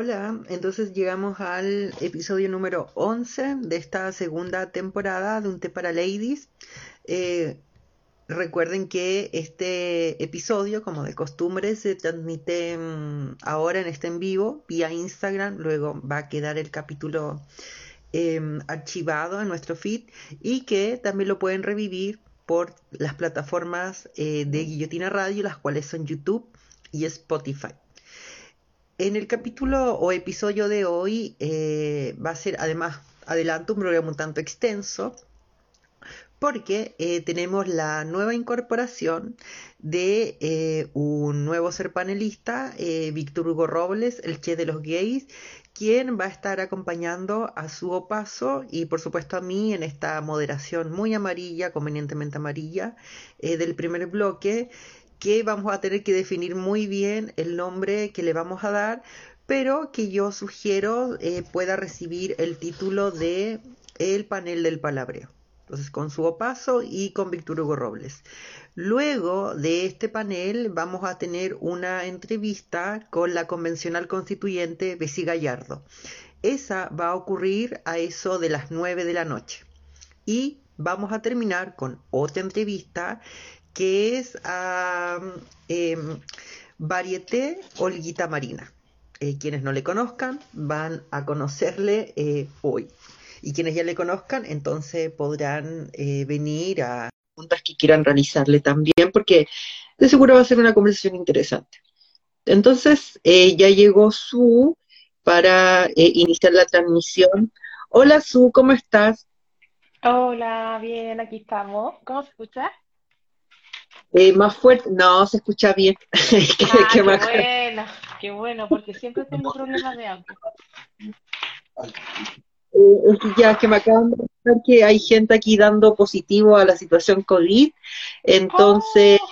Hola, entonces llegamos al episodio número 11 de esta segunda temporada de Un té para ladies. Eh, recuerden que este episodio, como de costumbre, se transmite mm, ahora en este en vivo vía Instagram. Luego va a quedar el capítulo em, archivado en nuestro feed y que también lo pueden revivir por las plataformas eh, de Guillotina Radio, las cuales son YouTube y Spotify. En el capítulo o episodio de hoy eh, va a ser, además, adelanto, un programa un tanto extenso, porque eh, tenemos la nueva incorporación de eh, un nuevo ser panelista, Víctor Hugo Robles, el Che de los Gays, quien va a estar acompañando a su opaso y por supuesto a mí en esta moderación muy amarilla, convenientemente amarilla, del primer bloque, que vamos a tener que definir muy bien el nombre que le vamos a dar, pero que yo sugiero eh, pueda recibir el título de El panel del palabreo. Entonces, con su opaso y con Víctor Hugo Robles. Luego de este panel vamos a tener una entrevista con la convencional constituyente Bessie Gallardo. Esa va a ocurrir a eso de las 9 de la noche. Y vamos a terminar con otra entrevista que es a em, Varieté Olguita Marina. Eh, quienes no le conozcan van a conocerle eh, hoy. Y quienes ya le conozcan, entonces podrán eh, venir a preguntas que quieran realizarle también, porque de seguro va a ser una conversación interesante. Entonces, ya llegó Su para iniciar la transmisión. Hola Su, ¿cómo estás? Hola, bien, aquí estamos. ¿Cómo se escucha? Eh, más fuerte, no, se escucha bien. Ah, qué, bueno, qué bueno, porque siempre tengo problemas de audio. Eh, ya que me acaban de decir que hay gente aquí dando positivo a la situación COVID, entonces, oh.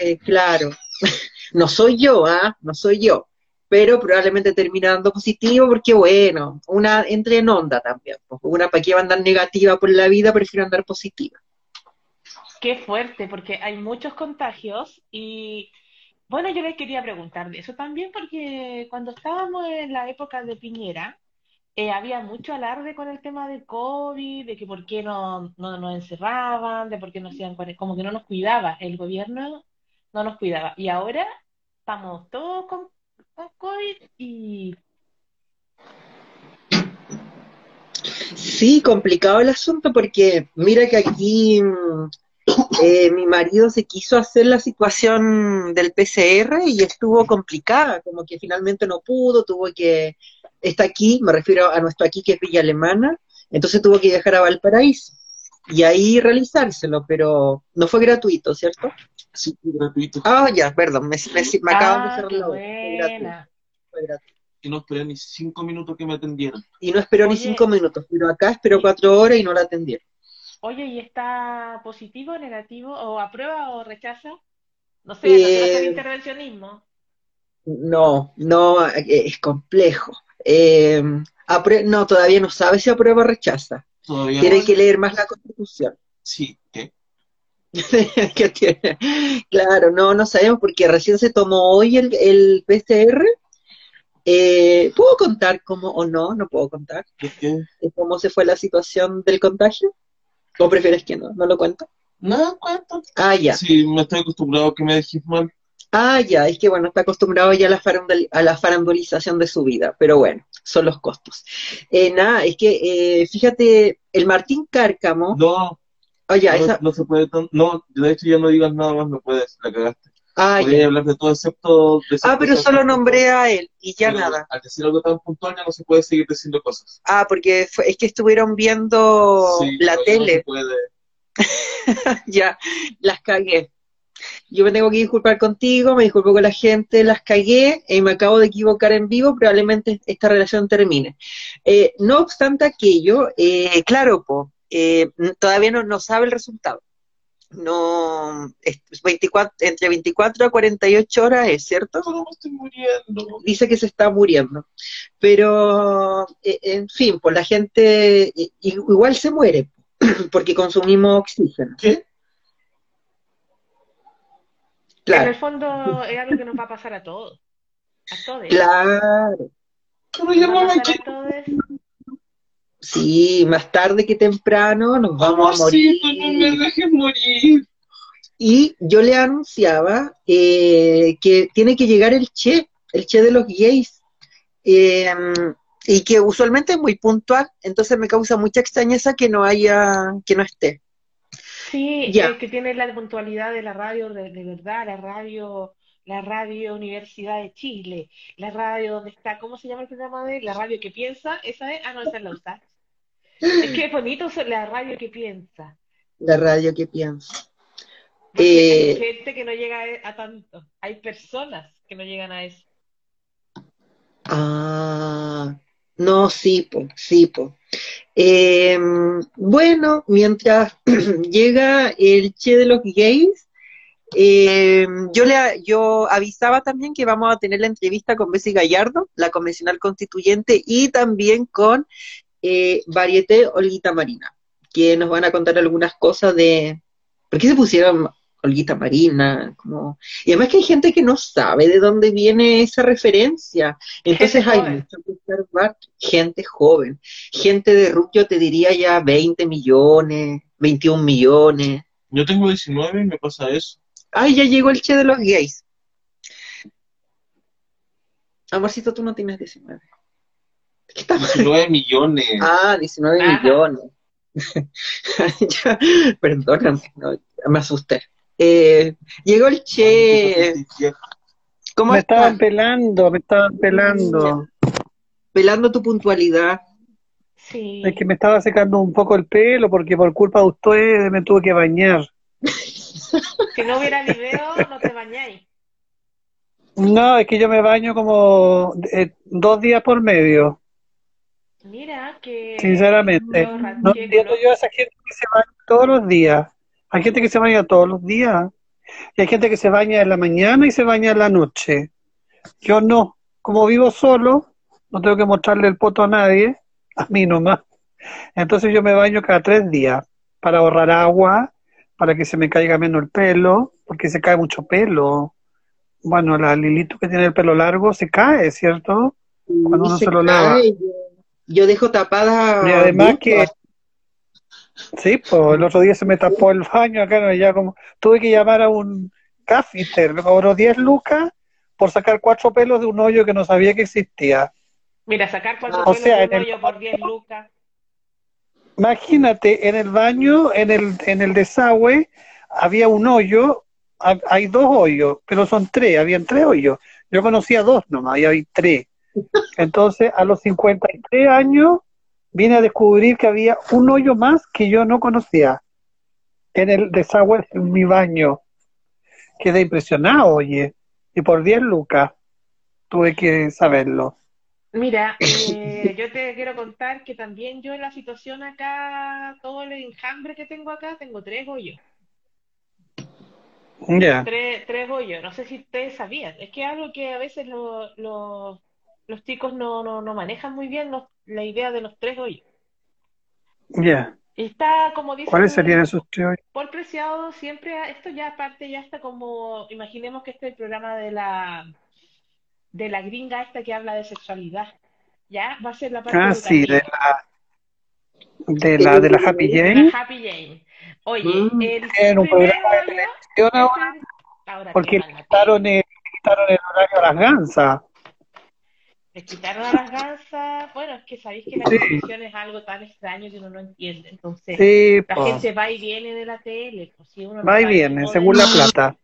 eh, claro, no soy yo, ¿ah? No soy yo, pero probablemente termina dando positivo porque, bueno, una entre en onda también. Pues, una para qué va a andar negativa por la vida, prefiero andar positiva. Qué fuerte, porque hay muchos contagios y bueno, yo les quería preguntar de eso también porque cuando estábamos en la época de Piñera, eh, había mucho alarde con el tema del COVID, de que por qué no, no nos encerraban, de por qué no hacían como que no nos cuidaba, el gobierno no nos cuidaba. Y ahora estamos todos con, con COVID y... Sí, complicado el asunto porque mira que aquí eh, mi marido se quiso hacer la situación del PCR y estuvo complicada, como que finalmente no pudo, tuvo que, está aquí, me refiero a nuestro aquí que es Villa Alemana, entonces tuvo que viajar a Valparaíso y ahí realizárselo, pero no fue gratuito, ¿cierto? Sí, fue gratuito. Ah, ya, perdón, me, me, acaban de ah, cerrar la Fue gratuito. Y no esperé ni cinco minutos que me atendieran. Y no esperó ni cinco minutos, pero acá esperó cuatro horas y no la atendieron. Oye, ¿y está positivo, negativo, o aprueba o rechaza? No sé, ¿no eh, intervencionismo? No, no, eh, es complejo. Eh, no, todavía no sabe si aprueba o rechaza. Tiene que leer más la Constitución. Sí, ¿qué? Claro, no, no sabemos porque recién se tomó hoy el, el PCR. ¿Puedo contar cómo o no? No puedo contar. ¿Qué? ¿Cómo se fue la situación del contagio? ¿O prefieres que no? ¿No lo cuento? No, cuento. Ah, ya. Sí, me estoy acostumbrado a que me dejes mal. Ah, ya, es que bueno, está acostumbrado ya a la, a la farandulización de su vida, pero bueno, son los costos. Eh, nada, es que, eh, fíjate, el Martín Cárcamo... No, oh, ya, no, no, se puede, no, de hecho ya no digas nada más, no puedes, la cagaste. Ah, Podría hablar de todo excepto... De ah, pero solo nombré a él y ya nada. Al decir algo tan puntual ya no se puede seguir diciendo cosas. Ah, porque es que estuvieron viendo la tele. puede. ya, las cagué. Yo me tengo que disculpar contigo, me disculpo con la gente, las cagué y me acabo de equivocar en vivo, probablemente esta relación termine. Eh, no obstante aquello, eh, claro, po, eh, todavía no, no sabe el resultado no, 24, entre 24 a 48 horas es, ¿cierto? No, estoy muriendo. Dice que se está muriendo. Pero, eh, en fin, pues la gente igual se muere porque consumimos oxígeno. ¿Qué? Claro. En el fondo es algo que nos va a pasar a todos. A todos. Claro. Pero Sí, más tarde que temprano nos vamos a morir. Amorcito, no me dejes morir. Y yo le anunciaba eh, que tiene que llegar el Che, el Che de los gays, eh, y que usualmente es muy puntual, entonces me causa mucha extrañeza que no haya, que no esté. Sí, Ya. el que tiene la puntualidad de la radio de, de verdad, la radio, la radio Universidad de Chile, la radio donde está, ¿cómo se llama el programa de él? La radio que piensa, esa es, ah no, esa es la USAC. Es que es bonito la radio que piensa. La radio que piensa. Porque Eh, hay gente que no llega a, a tanto, hay personas que no llegan a eso. Ah, no, sí, po, sí, po. Eh, bueno, mientras llega el Che de los gays, eh, yo le yo avisaba también que vamos a tener la entrevista con Bessie Gallardo, la convencional constituyente, y también con eh, Varieté Olguita Marina, que nos van a contar algunas cosas de por qué se pusieron Olguita Marina, como y además que hay gente que no sabe de dónde viene esa referencia. Entonces hay mucho que observar, gente joven, gente de RUC, yo te diría ya 20 millones, 21 millones. Yo tengo 19 y me pasa eso. Ay, ya llegó el che de los gays. Amorcito, tú no tienes 19. ¿Qué estamos? 19 millones. Ah, 19 Ajá. millones. Ya, perdóname, no, me asusté. Eh, llegó el che. ¿Cómo Me estás? estaban pelando, me estaban pelando. Pelando tu puntualidad. Sí. Es que me estaba secando un poco el pelo porque por culpa de ustedes me tuve que bañar. Si no hubiera video, no te bañáis. No, es que yo me baño como eh, dos días por medio, Mira que sinceramente. No entiendo yo a esa gente que se baña todos los días. Hay gente que se baña todos los días. Y hay gente que se baña en la mañana y se baña en la noche. Yo no. Como vivo solo, no tengo que mostrarle el poto a nadie, a mí nomás. Entonces yo me baño cada tres días para ahorrar agua, para que se me caiga menos el pelo, porque se cae mucho pelo. Bueno, la Lilito que tiene el pelo largo se cae, ¿cierto? Cuando uno se lo lava. cae, yo dejo tapada. Y además que, sí, pues el otro día se me tapó el baño acá, no, ya como, tuve que llamar a un gaffiter, me cobró 10 lucas por sacar cuatro pelos de un hoyo que no sabía que existía. Mira, sacar cuatro O pelos sea, de en un el- hoyo por 10 lucas. Imagínate, en el baño, en el, en el desagüe, había un hoyo, ha- hay dos hoyos, pero son tres, habían tres hoyos. Yo conocía dos nomás, y hay tres. Entonces, a los 53 años, vine a descubrir que había un hoyo más que yo no conocía en el desagüe de mi baño. Quedé impresionado, oye, y por 10 lucas tuve que saberlo. Mira, eh, yo te quiero contar que también yo en la situación acá, todo el enjambre que tengo acá, tengo tres hoyos. Ya, Tres, tres hoyos. No sé si ustedes sabían. Es que es algo que a veces lo- lo- los chicos no, no, no manejan muy bien los- la idea de los tres hoyos. ya. Está, como dice ¿Cuáles serían esos tres hoyos? Paul Preciado, siempre, esto ya aparte, ya está como, imaginemos que este es el programa de la, de la gringa esta que habla de sexualidad. Ya va a ser la parte Ah, sí, de la, de la, de la Happy De Jane. la Happy Jane. Oye, Mm. el En un programa de televisión ahora, porque que le quitaron el, quitaron el horario a las gansas. Les quitaron a las gansas. Bueno, es que sabéis que la Sí. televisión es algo tan extraño que uno no entiende. Entonces, Sí, la po. gente va y viene de la tele. Pues, si uno no va y viene, según la plata.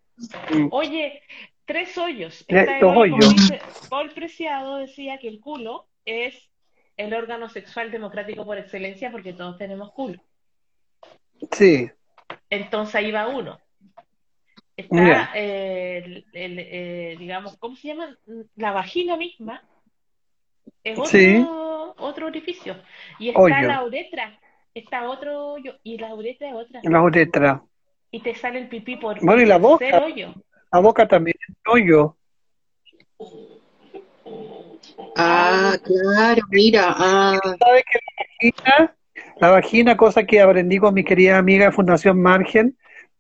Mm. Oye, tres hoyos. Dos como hoyos. dice Paul Preciado decía que el culo es el órgano sexual democrático por excelencia porque todos tenemos culo. Sí, Entonces ahí va uno. Está, eh, el, el, eh, digamos, ¿cómo se llama? La vagina misma es otro, Sí. otro orificio. Y está Hoyo. la uretra, está otro hoyo, y la uretra es otra. la uretra. Y te sale el pipí por Bueno, y la boca. hoyo. La boca también es hoyo. Ah, claro, mira. Ah, ¿Sabes que la vagina, la vagina, cosa que aprendí con mi querida amiga de Fundación Margen,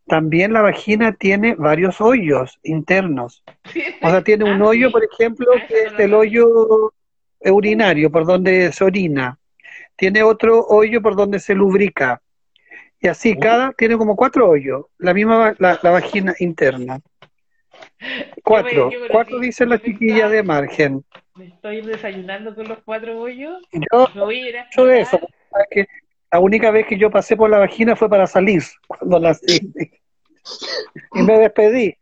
también la vagina tiene varios hoyos internos. O sea, tiene un Ah, hoyo, por ejemplo, Ah, que es el hoyo, urinario por donde se orina, tiene otro hoyo por donde se lubrica, y así cada tiene como cuatro hoyos, la misma la, la vagina interna. Cuatro, yo me cuatro metí- dice la me chiquilla metí- de margen. Me estoy desayunando con los cuatro hoyos. Yo Me voy a ir a hecho de eso, explotar. ¿sabes que la única vez que yo pasé por la vagina fue para salir, cuando nací. Y me despedí.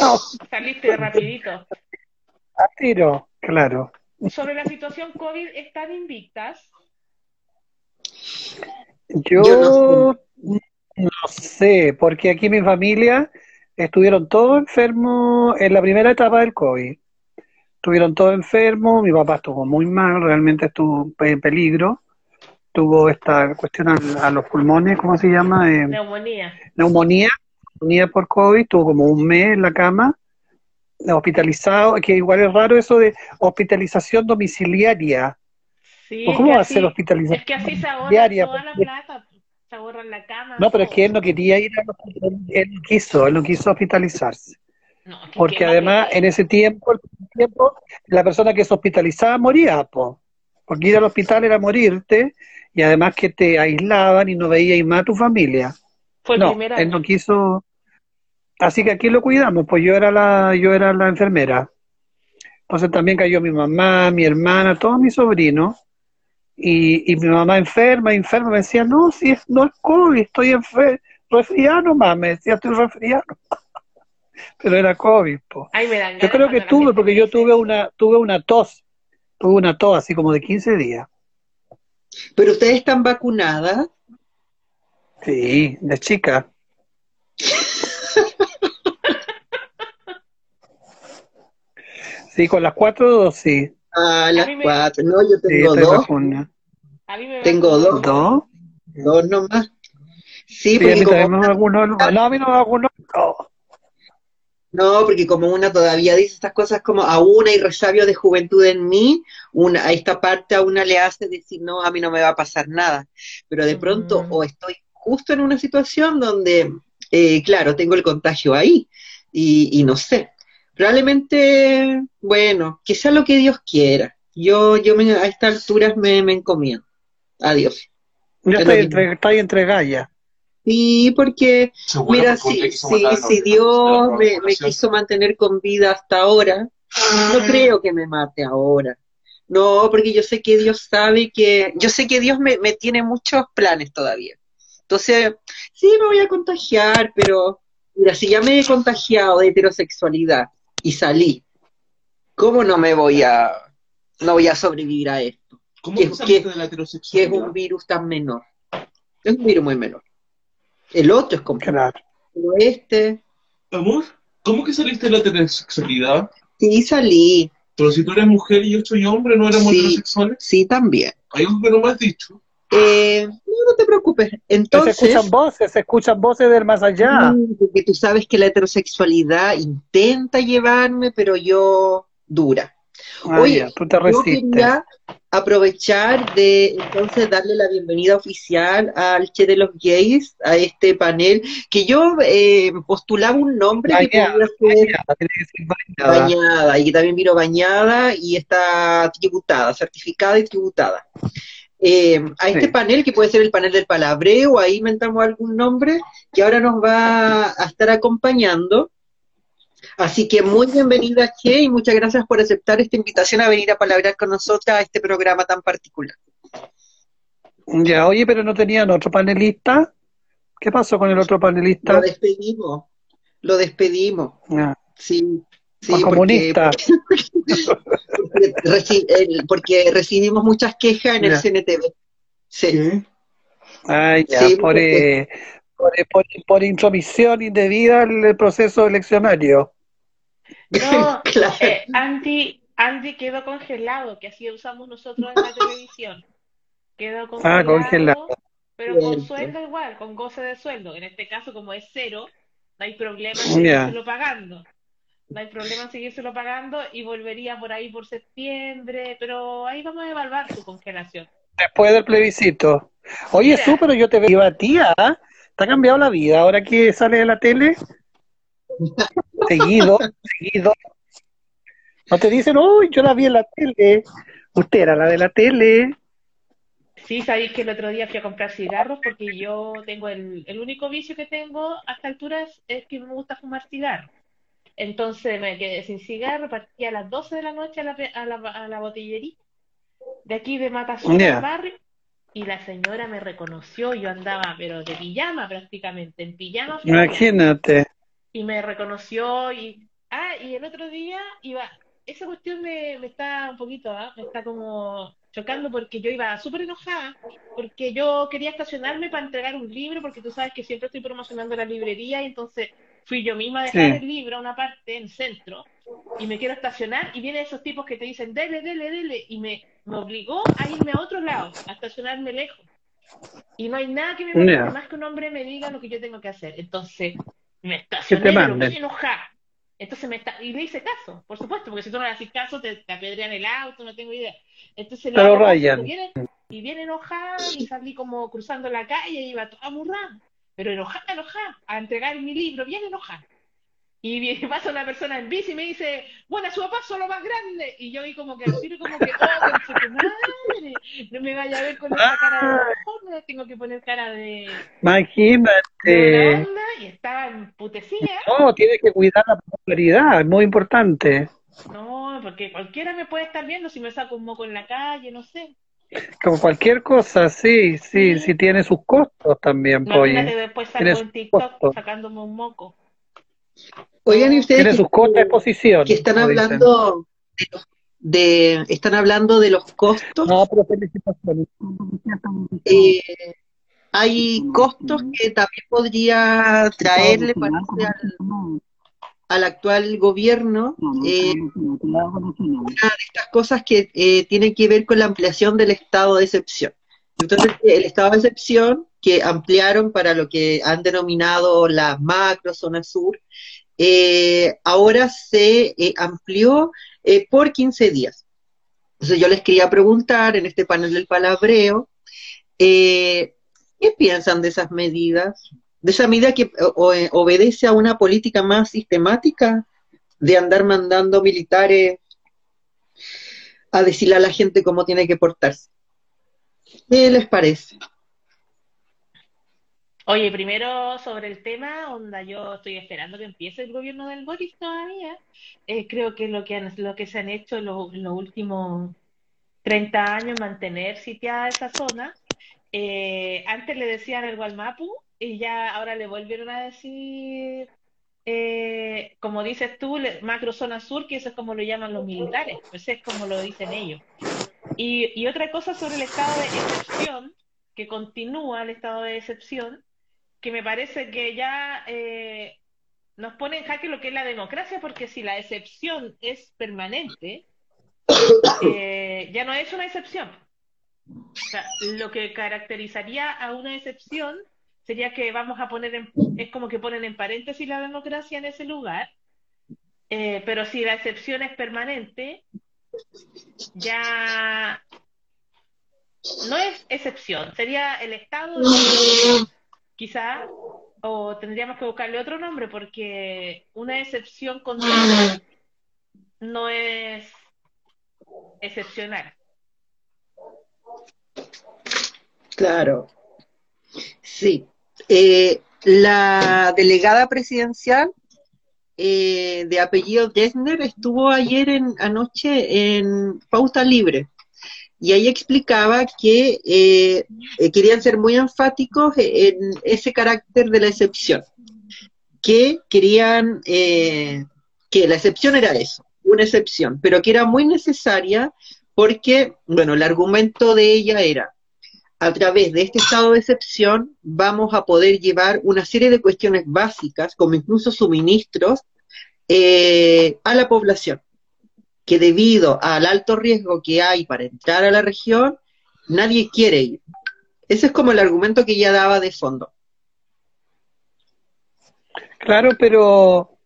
No, Saliste rapidito. a tiro, claro. Sobre la situación COVID, ¿están invictas? Yo, Yo no sé, porque aquí mi familia estuvieron todos enfermos en la primera etapa del COVID. Estuvieron todos enfermos, mi papá estuvo muy mal, realmente estuvo en peligro. Tuvo esta cuestión a, a los pulmones, ¿cómo se llama? Eh, Neumonía. neumonía, neumonía por COVID, estuvo como un mes en la cama, hospitalizado, que igual es raro eso de hospitalización domiciliaria. Sí, ¿O ¿Cómo va a ser hospitalización Es que así se ahorra diaria? toda la plata. Se ahorra la cama. No, pero es que él no quería ir a él, él no quiso, él no quiso hospitalizarse. No, Porque además en ese tiempo, el tiempo, la persona que se hospitalizaba moría, po. Porque ir al hospital era morirte y además que te aislaban y no veías más a tu familia. Fue el No, él no quiso. Así que aquí lo cuidamos, pues yo era la, yo era la enfermera. Entonces también cayó mi mamá, mi hermana, todos mis sobrinos. Y, y mi mamá enferma, enferma, me decía, no, si es, no es COVID, estoy enferma, resfriado nomás, me decía, estoy resfriado. Pero era COVID, pues. Ay, me dan Yo creo que tuve, porque yo tuve una, tuve una tos, tuve una tos así como de 15 días. Pero ustedes están vacunadas. Sí, de chica. Sí, con las cuatro dosis. A las mí me- cuatro. No, yo Sí, tengo dos. vacuna. A mí me Tengo vacunaron. ¿Dos? Dos nomás. Sí, Sí, a porque mí también como me vacunó. No, a mí no me vacunó. No. No, porque como una todavía dice estas cosas como a una y resabio de juventud en mí, una, a esta parte a una le hace decir, no, a mí no me va a pasar nada. Pero de pronto, Mm. o estoy justo en una situación donde, eh, claro, tengo el contagio ahí y, y no sé. Probablemente, bueno, que sea lo que Dios quiera. Yo, yo me, a estas alturas me, me encomiendo. Adiós. Yo Es estoy entre, estoy entre gallas. Sí, porque Seguro, Mira, porque si, si. Dios me, me quiso mantener con vida hasta ahora, no creo que me mate ahora. No, porque yo sé que Dios sabe que, yo sé que Dios me, me tiene muchos planes todavía. Entonces, sí, me voy a contagiar, pero mira, si ya me he contagiado de heterosexualidad y salí, ¿cómo no me voy a, no voy a sobrevivir a esto? ¿Cómo ¿Qué- que saliste qué- de la Que es un virus tan menor. Es un virus muy menor. El otro es complicado, Claro. pero este, Amor, ¿cómo que saliste de la heterosexualidad? sí salí. Pero si tú eres mujer y yo soy hombre, ¿no éramos Sí. heterosexuales? Sí, también. Hay algo que no me has dicho. Eh, no, no te preocupes. se Entonces, escuchan voces, se escuchan voces del más allá. porque tú sabes que la heterosexualidad intenta llevarme, pero yo dura. Ah, Oye, ya, tú te Yo quería aprovechar de entonces darle la bienvenida oficial al Che de los Gays, a este panel, que yo eh, postulaba un nombre que Bañada, podría ser bañada, que bañada. bañada, y que también vino bañada y está tributada, certificada y tributada. Eh, a este Sí. panel, que puede ser el panel del palabreo, ahí inventamos algún nombre, que ahora nos va a estar acompañando. Así que muy bienvenida, Che, y muchas gracias por aceptar esta invitación a venir a palabrar con nosotras a este programa tan particular. Ya, oye, pero no tenían otro panelista. ¿Qué pasó con el otro Lo panelista? despedimos, lo despedimos, Ah, sí. Sí, por porque, comunista. porque reci- el- porque recibimos muchas quejas en el. CNTV. Sí. Ay, ya, Sí, por, porque- eh, por, eh, por, por intromisión indebida el proceso eleccionario. No, Claro. eh, Andy, Andy quedó congelado, que así usamos nosotros en la televisión. Quedó Ah, congelado, pero con sueldo igual, con goce de sueldo. En este caso, como es cero, no hay problema en seguírselo pagando. No hay problema en seguírselo pagando y volvería por ahí por septiembre, pero ahí vamos a evaluar su congelación. Después del plebiscito. Oye, Mira. Su, pero yo te veo a tía. ¿ah? ¿Te ha cambiado la vida ahora que sale de la tele? Seguido, seguido. No te dicen, uy, yo la vi en la tele. Usted era la de la tele. Sí, sabéis que el otro día fui a comprar cigarros porque yo tengo el, el único vicio que tengo a esta altura es, es que me gusta fumar cigarros. Entonces me quedé sin cigarro, partí a las 12 de la noche a la, a la, a la botillería de aquí de Matazón Ya. al barrio y la señora me reconoció, yo andaba pero de pijama prácticamente, en pijama. Imagínate. y me reconoció y ah y el otro día iba esa cuestión me, me está un poquito ¿ah? me está como chocando porque yo iba súper enojada porque yo quería estacionarme para entregar un libro porque tú sabes que siempre estoy promocionando la librería y entonces fui yo misma a dejar Sí. el libro a una parte en el centro y me quiero estacionar y vienen esos tipos que te dicen dele, dele, dele y me, me obligó a irme a otro lado, a estacionarme lejos. Y no hay nada que me moleste Ya. más que un hombre me diga lo que yo tengo que hacer. Entonces me estacioné, pero muy enojada. Entonces me está... y le hice caso, por supuesto, porque si tú no le haces caso te, te apedrean el auto, no tengo idea. Entonces rayan. y viene, y viene enojada y salí como cruzando la calle y iba toda burrada, pero enojada, enojada, a entregar mi libro, bien enojada. Y pasa una persona en bici y me dice, bueno, su papá es lo más grande. Y yo vi como que al como que, oh, tu madre, no me vaya a ver con esta cara de enojón, me tengo que poner cara de, de Imagínate. onda y estaba emputecida. No, tienes que cuidar la popularidad, es muy importante. No, porque cualquiera me puede estar viendo si me saco un moco en la calle, no sé. Como cualquier cosa, sí, sí, Sí. sí tiene sus costos también, pues, Imagínate oye. después tiene salgo en sus TikTok costos. sacándome un moco. Oigan, y ustedes Tiene que, sus costos de exposición, que están hablando de, los- de- están hablando de los costos, No, pero felicitaciones. eh, hay costos que también podría traerle parece, al, al actual gobierno eh, una de estas cosas que eh, tienen que ver con la ampliación del estado de excepción. Entonces, el estado de excepción que ampliaron para lo que han denominado la macro zona sur, eh, ahora se eh, amplió eh, por 15 días. Entonces yo les quería preguntar en este panel del palabreo, eh, ¿qué piensan de esas medidas? De esa medida que o- obedece a una política más sistemática de andar mandando militares a decirle a la gente cómo tiene que portarse. ¿Qué les parece? Oye, primero sobre el tema, onda, yo estoy esperando que empiece el gobierno del Boris todavía. Eh, creo que lo que han- lo que se han hecho en los últimos 30 años, mantener sitiada esa zona. Eh, antes le decían el Gualmapu y ya ahora le volvieron a decir, eh, como dices tú, macro zona sur, que eso es como lo llaman los militares, pues es como lo dicen ellos. Y, y otra cosa sobre el estado de excepción, que continúa el estado de excepción, que me parece que ya eh, nos pone en jaque lo que es la democracia, porque si la excepción es permanente, eh, ya no es una excepción. O sea, lo que caracterizaría a una excepción sería que vamos a poner en, es como que ponen en paréntesis la democracia en ese lugar, eh, pero si la excepción es permanente, ya no es excepción, sería el estado quizá, o tendríamos que buscarle otro nombre, porque una excepción continua no es excepcional. Claro. Sí. Eh, la delegada presidencial eh, de apellido Dessner estuvo ayer en, anoche en Pauta Libre y ahí explicaba que eh, querían ser muy enfáticos en ese carácter de la excepción, que querían que la excepción era eso, una excepción, pero que era muy necesaria porque, bueno, el argumento de ella era a través de este estado de excepción vamos a poder llevar una serie de cuestiones básicas, como incluso suministros, eh, a la población, que debido al alto riesgo que hay para entrar a la región, nadie quiere ir. Ese es como el argumento que ella daba de fondo. Claro, pero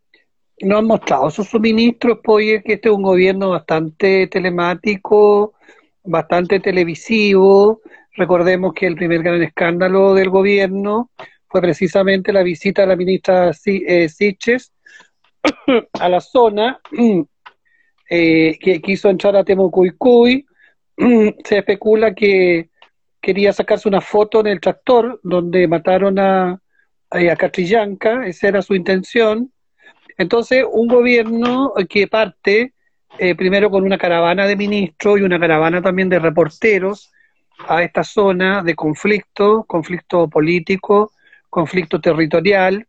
no han mostrado sus suministros, pues que este es un gobierno bastante telemático, bastante televisivo. Recordemos que el primer gran escándalo del gobierno fue precisamente la visita de la ministra eh, Siches a la zona, eh, que quiso entrar a Temucuicuy, se especula que quería sacarse una foto en el tractor donde mataron a, a Catrillanca, esa era su intención. Entonces, un gobierno que parte eh, primero con una caravana de ministros y una caravana también de reporteros a esta zona de conflicto, conflicto político, conflicto territorial.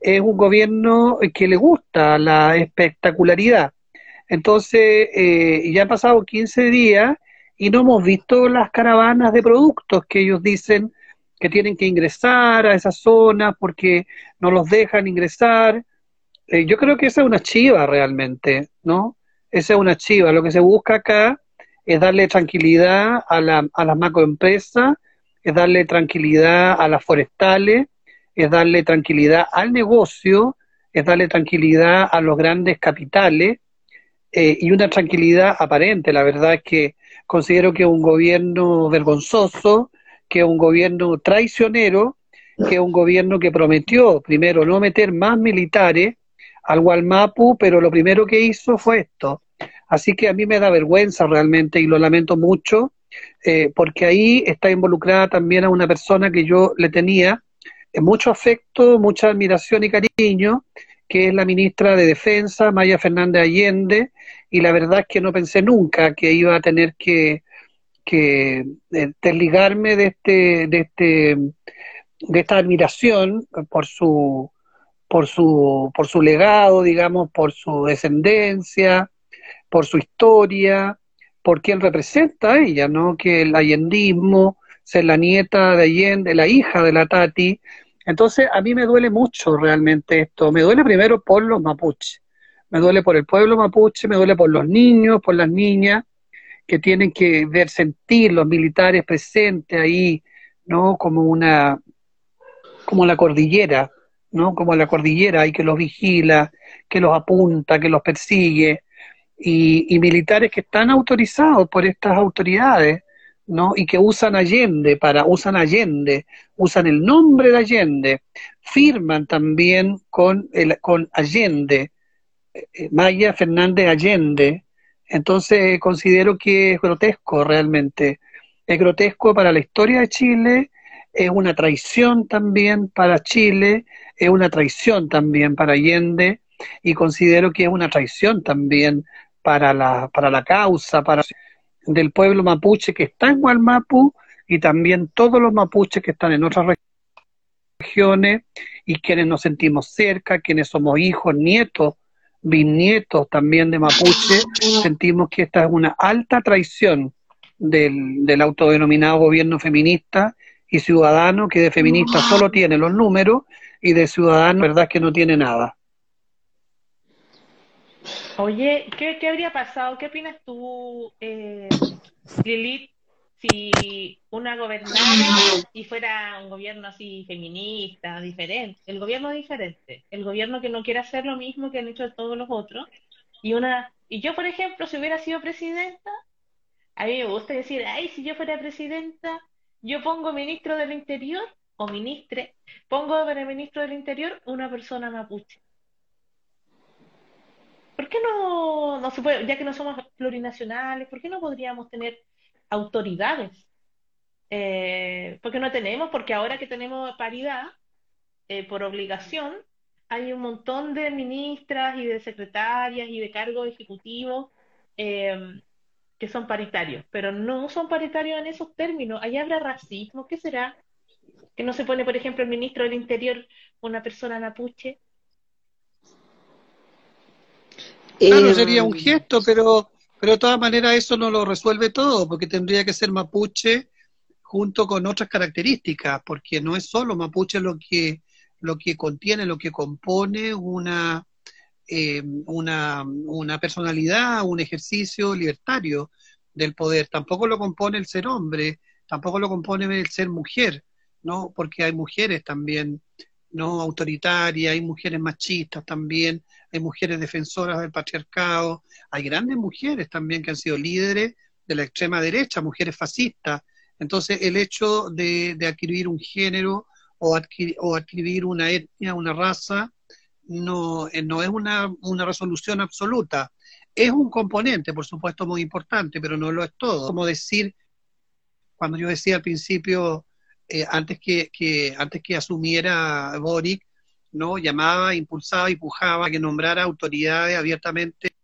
Es un gobierno que le gusta la espectacularidad. Entonces, eh, ya han pasado 15 días y no hemos visto las caravanas de productos que ellos dicen que tienen que ingresar a esa zona porque no los dejan ingresar. Eh, yo creo que esa es una chiva realmente, ¿no? Esa es una chiva. Lo que se busca acá es darle tranquilidad a, la, a las macroempresas, es darle tranquilidad a las forestales, es darle tranquilidad al negocio, es darle tranquilidad a los grandes capitales eh, y una tranquilidad aparente. La verdad es que considero que es un gobierno vergonzoso, que es un gobierno traicionero, que es un gobierno que prometió primero no meter más militares al Gualmapu, pero lo primero que hizo fue esto. Así que a mí me da vergüenza realmente y lo lamento mucho, eh, porque ahí está involucrada también a una persona que yo le tenía eh, mucho afecto, mucha admiración y cariño, que es la ministra de Defensa, Maya Fernández Allende, y la verdad es que no pensé nunca que iba a tener que, que eh, desligarme de este, de este, de esta admiración por su, por su, por su legado, digamos, por su descendencia, por su historia, por quien representa a ella, ¿no? Que el allendismo, ser la nieta de Allende, la hija de la Tati. Entonces, a mí me duele mucho realmente esto. Me duele primero por los mapuches. Me duele por el pueblo mapuche, me duele por los niños, por las niñas, que tienen que ver, sentir los militares presentes ahí, ¿no? Como una, como la cordillera, ¿no? Como la cordillera y que los vigila, que los apunta, que los persigue, y, militares que están autorizados por estas autoridades, ¿no? Y que usan Allende para, usan Allende, usan el nombre de Allende, firman también con, el, con Allende, eh, Maya Fernández Allende. Entonces considero que es grotesco realmente. Es grotesco para la historia de Chile, es una traición también para Chile, es una traición también para Allende y considero que es una traición también para la, para la causa, para del pueblo mapuche que está en Gualmapu y también todos los mapuches que están en otras regiones y quienes nos sentimos cerca, quienes somos hijos, nietos, bisnietos también de mapuche, sentimos que esta es una alta traición del, del autodenominado gobierno feminista y ciudadano que de feminista solo tiene los números y de ciudadano verdad que no tiene nada. Oye, ¿qué, qué habría pasado? ¿Qué opinas tú, eh, Lilith, si una gobernara y fuera un gobierno así feminista, diferente, el gobierno diferente, el gobierno que no quiere hacer lo mismo que han hecho todos los otros, y una, y yo, por ejemplo, si hubiera sido presidenta, a mí me gusta decir, ay, si yo fuera presidenta, yo pongo ministro del Interior o ministre, pongo para ministro del Interior una persona mapuche. ¿Por qué no, no se puede, ya que no somos plurinacionales, por qué no podríamos tener autoridades? Eh, porque no tenemos, porque ahora que tenemos paridad, eh, por obligación, hay un montón de ministras y de secretarias y de cargos ejecutivos eh, que son paritarios, pero no son paritarios en esos términos. Ahí habrá racismo, ¿qué será? Que no se pone, por ejemplo, el ministro del Interior una persona mapuche Claro, sería un gesto, pero, pero de todas maneras eso no lo resuelve todo, porque tendría que ser mapuche junto con otras características, porque no es solo mapuche lo que, lo que contiene, lo que compone una, em, una, una personalidad, un ejercicio libertario del poder. Tampoco lo compone el ser hombre, tampoco lo compone el ser mujer, ¿no? Porque hay mujeres también no autoritarias, hay mujeres machistas también, hay mujeres defensoras del patriarcado, hay grandes mujeres también que han sido líderes de la extrema derecha, mujeres fascistas. Entonces, el hecho de, adquirir un género o, adquirir, o adquirir una etnia, una raza, no, eh, no es una, una resolución absoluta. es un componente, por supuesto, muy importante, pero no lo es todo. Como decir, cuando yo decía al principio, eh, antes, que, que, antes que asumiera Boric, ¿no? llamaba, impulsaba y pujaba a que nombrara autoridades abiertamente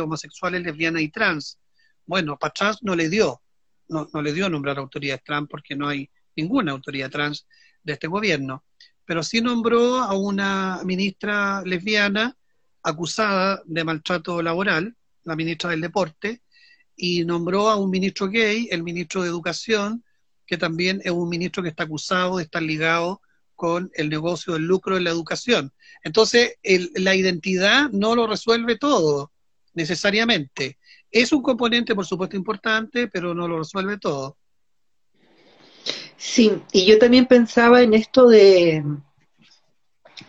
homosexuales, lesbianas y trans. Bueno, para no le dio, no, no le dio nombrar autoridades trans porque no hay ninguna autoridad trans de este gobierno, pero sí nombró a una ministra lesbiana acusada de maltrato laboral, la ministra del Deporte, y nombró a un ministro gay, el ministro de Educación, que también es un ministro que está acusado de estar ligado con el negocio del lucro en la educación. Entonces, la identidad no lo resuelve todo, necesariamente. Es un componente, por supuesto, importante, pero no lo resuelve todo. Sí, y yo también pensaba en esto de,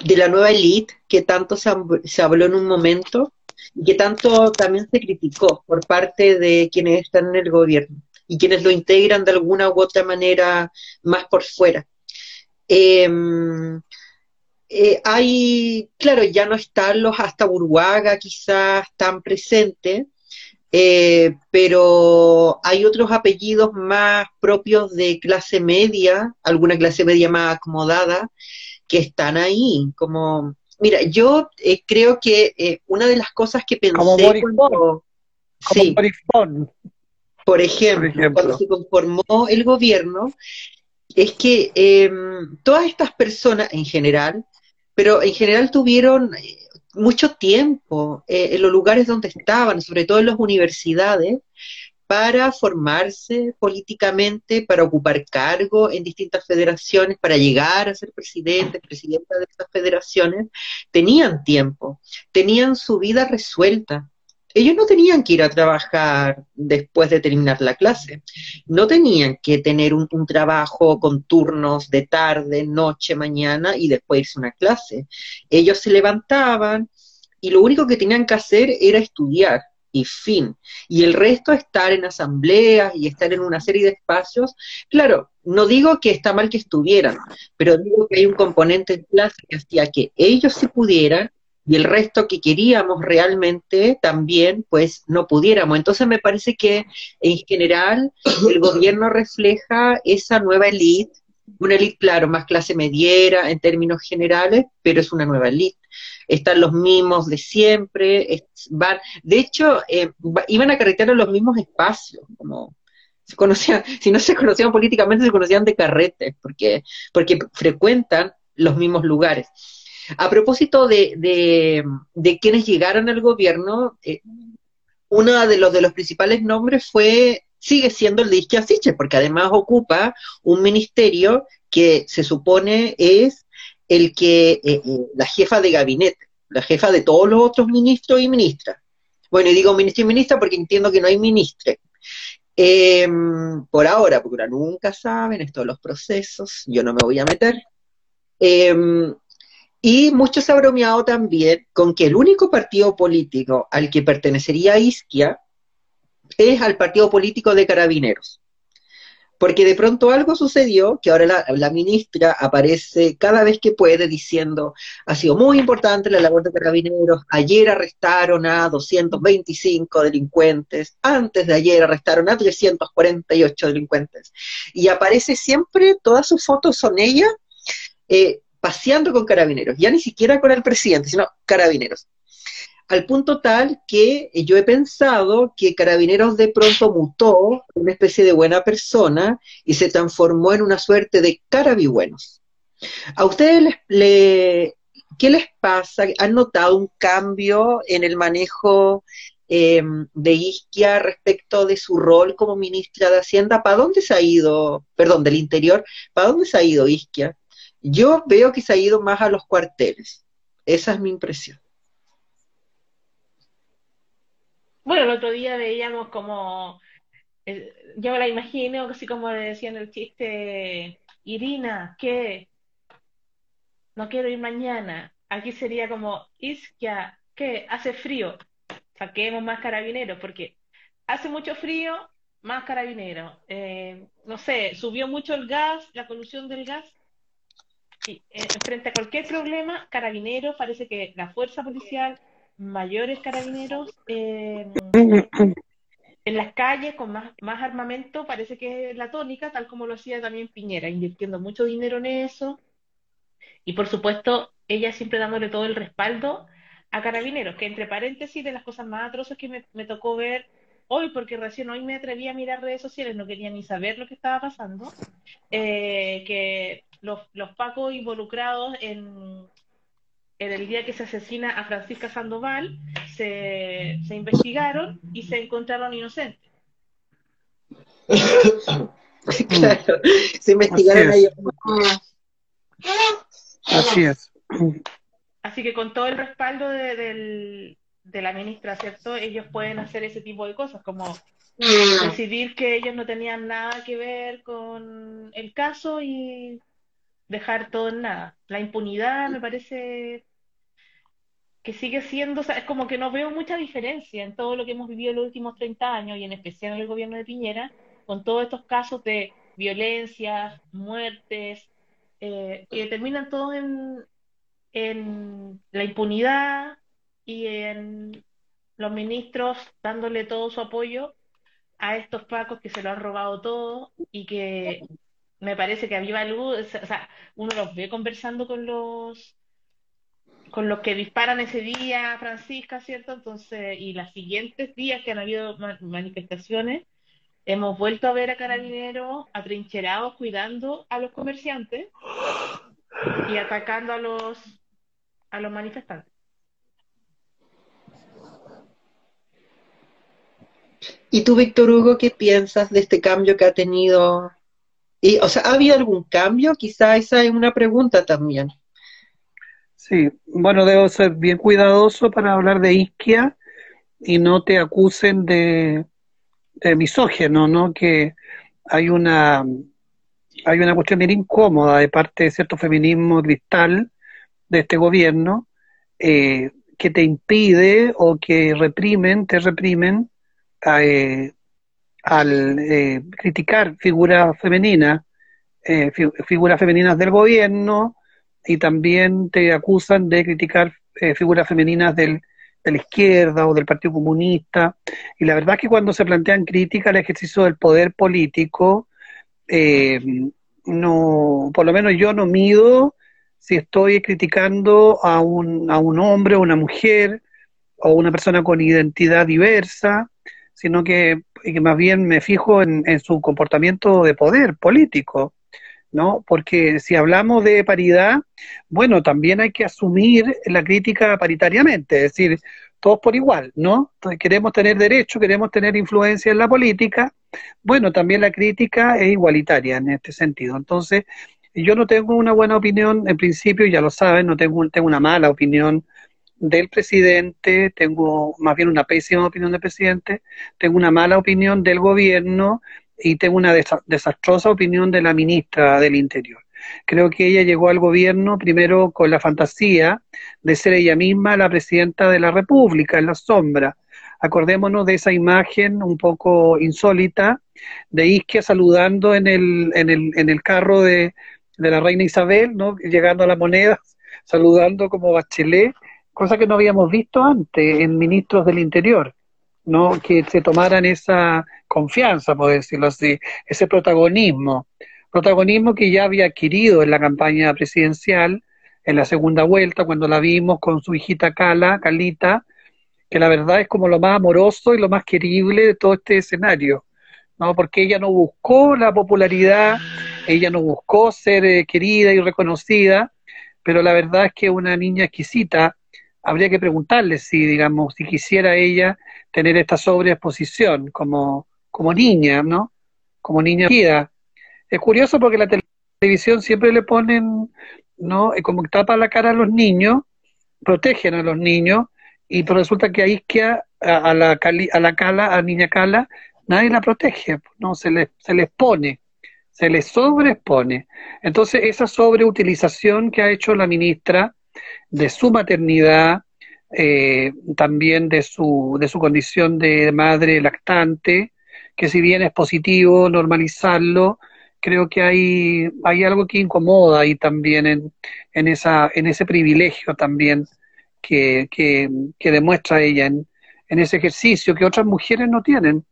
de la nueva elite, que tanto se, se habló en un momento y que tanto también se criticó por parte de quienes están en el gobierno y quienes lo integran de alguna u otra manera más por fuera. Em, eh, hay, claro, ya no están los hasta Burguaga quizás tan presentes, eh, pero hay otros apellidos más propios de clase media, alguna clase media más acomodada, que están ahí, como... Mira, yo eh, creo que una de las cosas que pensé como cuando... Sí, por ejemplo, cuando se conformó el gobierno, es que em, todas estas personas en general, pero en general tuvieron mucho tiempo eh, en los lugares donde estaban, sobre todo en las universidades, para formarse políticamente, para ocupar cargo en distintas federaciones, para llegar a ser presidente, presidenta de esas federaciones, tenían tiempo, tenían su vida resuelta. Ellos no tenían que ir a trabajar después de terminar la clase, no tenían que tener un, trabajo con turnos de tarde, noche, mañana y después irse a una clase. Ellos se levantaban y lo único que tenían que hacer era estudiar y fin. Y el resto estar en asambleas y estar en una serie de espacios. Claro, no digo que está mal que estuvieran, pero digo que hay un componente en clase que hacía que ellos se pudieran y el resto que queríamos realmente también, pues no pudiéramos. Entonces me parece que en general el gobierno refleja esa nueva élite, una élite, claro, más clase mediera en términos generales, pero es una nueva élite. Están los mismos de siempre, van, de hecho, eh, iban a carretear en los mismos espacios, como se conocían, si no se conocían políticamente, se conocían de carretes, porque, porque frecuentan los mismos lugares. A propósito de, de, quienes llegaron al gobierno, eh, uno de los, de los principales nombres fue, sigue siendo el de Isquia porque además ocupa un ministerio que se supone es el que, eh, eh, la jefa de gabinete, la jefa de todos los otros ministros y ministras. Bueno, y digo ministro y ministra porque entiendo que no hay ministre. Em, por ahora, porque nunca saben esto de los procesos, yo no me voy a meter. Em, y mucho se ha bromeado también con que el único partido político al que pertenecería Isquia es al partido político de carabineros. Porque de pronto algo sucedió que ahora la, ministra aparece cada vez que puede diciendo, ha sido muy importante la labor de carabineros, ayer arrestaron a 225 delincuentes, antes de ayer arrestaron a 348 delincuentes. Y aparece siempre, todas sus fotos son ella, eh, paseando con carabineros, ya ni siquiera con el presidente, sino carabineros. Al punto tal que yo he pensado que Carabineros de pronto mutó una especie de buena persona y se transformó en una suerte de carabibuenos. ¿A ustedes les, qué les pasa? ¿Han notado un cambio en el manejo em, de Isquia respecto de su rol como ministra de Hacienda? ¿Para dónde se ha ido, perdón, del Interior? ¿Para dónde se ha ido Isquia? Yo veo que se ha ido más a los cuarteles. Esa es mi impresión. Bueno, el otro día veíamos como, eh, yo me la imagino, así como le decían el chiste, Irina, ¿qué? No quiero ir mañana. Aquí sería como, Isquia, ¿qué? Hace frío. Saquemos más carabineros, porque hace mucho frío, más carabineros. Eh, no sé, subió mucho el gas, la polución del gas, Eh, frente a cualquier problema, Carabineros, parece que la fuerza policial mayores carabineros en, en las calles con más, más armamento, parece que es la tónica, tal como lo hacía también Piñera, invirtiendo mucho dinero en eso. Y por supuesto, ella siempre dándole todo el respaldo a carabineros, que entre paréntesis de las cosas más atroces que me, me tocó ver hoy, porque recién hoy me atreví a mirar redes sociales, no quería ni saber lo que estaba pasando, eh, que los, los pacos involucrados en, en el día que se asesina a Francisca Sandoval, se, se investigaron y se encontraron inocentes. claro, se investigaron Así a es. ellos. Así es. Así que con todo el respaldo de, del- de la ministra, ¿cierto? Ellos pueden hacer ese tipo de cosas, como decidir que ellos no tenían nada que ver con el caso y dejar todo en nada. La impunidad me parece que sigue siendo, o sea, es como que no veo mucha diferencia en todo lo que hemos vivido en los últimos 30 años y en especial en el gobierno de Piñera, con todos estos casos de violencias, muertes, eh, que terminan todos en, en la impunidad y en los ministros dándole todo su apoyo a estos pacos que se lo han robado todo y que me parece que a viva luz, o sea, uno los ve conversando con los con los que disparan ese día, Francisca, ¿cierto? Entonces, y los siguientes días que han habido ma- manifestaciones, hemos vuelto a ver a carabineros atrincherados cuidando a los comerciantes y atacando a los a los manifestantes. ¿Y tú, Víctor Hugo, qué piensas de este cambio que ha tenido? Y, o sea, ¿ha algún cambio? Quizá esa es una pregunta también. Sí, bueno, debo ser bien cuidadoso para hablar de isquia y no te acusen de, de misógeno, ¿no? Que hay una, hay una cuestión bien incómoda de parte de cierto feminismo cristal de este gobierno eh, que te impide o que reprimen, te reprimen eh, al eh, criticar figuras femeninas, eh, fi- figuras femeninas del gobierno y también te acusan de criticar eh, figuras femeninas del, de la izquierda o del Partido Comunista. Y la verdad es que cuando se plantean críticas al ejercicio del poder político, eh, no, por lo menos yo no mido si estoy criticando a un, a un hombre o una mujer o una persona con identidad diversa, sino que, que más bien me fijo en, en su comportamiento de poder político. ¿no? Porque si hablamos de paridad, bueno, también hay que asumir la crítica paritariamente, es decir, todos por igual, ¿no? Entonces, queremos tener derecho, queremos tener influencia en la política, bueno, también la crítica es igualitaria en este sentido. Entonces, yo no tengo una buena opinión, en principio, ya lo saben, no tengo, tengo una mala opinión del presidente, tengo más bien una pésima opinión del presidente, tengo una mala opinión del gobierno y tengo una desa- desastrosa opinión de la ministra del Interior. Creo que ella llegó al gobierno primero con la fantasía de ser ella misma la presidenta de la República en la sombra. Acordémonos de esa imagen un poco insólita de Isquia saludando en el, en el, en el carro de, de la reina Isabel, ¿no? llegando a la moneda, saludando como Bachelet, cosa que no habíamos visto antes en ministros del Interior. ¿no? que se tomaran esa confianza, por decirlo así, ese protagonismo, protagonismo que ya había adquirido en la campaña presidencial, en la segunda vuelta, cuando la vimos con su hijita Cala, Calita, que la verdad es como lo más amoroso y lo más querible de todo este escenario, ¿no? Porque ella no buscó la popularidad, ella no buscó ser eh, querida y reconocida, pero la verdad es que una niña exquisita, habría que preguntarle si, digamos, si quisiera ella tener esta sobreexposición como, como niña, ¿no? Como niña querida. Es curioso porque la tele- televisión siempre le ponen, ¿no? Eh, Como tapa la cara a los niños, protegen a los niños, y pero resulta que a Isquia, a, a la a la Cala, a Niña Cala, nadie la protege, ¿no? Se les, se les pone, se les sobreexpone. Entonces, esa sobreutilización que ha hecho la ministra de su maternidad, eh, también de su, de su condición de madre lactante, que si bien es positivo normalizarlo, creo que hay, hay algo que incomoda ahí también en, en, esa, en ese privilegio también que, que, que demuestra ella en, en ese ejercicio que otras mujeres no tienen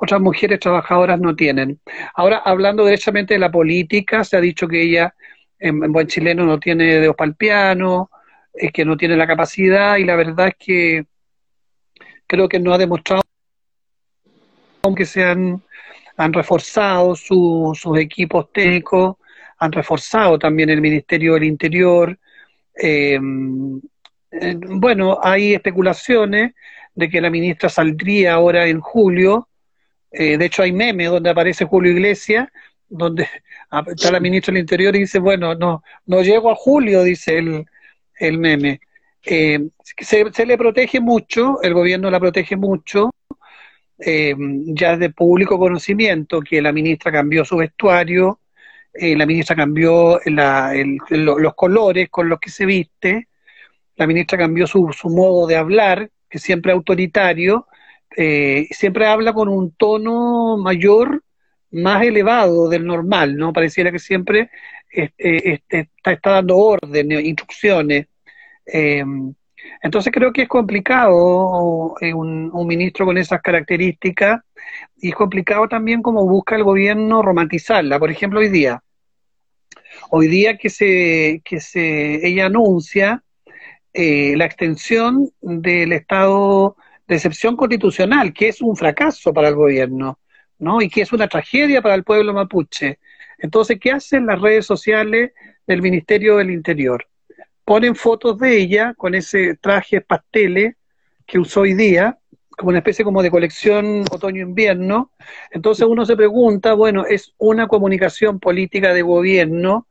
otras mujeres trabajadoras no tienen. Ahora, hablando derechamente de la política, se ha dicho que ella, en, buen chileno, no tiene dedos para el piano, es que no tiene la capacidad, y la verdad es que creo que no ha demostrado que se han, han reforzado sus equipos técnicos, han reforzado también el Ministerio del Interior. Eh, bueno, hay especulaciones de que la ministra saldría ahora en julio eh, de hecho, hay memes donde aparece Julio Iglesias, donde está la ministra del Interior y dice, bueno, no, no llego a julio, dice el, el meme. Eh, se, le protege mucho, el gobierno la protege mucho, eh, ya de público conocimiento que la ministra cambió su vestuario, la ministra cambió los colores con los que se viste, la ministra cambió su, su modo de hablar, que siempre autoritario, eh, siempre habla con un tono mayor, más elevado del normal, ¿no? Pareciera que siempre este, este, está, dando órdenes, instrucciones. Eh, entonces creo que es complicado eh, un, un, ministro con esas características y es complicado también como busca el gobierno romantizarla. Por ejemplo, hoy día, hoy día que se, que se ella anuncia la extensión del estado de excepción constitucional, que es un fracaso para el gobierno, ¿no? Y que es una tragedia para el pueblo mapuche. Entonces, ¿qué hacen las redes sociales del Ministerio del Interior? Ponen fotos de ella con ese traje pasteles que usó hoy día, como una especie como de colección otoño-invierno. Entonces uno se pregunta, bueno, ¿es una comunicación política de gobierno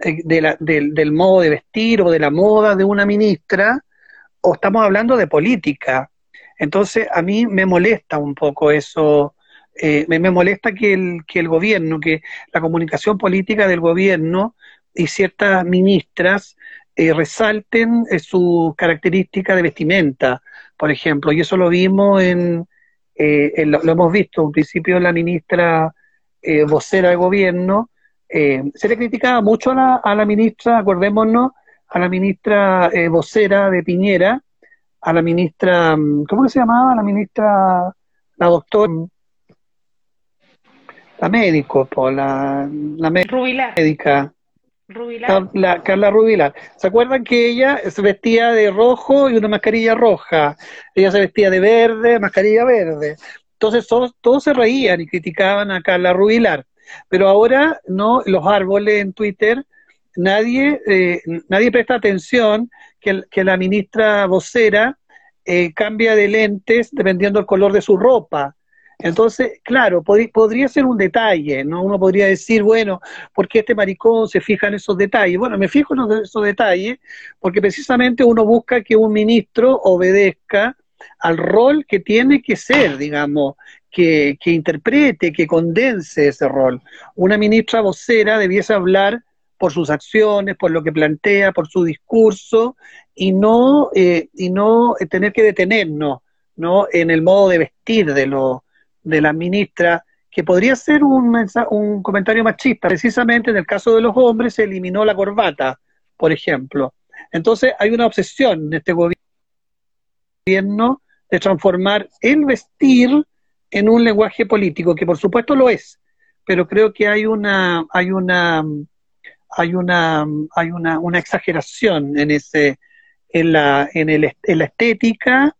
eh, del modo de vestir o de la moda de una ministra? ¿O estamos hablando de política? Entonces, a mí me molesta un poco eso, eh, me, molesta que el, que el gobierno, que la comunicación política del gobierno y ciertas ministras eh, resalten eh, su característica de vestimenta, por ejemplo, y eso lo vimos en, lo, hemos visto, en principio la ministra vocera del gobierno, se le criticaba mucho a la, a la ministra, acordémonos, a la ministra vocera de Piñera, a la ministra, mm, ¿cómo se llamaba? La ministra, la doctora, la médico, la, la médica. Rubilar. La, Carla Rubilar. ¿Se acuerdan que ella se vestía de rojo y una mascarilla roja? Ella se vestía de verde, mascarilla verde. Entonces todos, todos se reían y criticaban a Carla Rubilar. Pero ahora, no, los árboles en Twitter, nadie, eh, nadie presta atención que, la ministra vocera eh, cambia de lentes dependiendo del color de su ropa. Entonces, claro, podría ser un detalle, ¿no? Uno podría decir, bueno, ¿por qué este maricón se fija en esos detalles? Bueno, me fijo en esos detalles porque precisamente uno busca que un ministro obedezca al rol que tiene que ser, digamos, que, que interprete, que condense ese rol. Una ministra vocera debiese hablar por sus acciones, por lo que plantea, por su discurso, y no, eh, y no tener que detenernos ¿no? en el modo de vestir de, lo, de la ministra, que podría ser un, un comentario machista. Precisamente en el caso de los hombres se eliminó la corbata, por ejemplo. Entonces hay una obsesión en este gobierno de transformar el vestir en un lenguaje político, que por supuesto lo es, pero creo que hay una, hay una hay una, hay una, una exageración en ese, en la, en, el, en la estética,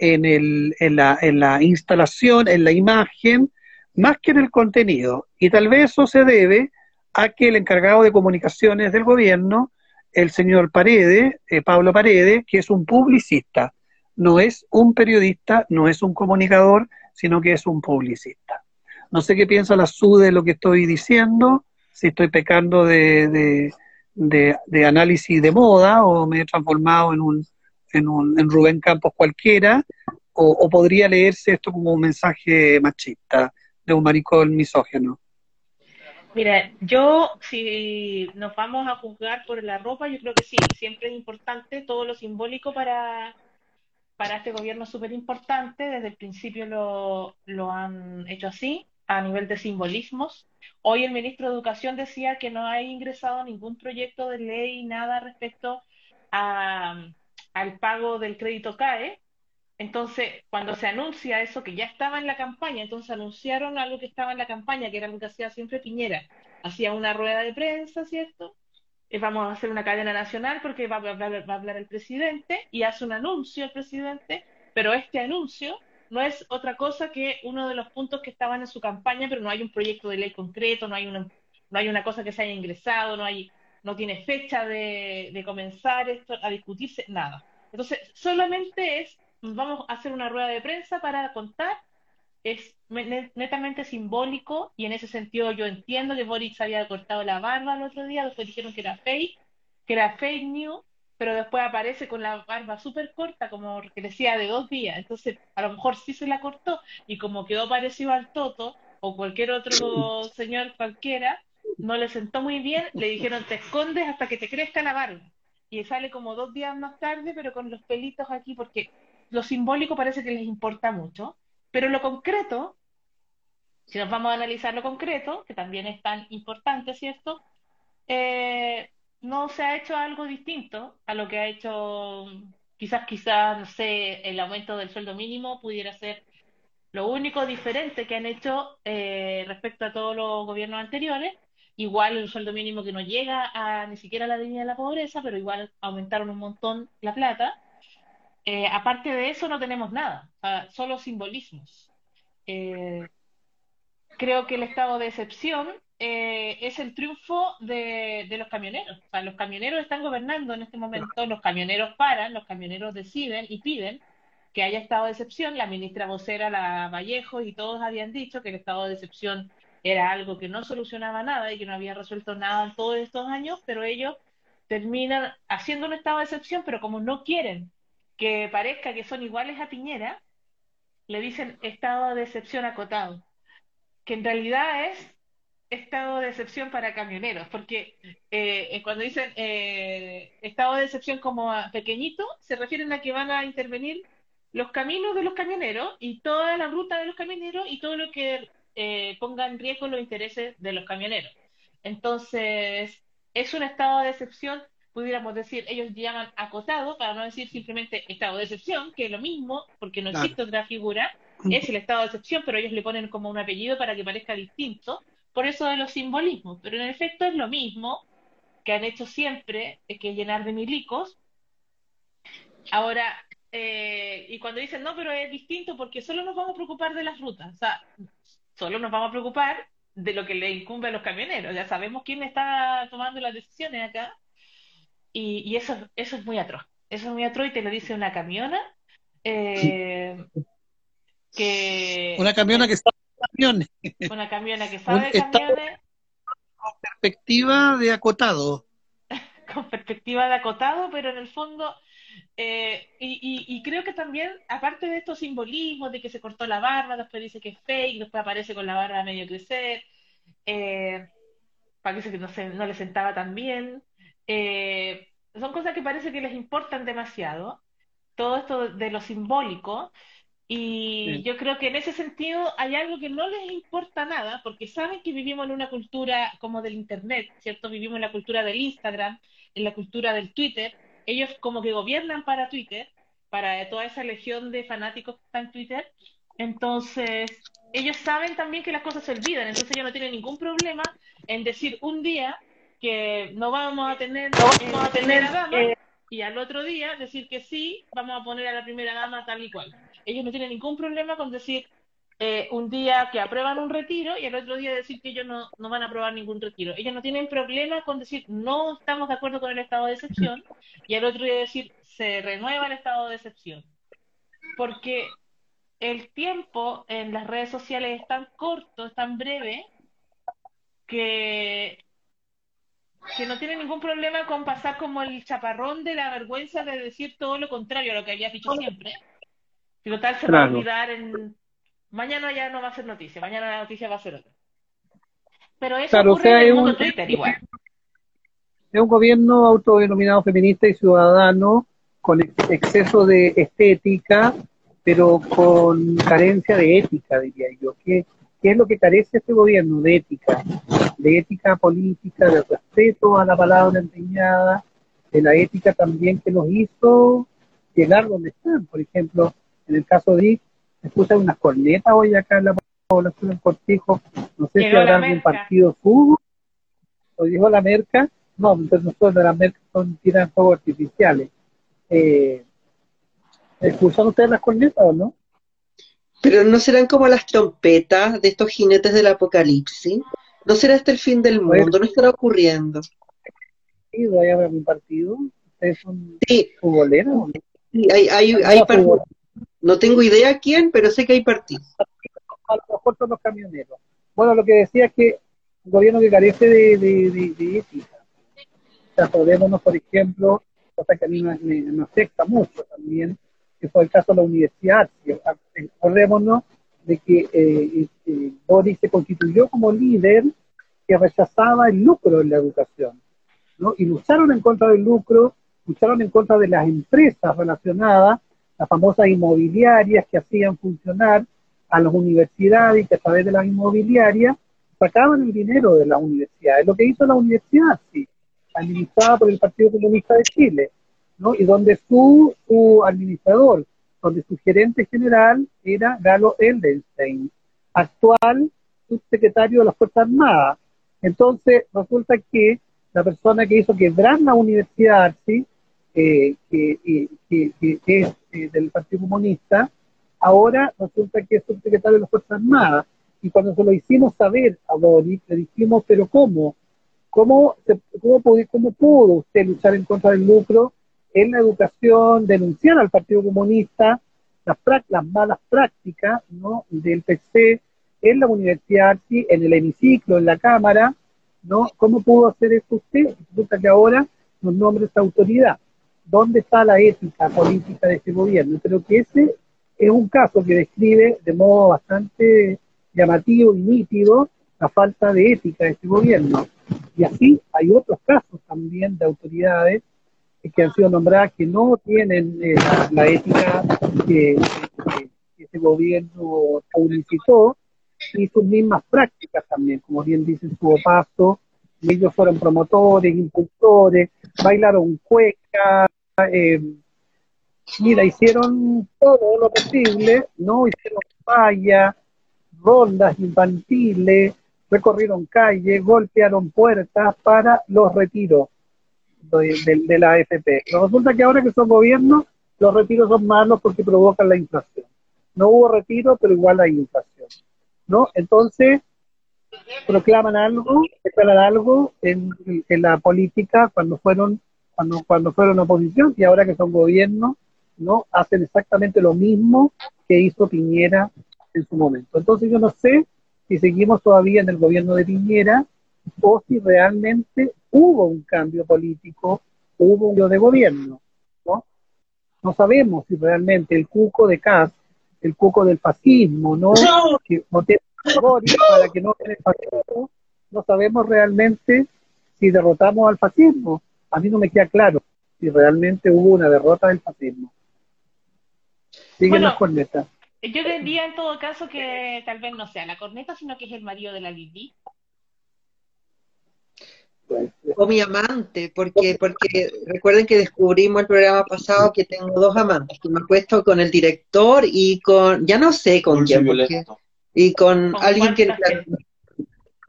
en, el, en, la, en la instalación, en la imagen, más que en el contenido. Y tal vez eso se debe a que el encargado de comunicaciones del gobierno, el señor Paredes, eh, Pablo Paredes, que es un publicista, no es un periodista, no es un comunicador, sino que es un publicista. No sé qué piensa la SU de lo que estoy diciendo, si estoy pecando de, de, análisis de moda o me he transformado en un, en un en Rubén Campos cualquiera, o, podría leerse esto como un mensaje machista de un maricón misógeno. Mira, yo si nos vamos a juzgar por la ropa, yo creo que sí, siempre es importante todo lo simbólico para, para este gobierno súper importante, desde el principio lo, lo han hecho así a nivel de simbolismos. Hoy el ministro de Educación decía que no ha ingresado ningún proyecto de ley, nada respecto a, al pago del crédito CAE. Entonces, cuando se anuncia eso que ya estaba en la campaña, entonces anunciaron algo que estaba en la campaña, que era lo que hacía siempre Piñera. Hacía una rueda de prensa, ¿cierto? Eh, vamos a hacer una cadena nacional porque va a hablar, va a hablar el presidente y hace un anuncio el presidente, pero este anuncio no es otra cosa que uno de los puntos que estaban en su campaña, pero no hay un proyecto de ley concreto, no hay una, no hay una cosa que se haya ingresado, no hay, no tiene fecha de, de comenzar esto a discutirse, nada. Entonces, solamente es, vamos a hacer una rueda de prensa para contar, es netamente simbólico y en ese sentido yo entiendo que Boris había cortado la barba el otro día, después dijeron que era fake, que era fake news, pero después aparece con la barba súper corta, como que decía de dos días, entonces a lo mejor sí se la cortó y como quedó parecido al Toto o cualquier otro señor cualquiera, no le sentó muy bien, le dijeron te escondes hasta que te crezca la barba. Y sale como dos días más tarde, pero con los pelitos aquí, porque lo simbólico parece que les importa mucho, pero lo concreto, si nos vamos a analizar lo concreto, que también es tan importante, ¿cierto? Eh, no se ha hecho algo distinto a lo que ha hecho, quizás, quizás, no sé, el aumento del sueldo mínimo pudiera ser lo único diferente que han hecho eh, respecto a todos los gobiernos anteriores, igual el sueldo mínimo que no llega a ni siquiera la línea de la pobreza, pero igual aumentaron un montón la plata. Eh, aparte de eso no tenemos nada, solo simbolismos. Eh, creo que el estado de excepción eh, es el triunfo de, de, los camioneros. O sea, los camioneros están gobernando en este momento, los camioneros paran, los camioneros deciden y piden que haya estado de excepción. La ministra vocera, la Vallejo, y todos habían dicho que el estado de excepción era algo que no solucionaba nada y que no había resuelto nada en todos estos años, pero ellos terminan haciendo un estado de excepción, pero como no quieren que parezca que son iguales a Piñera, le dicen estado de excepción acotado, que en realidad es estado de excepción para camioneros, porque eh, cuando dicen eh, estado de excepción como pequeñito, se refieren a que van a intervenir los caminos de los camioneros y toda la ruta de los camioneros y todo lo que eh, ponga en riesgo los intereses de los camioneros. Entonces, es un estado de excepción, pudiéramos decir, ellos llaman acotado, para no decir simplemente estado de excepción, que es lo mismo, porque no existe otra figura, es el estado de excepción, pero ellos le ponen como un apellido para que parezca distinto, por eso de los simbolismos, pero en efecto es lo mismo que han hecho siempre, es que llenar de milicos. Ahora, eh, y cuando dicen, no, pero es distinto porque solo nos vamos a preocupar de las rutas, o sea, solo nos vamos a preocupar de lo que le incumbe a los camioneros, ya sabemos quién está tomando las decisiones acá, y, eso, eso es muy atroz, eso es muy atroz y te lo dice una camiona, eh, que... Una camiona que está camiones. Una camiona que sabe de camiones. Con perspectiva de acotado. con perspectiva de acotado, pero en el fondo, eh, y, y, creo que también, aparte de estos simbolismos de que se cortó la barba, después dice que es fake, después aparece con la barba medio crecer, eh, parece que no, se, no le sentaba tan bien. Eh, son cosas que parece que les importan demasiado. Todo esto de lo simbólico. Y yo creo que en ese sentido hay algo que no les importa nada, porque saben que vivimos en una cultura como del Internet, ¿cierto? Vivimos en la cultura del Instagram, en la cultura del Twitter. Ellos como que gobiernan para Twitter, para toda esa legión de fanáticos que están en Twitter. Entonces, ellos saben también que las cosas se olvidan, entonces ellos no tienen ningún problema en decir un día que no vamos a tener, no vamos a eh, tener dama, eh, y al otro día decir que sí, vamos a poner a la primera dama tal y cual ellos no tienen ningún problema con decir eh, un día que aprueban un retiro y el otro día decir que ellos no, no van a aprobar ningún retiro. Ellos no tienen problema con decir no estamos de acuerdo con el estado de excepción y el otro día decir se renueva el estado de excepción. Porque el tiempo en las redes sociales es tan corto, es tan breve, que, que no tiene ningún problema con pasar como el chaparrón de la vergüenza de decir todo lo contrario a lo que habías dicho siempre si total se va a olvidar en... Mañana ya no va a ser noticia, mañana la noticia va a ser otra. Pero eso ocurre en el mundo Twitter igual. Es un gobierno autodenominado feminista y ciudadano con exceso de estética, pero con carencia de ética, diría yo. ¿Qué, ¿Qué es lo que carece este gobierno? De ética, de ética política, de respeto a la palabra empeñada, de la ética también que nos hizo llegar donde están. Por ejemplo, en el caso de se escuchan unas cornetas hoy acá en la población del Cortijo. No sé si habrá algún partido fútbol. O dijo la merca. No, entonces nosotros de la merca son tiran fuegos artificiales. Eh, ¿Escuchan ustedes las cornetas o no? Pero no serán como las trompetas de estos jinetes del apocalipsis. ¿No será este el fin del mundo? ¿No estará ocurriendo? ¿Hay algún partido? ¿Ustedes son sí. futboleros? Sí, hay, hay, hay partidos. No tengo idea quién, pero sé que hay partidos. A lo mejor son los camioneros. Bueno, lo que decía es que un gobierno que carece de, de, de, ética. O sea, acordémonos, por ejemplo, cosa que a mí me, afecta mucho también, que fue el caso de la universidad. Acordémonos de que eh, eh, Boris se constituyó como líder que rechazaba el lucro en la educación. ¿no? Y lucharon en contra del lucro, lucharon en contra de las empresas relacionadas las famosas inmobiliarias que hacían funcionar a las universidades y que a través de las inmobiliarias sacaban el dinero de las universidades. Lo que hizo la universidad, sí, administrada por el Partido Comunista de Chile, ¿no? y donde su, administrador, donde su gerente general era Galo Eldenstein, actual subsecretario de las Fuerzas Armadas. Entonces, resulta que la persona que hizo quebrar la universidad, ¿sí? que, es eh, del Partido Comunista, ahora resulta que es subsecretario de las Fuerzas Armadas. Y cuando se lo hicimos saber a Boric, le dijimos, pero ¿cómo? ¿Cómo, pudo, ¿Cómo pudo usted luchar en contra del lucro en la educación, denunciar al Partido Comunista las, las malas prácticas del PC en la universidad, ¿sí? en el hemiciclo, en la Cámara? ¿no? ¿Cómo pudo hacer eso usted? Resulta que ahora nos nombra esta autoridad dónde está la ética política de este gobierno. Creo que ese es un caso que describe de modo bastante llamativo y nítido la falta de ética de este gobierno. Y así hay otros casos también de autoridades que han sido nombradas que no tienen eh, la, ética que, este gobierno publicitó y sus mismas prácticas también, como bien dice su paso, ellos fueron promotores, impulsores, bailaron cueca, eh, mira, hicieron todo lo posible, ¿no? Hicieron fallas, rondas infantiles, recorrieron calles, golpearon puertas para los retiros de, la AFP. Resulta que ahora que son gobiernos, los retiros son malos porque provocan la inflación. No hubo retiro, pero igual hay inflación. ¿no? Entonces, proclaman algo, declaran algo en la política cuando fueron cuando, fueron oposición y ahora que son gobierno, ¿no? Hacen exactamente lo mismo que hizo Piñera en su momento. Entonces yo no sé si seguimos todavía en el gobierno de Piñera o si realmente hubo un cambio político, hubo un cambio de gobierno, ¿no? No sabemos si realmente el cuco de Cas, el cuco del fascismo, ¿no? Que para que no el fascismo, no sabemos realmente si derrotamos al fascismo a mí no me queda claro si realmente hubo una derrota del fascismo. Siguen las cornetas. Yo diría en todo caso que tal vez no sea la corneta, sino que es el marido de la Lili. O mi amante, porque, porque recuerden que descubrimos el programa pasado que tengo dos amantes, que me puesto con el director y con, ya no sé con quién, y con, alguien que,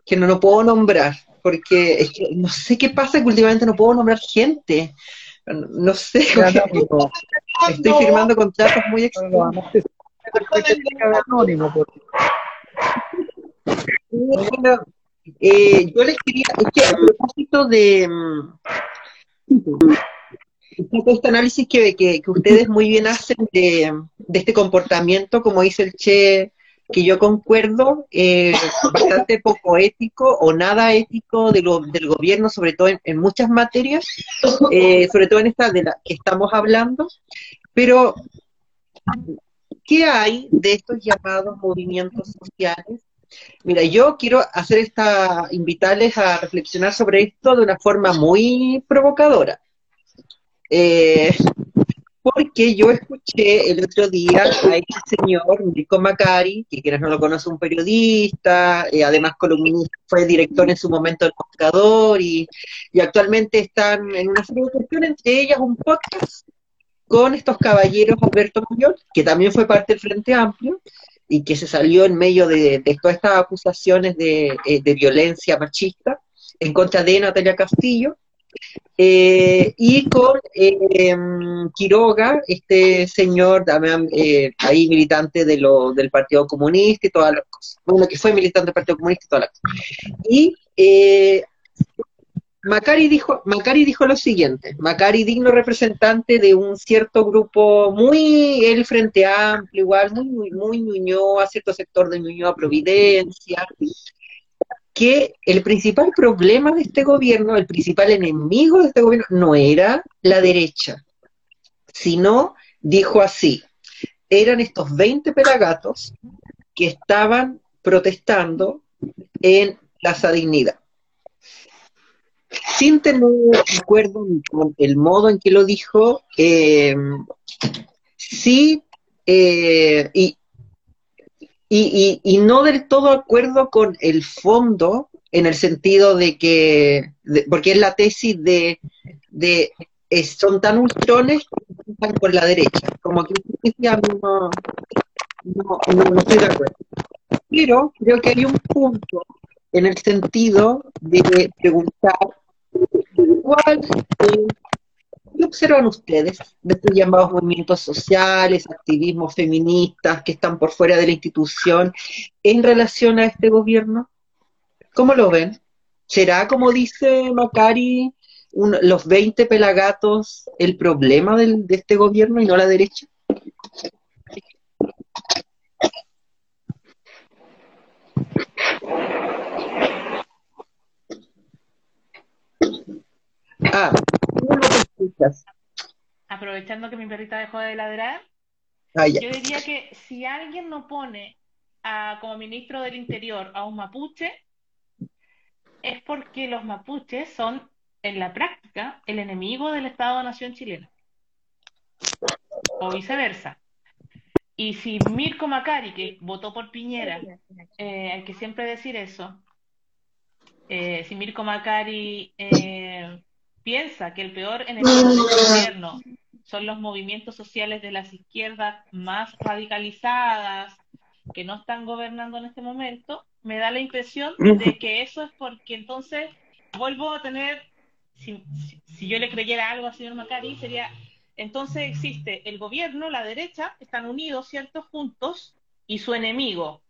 que no lo puedo nombrar porque es que no sé qué pasa que últimamente no puedo nombrar gente. No sé. Estoy firmando contratos muy extraños. Eh, yo les quería, es que a propósito de mm, este análisis que, que, que, ustedes muy bien hacen de, de este comportamiento, como dice el Che que yo concuerdo, eh, bastante poco ético o nada ético de lo, del gobierno, sobre todo en, muchas materias, eh, sobre todo en esta de la que estamos hablando. Pero, ¿qué hay de estos llamados movimientos sociales? Mira, yo quiero hacer esta, invitarles a reflexionar sobre esto de una forma muy provocadora. Eh, porque yo escuché el otro día a este señor, Nico Macari, que quienes no lo conoce, un periodista, eh, además columnista, fue director en su momento del Buscador y, actualmente están en una serie de entre ellas un podcast con estos caballeros Alberto Mayor, que también fue parte del Frente Amplio, y que se salió en medio de, todas estas acusaciones eh, de violencia machista en contra de Natalia Castillo, eh, y con eh, Quiroga, este señor también eh, ahí militante de lo, del Partido Comunista y todas las cosas. Bueno, que fue militante del Partido Comunista y todas las cosas. Y Macari dijo, Macari dijo lo siguiente, Macari digno representante de un cierto grupo muy, el Frente Amplio, igual, muy, muy, muy Ñuñoa, cierto sector de Ñuñoa Providencia, que el principal problema de este gobierno, el principal enemigo de este gobierno, no era la derecha, sino, dijo así, eran estos 20 pelagatos que estaban protestando en Plaza Dignidad. Sin tener acuerdo con el modo en que lo dijo, eh, sí, eh, y, y, y, y, no del todo acuerdo con el fondo, en el sentido de que, porque es la tesis de, de es, son tan ultrones que están por la derecha, como que no, no, no, estoy de acuerdo. Pero creo que hay un punto en el sentido de preguntar cuál eh, ¿Qué observan ustedes de estos llamados movimientos sociales, activismos feministas que están por fuera de la institución en relación a este gobierno? ¿Cómo lo ven? ¿Será, como dice Macari, los 20 pelagatos el problema del, de este gobierno y no la derecha? Ah, Aprovechando que mi perrita dejó de ladrar, ah, yo diría que si alguien no pone a, como ministro del Interior a un mapuche, es porque los mapuches son, en la práctica, el enemigo del Estado-Nación chileno. O viceversa. Y si Mirko Macari, que votó por Piñera, eh, hay que siempre decir eso, eh, si Mirko Macari eh, piensa que el peor enemigo del gobierno son los movimientos sociales de las izquierdas más radicalizadas que no están gobernando en este momento, me da la impresión de que eso es porque entonces vuelvo a tener, si, si, yo le creyera algo al señor Macari, sería, entonces existe el gobierno, la derecha, están unidos, ¿cierto?, juntos, y su enemigo,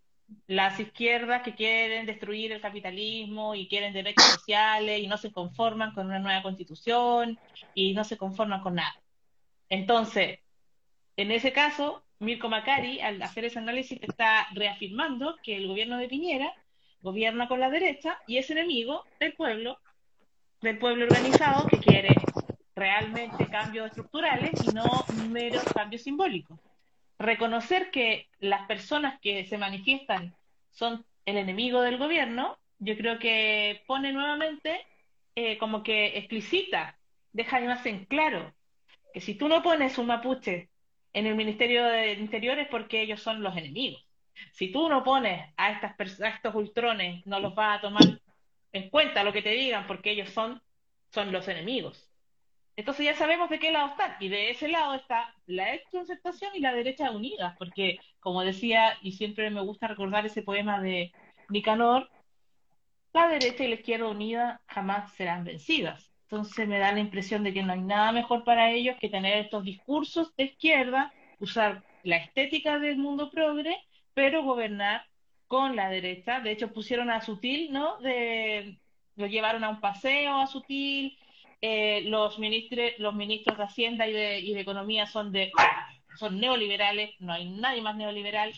las izquierdas que quieren destruir el capitalismo y quieren derechos sociales y no se conforman con una nueva constitución y no se conforman con nada. Entonces, en ese caso, Mirko Macari, al hacer ese análisis, está reafirmando que el gobierno de Piñera gobierna con la derecha y es enemigo del pueblo, del pueblo organizado que quiere realmente cambios estructurales y no meros cambios simbólicos reconocer que las personas que se manifiestan son el enemigo del gobierno, yo creo que pone nuevamente eh, como que explicita, deja más en claro que si tú no pones un mapuche en el Ministerio del Interior es porque ellos son los enemigos. Si tú no pones a, estas a estos ultrones, no los vas a tomar en cuenta lo que te digan porque ellos son, son los enemigos. Entonces ya sabemos de qué lado están. Y de ese lado está la exconcertación y la derecha unida. Porque, como decía, y siempre me gusta recordar ese poema de Nicanor, la derecha y la izquierda unida jamás serán vencidas. Entonces me da la impresión de que no hay nada mejor para ellos que tener estos discursos de izquierda, usar la estética del mundo progre, pero gobernar con la derecha. De hecho, pusieron a Sutil, ¿no? Lo llevaron a un paseo a Sutil, eh, los, ministros, los ministros de Hacienda y de, y de Economía son, de, son neoliberales, no hay nadie más neoliberal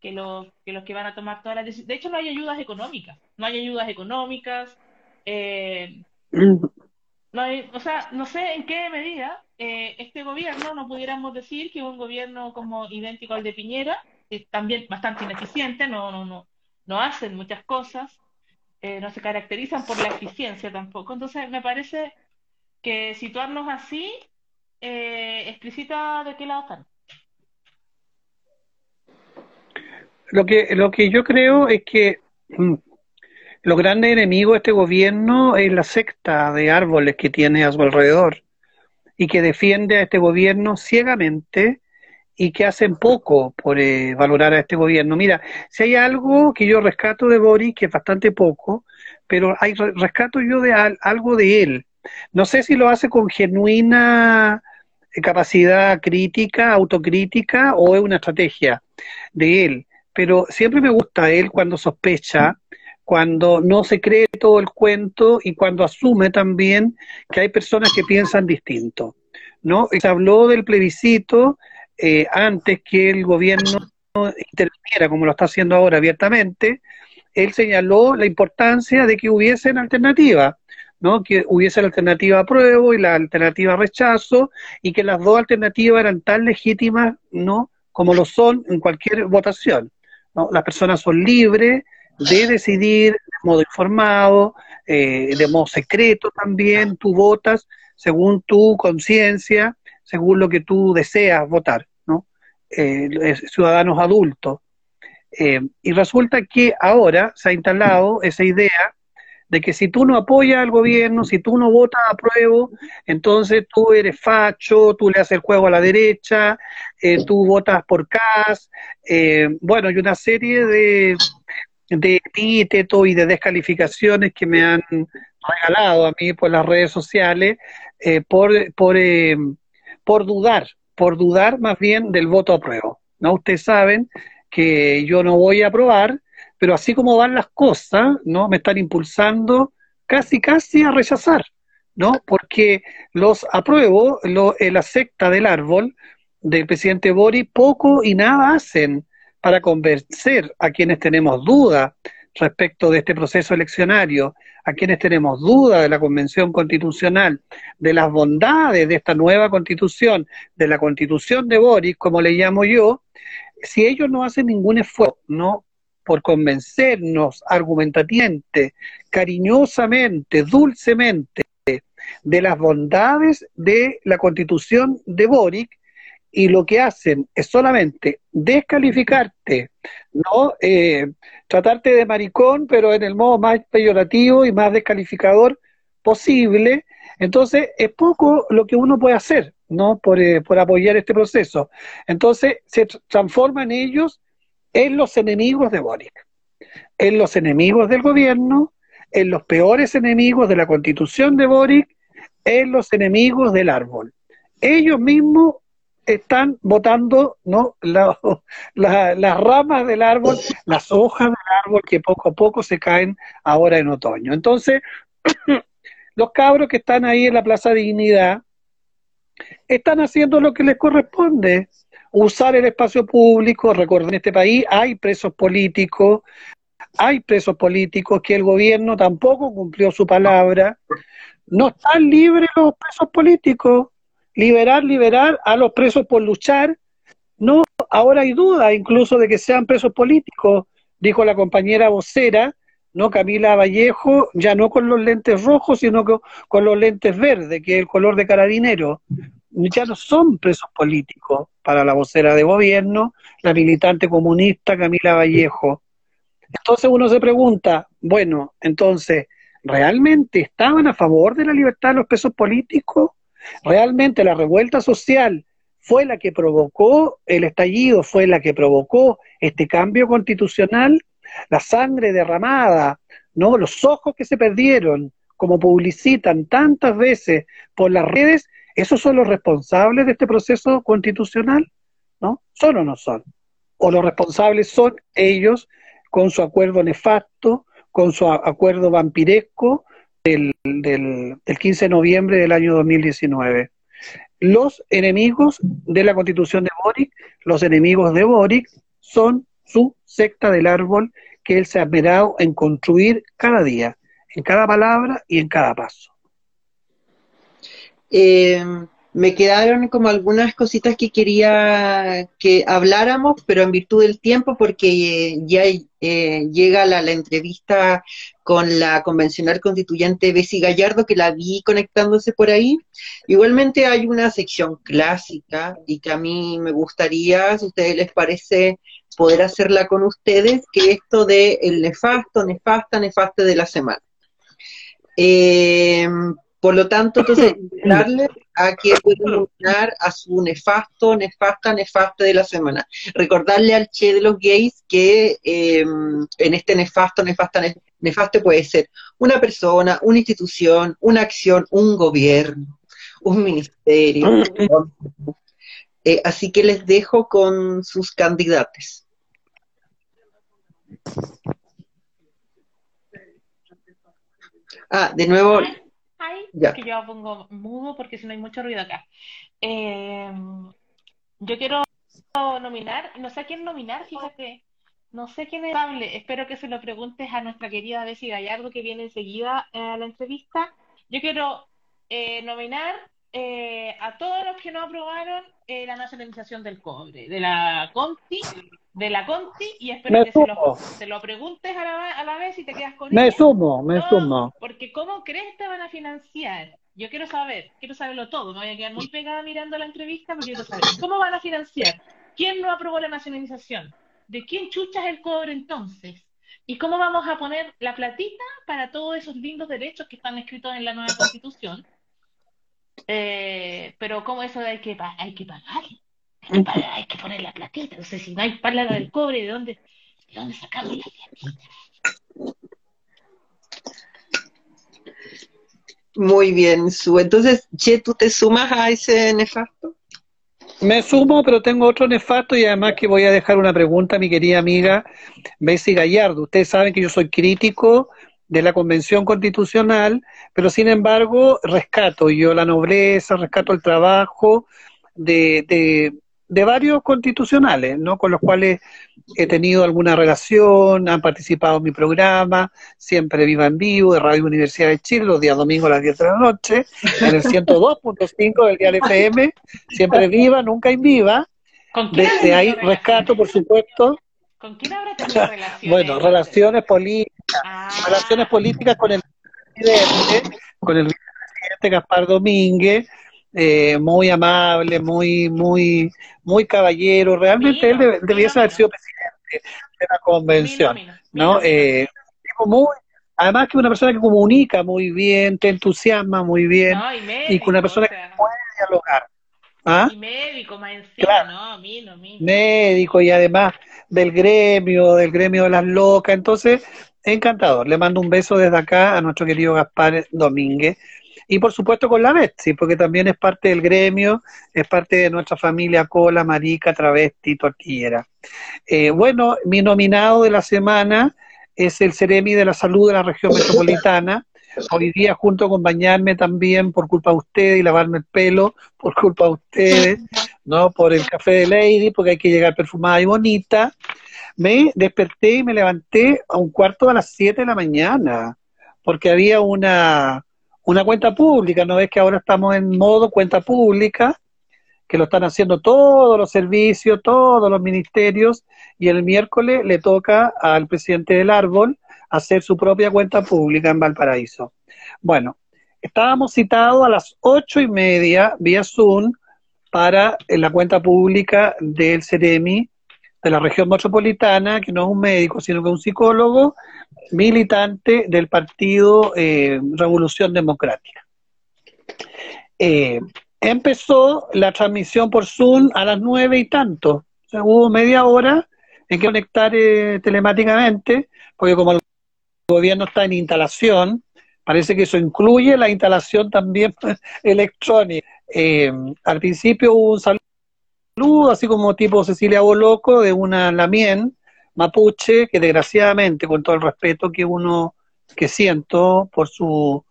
que los, que los que van a tomar todas las decisiones. De hecho, no hay ayudas económicas, no hay ayudas económicas, eh, no hay, o sea, no sé en qué medida eh, este gobierno, no pudiéramos decir que un gobierno como idéntico al de Piñera, es también bastante ineficiente, no, no, no, no hacen muchas cosas, eh, no se caracterizan por la eficiencia tampoco. Entonces, me parece que situarnos así eh, explicita de qué lado están. Lo que, lo que yo creo es que mm, los grandes enemigos de este gobierno es la secta de árboles que tiene a su alrededor. y que defiende a este gobierno ciegamente y que hacen poco por eh, valorar a este gobierno. Mira, si hay algo que yo rescato de Boris, que es bastante poco, pero hay rescato yo de algo de él. No sé si lo hace con genuina eh, capacidad crítica, autocrítica, o es una estrategia de él. Pero siempre me gusta él cuando sospecha, cuando no se cree todo el cuento y cuando asume también que hay personas que piensan distinto. ¿no? Se habló del plebiscito eh, antes que el gobierno interviniera, como lo está haciendo ahora abiertamente, él señaló la importancia de que hubiesen alternativas, ¿no? que hubiese la alternativa apruebo y la alternativa rechazo, y que las dos alternativas eran tan legítimas ¿no? como lo son en cualquier votación. Las personas son libres de decidir de modo informado, eh, de modo secreto también, tú votas según tu conciencia, según lo que tú deseas votar, ¿no? Eh, ciudadanos adultos. Eh, y resulta que ahora se ha instalado esa idea de que si tú no apoyas al gobierno, si tú no votas a prueba, entonces tú eres facho, tú le haces el juego a la derecha, eh, tú votas por CAS, bueno, y una serie de, de epítetos y de descalificaciones que me han regalado a mí por las redes sociales por, por por dudar, por dudar más bien del voto a prueba. ¿no? Ustedes saben que yo no voy a aprobar, pero así como van las cosas, ¿no? Me están impulsando casi, casi a rechazar, ¿no? Porque los apruebo, lo, la secta del árbol del presidente Bori, poco y nada hacen para convencer a quienes tenemos dudas respecto de este proceso eleccionario, a quienes tenemos dudas de la Convención Constitucional, de las bondades de esta nueva Constitución, de la Constitución de Boris, como le llamo yo, si ellos no hacen ningún esfuerzo, ¿no? Por convencernos argumentativamente, cariñosamente, dulcemente, de las bondades de la constitución de Boric, y lo que hacen es solamente descalificarte, ¿no? Eh, tratarte de maricón, pero en el modo más peyorativo y más descalificador posible. Entonces, es poco lo que uno puede hacer, ¿no? Por, eh, por apoyar este proceso. Entonces, se transforman ellos en los enemigos de Boric, en los enemigos del gobierno, en los peores enemigos de la constitución de Boric, en los enemigos del árbol. Ellos mismos están botando las ramas del árbol, las hojas del árbol que poco a poco se caen ahora en otoño. Entonces, los cabros que están ahí en la Plaza Dignidad están haciendo lo que les corresponde, usar el espacio público, recuerden, en este país hay presos políticos, hay presos políticos que el gobierno tampoco cumplió su palabra, no están libres los presos políticos, liberar, liberar a los presos por luchar. No, ahora hay duda incluso de que sean presos políticos, dijo la compañera vocera, ¿no? Camila Vallejo, ya no con los lentes rojos, sino con, con los lentes verdes, que es el color de carabinero. Ya no son presos políticos para la vocera de gobierno, la militante comunista Camila Vallejo. Entonces uno se pregunta, bueno, entonces, ¿realmente estaban a favor de la libertad de los presos políticos? Realmente la revuelta social fue la que provocó el estallido, fue la que provocó este cambio constitucional, la sangre derramada, ¿no? Los ojos que se perdieron, como publicitan tantas veces por las redes, ¿esos son los responsables de este proceso constitucional? ¿No? ¿Son o no son? ¿O los responsables son ellos con su acuerdo nefasto, con su acuerdo vampiresco, del, del, 15 de noviembre del año 2019. Los enemigos de la constitución de Boric, los enemigos de Boric, son su secta del árbol que él se ha esperado en construir cada día, en cada palabra y en cada paso. Eh, me quedaron como algunas cositas que quería que habláramos, pero en virtud del tiempo, porque ya eh, llega la, entrevista con la convencional constituyente Bessie Gallardo, que la vi conectándose por ahí. Igualmente hay una sección clásica y que a mí me gustaría, si a ustedes les parece, poder hacerla con ustedes, que esto de el nefasto, nefasta, nefaste de la semana. Eh, por lo tanto, entonces, darle a que pueden nominar a su nefasto, nefasta, nefasta de la semana. Recordarle al Che de los gays que eh, en este nefasto, nefasta, nef- nefasto puede ser una persona, una institución, una acción, un gobierno, un ministerio. Eh, así que les dejo con sus candidatos. Ah, de nuevo, Ya. que yo pongo mudo porque si no hay mucho ruido acá. Eh, yo quiero nominar, no sé a quién nominar, fíjate, no sé quién es hable. Espero que se lo preguntes a nuestra querida Bessie Gallardo que viene enseguida eh, a la entrevista. Yo quiero eh, nominar eh, a todos los que no aprobaron eh, la nacionalización del cobre, de la Conti, de la Conti, y espero Me que se lo, se lo preguntes a la, a la vez y te quedas con Me ella. sumo, me No, sumo. porque ¿cómo crees que van a financiar? Yo quiero saber, quiero saberlo todo. Me voy a quedar muy pegada mirando la entrevista porque quiero saber cómo van a financiar. ¿Quién no aprobó la nacionalización? ¿De quién chucha es el cobre entonces? ¿Y cómo vamos a poner la platita para todos esos lindos derechos que están escritos en la nueva constitución? Eh, pero ¿cómo eso hay que, pa- hay que pagar? Hay que pagar, hay que poner la platita. Entonces, si no hay plata del cobre, ¿de dónde, de dónde sacamos la platita? muy bien, Su. Entonces, Che, ¿tú te sumas a ese nefasto? Me sumo, pero tengo otro nefasto y además que voy a dejar una pregunta a mi querida amiga Bessie Gallardo. Ustedes saben que yo soy crítico de la Convención Constitucional, pero sin embargo rescato yo la nobleza, rescato el trabajo de, de, de varios constitucionales, ¿no? Con los cuales he tenido alguna relación, han participado en mi programa, siempre viva en vivo, de Radio Universidad de Chile, los días domingos a las 10 de la noche, en el 102.5 del Dial FM, siempre viva, nunca en viva. ¿Con quién Desde ahí rescato, por supuesto, ¿Con quién habrá tenido relaciones? bueno, relaciones políticas, Ah, relaciones políticas con el presidente, con el vicepresidente Gaspar Domínguez, eh, muy amable, muy, muy, muy caballero. Realmente él debiese mino, haber sido presidente de la convención, ¿no? Eh, muy, además que una persona que comunica muy bien, te entusiasma muy bien, No, y y médico, con una persona o sea, que puede dialogar. ¿Ah? y médico más encima, Claro. no, mino, mino. médico y además del gremio, del gremio de las locas. Entonces, encantador. Le mando un beso desde acá a nuestro querido Gaspar Domínguez. Y por supuesto con la Betsy, porque también es parte del gremio, es parte de nuestra familia cola, marica, travesti, tortillera. Eh, bueno, mi nominado de la semana es el Ceremi de la Salud de la región metropolitana. Hoy día, junto a acompañarme también por culpa de ustedes y lavarme el pelo, por culpa de ustedes, ¿no? Por el café de Lady, porque hay que llegar perfumada y bonita. Me desperté y me levanté a un cuarto a las 7 de la mañana, porque había una, una cuenta pública, ¿no ves que ahora estamos en modo cuenta pública? que lo están haciendo todos los servicios, todos los ministerios, y el miércoles le toca al presidente del árbol hacer su propia cuenta pública en Valparaíso. Bueno, estábamos citados a las ocho y media vía Zoom para la cuenta pública del CEREMI de la región metropolitana, que no es un médico, sino que es un psicólogo militante del partido eh, Revolución Democrática. Eh, empezó la transmisión por Zoom a las nueve y tanto. O sea, hubo media hora en que conectar eh, telemáticamente, porque como el gobierno está en instalación, parece que eso incluye la instalación también electrónica. Eh, al principio hubo un saludo, así como tipo Cecilia Boloco, de una Lamien mapuche, que desgraciadamente, con todo el respeto que uno que siento por su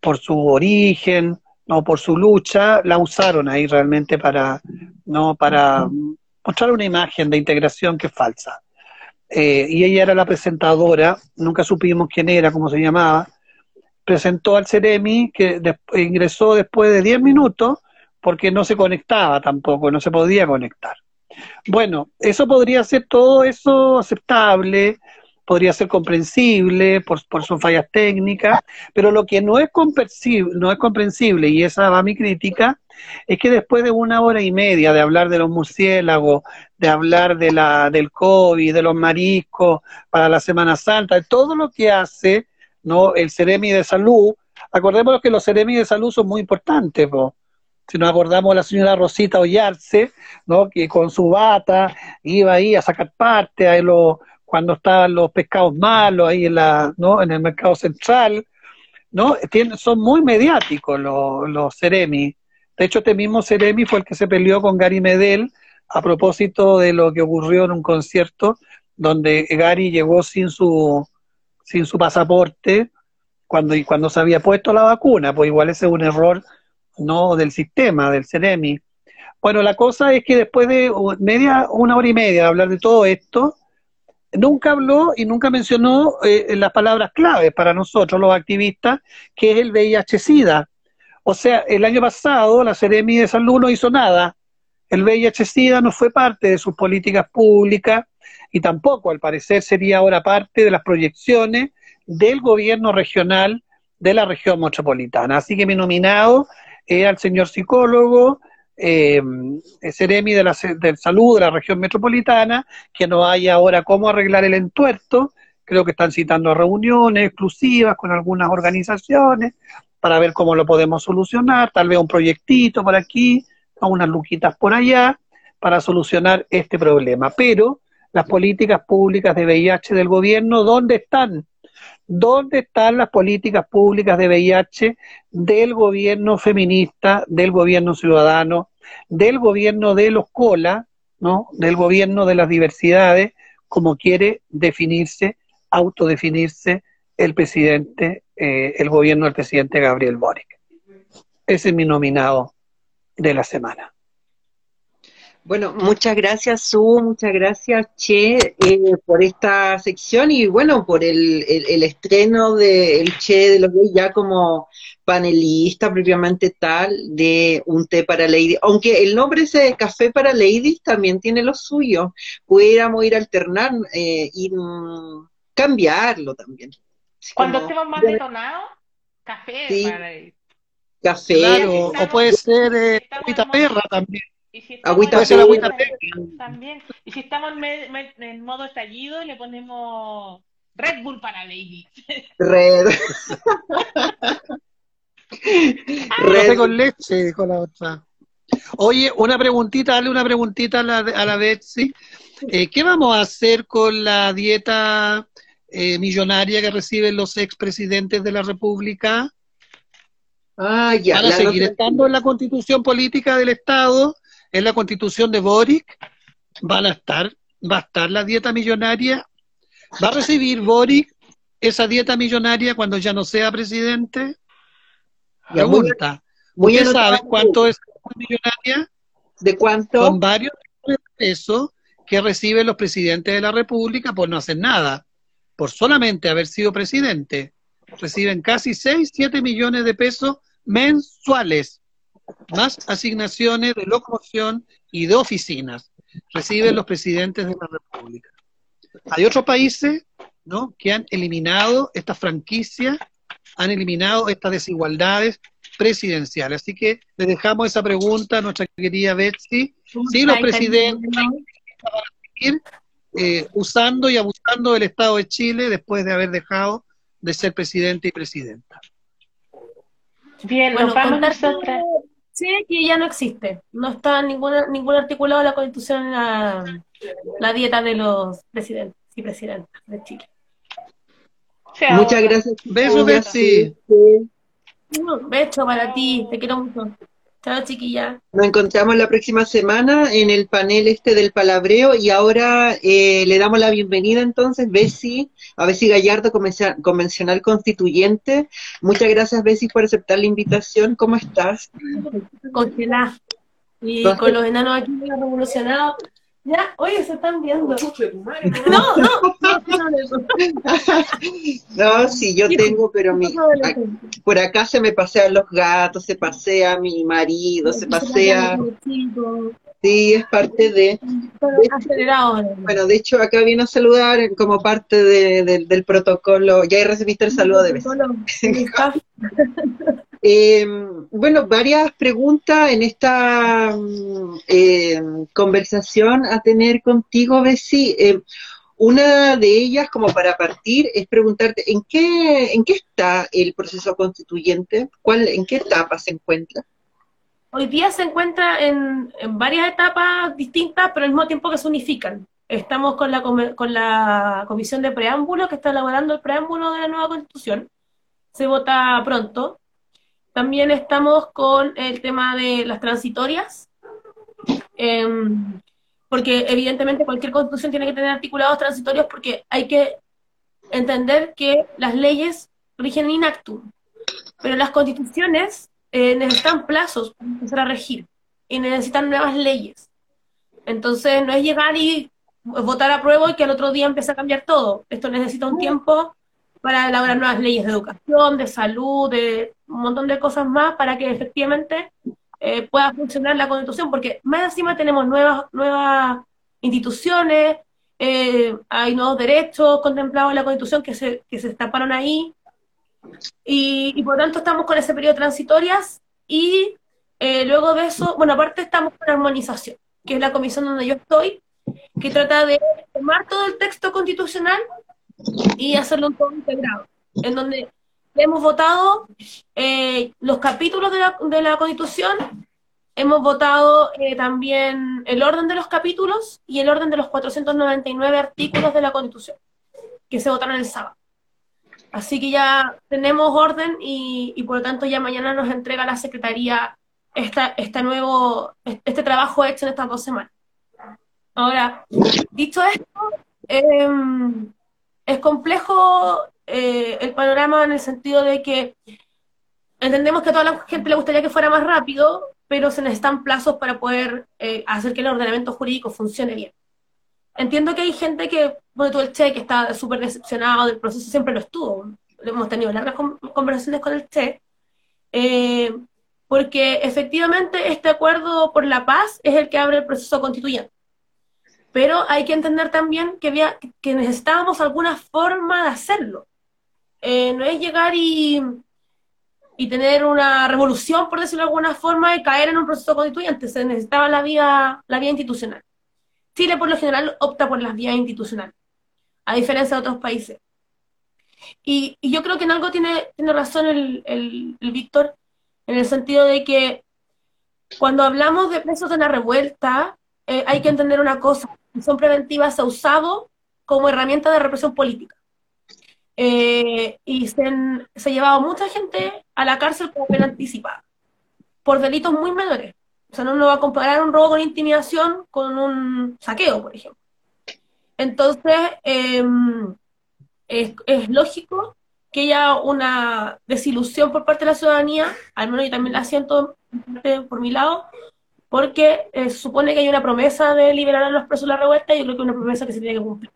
por su origen, no por su lucha, la usaron ahí realmente para no para mostrar una imagen de integración que es falsa. Eh, y ella era la presentadora, nunca supimos quién era, cómo se llamaba, presentó al Ceremi, que ingresó después de 10 minutos, porque no se conectaba tampoco, no se podía conectar. Bueno, eso podría ser todo eso aceptable, podría ser comprensible por, por sus fallas técnicas, pero lo que no es comprensible, no es comprensible, y esa va mi crítica, es que después de una hora y media de hablar de los murciélagos, de hablar de la, del COVID, de los mariscos para la Semana Santa, de todo lo que hace ¿no? el Ceremi de Salud, acordémonos que los Ceremi de Salud son muy importantes, ¿no? Si nos acordamos la señora Rosita Ollarse, ¿no? que con su bata iba ahí a sacar parte, ahí lo, cuando estaban los pescados malos ahí en, la, ¿no? en el mercado central, ¿no? son muy mediáticos los, los Ceremi. De hecho, este mismo Ceremi fue el que se peleó con Gary Medel a propósito de lo que ocurrió en un concierto donde Gary llegó sin su, sin su pasaporte cuando, cuando se había puesto la vacuna, pues igual ese es un error no del sistema, del CEREMI. Bueno, la cosa es que después de media, una hora y media de hablar de todo esto, nunca habló y nunca mencionó eh, las palabras claves para nosotros, los activistas, que es el VIH-Sida. O sea, el año pasado la Ceremi de Salud no hizo nada. El VIH-Sida no fue parte de sus políticas públicas y tampoco, al parecer, sería ahora parte de las proyecciones del gobierno regional de la región metropolitana. Así que mi nominado es al señor psicólogo, eh, Ceremi de la de Salud de la región metropolitana, que no hay ahora cómo arreglar el entuerto. Creo que están citando reuniones exclusivas con algunas organizaciones para ver cómo lo podemos solucionar, tal vez un proyectito por aquí, unas luquitas por allá, para solucionar este problema. Pero las políticas públicas de VIH del gobierno, ¿dónde están? ¿Dónde están las políticas públicas de VIH del gobierno feminista, del gobierno ciudadano, del gobierno de los cola, ¿no? del gobierno de las diversidades, como quiere definirse, autodefinirse el presidente, eh, el gobierno del presidente Gabriel Boric? Ese es mi nominado de la semana. Bueno, muchas gracias Su, muchas gracias Che eh, por esta sección y bueno, por el, el, estreno del Che de los ya como panelista propiamente tal de un té para ladies, aunque el nombre ese de café para ladies también tiene lo suyo, pudiéramos ir a alternar eh, y mm, cambiarlo también. Cuando estemos más detonados, café para ladies. Café. Claro, o puede ser eh, perra también. Y si agüita, agüita también. Y si estamos en, modo estallido, le ponemos Red Bull para Lady. Red. Red con leche, dijo la otra. Oye, una preguntita, dale una preguntita a la, a la Betsy. Eh, ¿Qué vamos a hacer con la dieta eh, millonaria que reciben los expresidentes de la República? Ah, ya. ¿Van a seguir estando en la constitución política del Estado? En la constitución de Boric van a estar, va a estar la dieta millonaria, va a recibir Boric esa dieta millonaria cuando ya no sea presidente. Pregunta, muy, ¿usted sabe cuánto es la millonaria? ¿De cuánto? Son varios pesos que reciben los presidentes de la República por no hacer nada, por solamente haber sido presidente. Reciben casi 6, 7 millones de pesos mensuales más asignaciones de locomoción y de oficinas reciben los presidentes de la República. Hay otros países ¿no? que han eliminado esta franquicia, han eliminado estas desigualdades presidenciales. Así que le dejamos esa pregunta a nuestra querida Betsy. Si los presidentes van a seguir eh, usando y abusando del Estado de Chile después de haber dejado de ser presidente y presidenta. Bien, nos vamos nosotras. Sí, que ya no existe. No está ningún, ningún articulado de la Constitución en la, dieta de los presidentes y presidentas de Chile. Muchas gracias. Besos, Betsy. Un beso para ti, te quiero mucho. Chao, chiquilla. Nos encontramos la próxima semana en el panel este del palabreo y ahora eh, le damos la bienvenida entonces, Bessie, a Bessie Gallardo, convencional constituyente. Muchas gracias, Bessie, por aceptar la invitación. ¿Cómo estás? Congelada. Y con los enanos aquí revolucionados. Ya, oye, se están viendo. No, no, no. sí, yo tengo, pero mi, por acá se me pasean los gatos, se pasea mi marido, se pasea. Sí, es parte de. Bueno, de hecho, acá vino a saludar como parte del protocolo. Ya recibiste el saludo de vez. Eh, bueno, varias preguntas en esta mm, eh, conversación a tener contigo, Bessie. Eh, una de ellas, como para partir, es preguntarte, ¿en qué, en qué está el proceso constituyente? ¿Cuál, ¿En qué etapa se encuentra? Hoy día se encuentra en, en varias etapas distintas, pero al mismo tiempo que se unifican. Estamos con la, con la comisión de preámbulo que está elaborando el preámbulo de la nueva constitución. Se vota pronto. También estamos con el tema de las transitorias, em, porque evidentemente cualquier constitución tiene que tener articulados transitorios porque hay que entender que las leyes rigen in actum, pero las constituciones eh, necesitan plazos para empezar a regir y necesitan nuevas leyes. Entonces no es llegar y votar a prueba y que al otro día empiece a cambiar todo. Esto necesita un tiempo para elaborar nuevas leyes de educación, de salud, de un montón de cosas más para que efectivamente eh, pueda funcionar la constitución, porque más encima tenemos nuevas, nuevas instituciones, eh, hay nuevos derechos contemplados en la constitución que se, que se destaparon ahí, y, y por lo tanto estamos con ese periodo transitorias, y eh, luego de eso, bueno, aparte estamos con armonización, que es la comisión donde yo estoy, que trata de tomar todo el texto constitucional y hacerlo un todo integrado, en donde hemos votado eh, los capítulos de la, de la Constitución, hemos votado eh, también el orden de los capítulos y el orden de los 499 artículos de la Constitución, que se votaron el sábado. Así que ya tenemos orden y, y por lo tanto ya mañana nos entrega la Secretaría esta, esta nuevo, este trabajo hecho en estas dos semanas. Ahora, dicho esto, em, es complejo eh, el panorama en el sentido de que entendemos que a toda la gente le gustaría que fuera más rápido, pero se necesitan plazos para poder eh, hacer que el ordenamiento jurídico funcione bien. Entiendo que hay gente que, bueno, todo el Che, que está súper decepcionado del proceso, siempre lo estuvo. Hemos tenido largas con- conversaciones con el Che, eh, porque efectivamente este acuerdo por la paz es el que abre el proceso constituyente. Pero hay que entender también que, había, que necesitábamos alguna forma de hacerlo. Eh, no es llegar y, y tener una revolución, por decirlo de alguna forma, y caer en un proceso constituyente. Se necesitaba la vía, la vía institucional. Chile, por lo general, opta por las vías institucionales, a diferencia de otros países. Y, y yo creo que en algo tiene, tiene razón el, el, el Víctor, en el sentido de que cuando hablamos de presos de la revuelta, eh, hay que entender una cosa, la prisión preventiva se ha usado como herramienta de represión política. Eh, y se, se ha llevado mucha gente a la cárcel como pena anticipada, por delitos muy menores. O sea, no uno va a comparar un robo con intimidación con un saqueo, por ejemplo. Entonces, eh, es, lógico que haya una desilusión por parte de la ciudadanía, al menos yo también la siento por mi lado, porque eh, supone que hay una promesa de liberar a los presos de la revuelta y yo creo que es una promesa que se tiene que cumplir.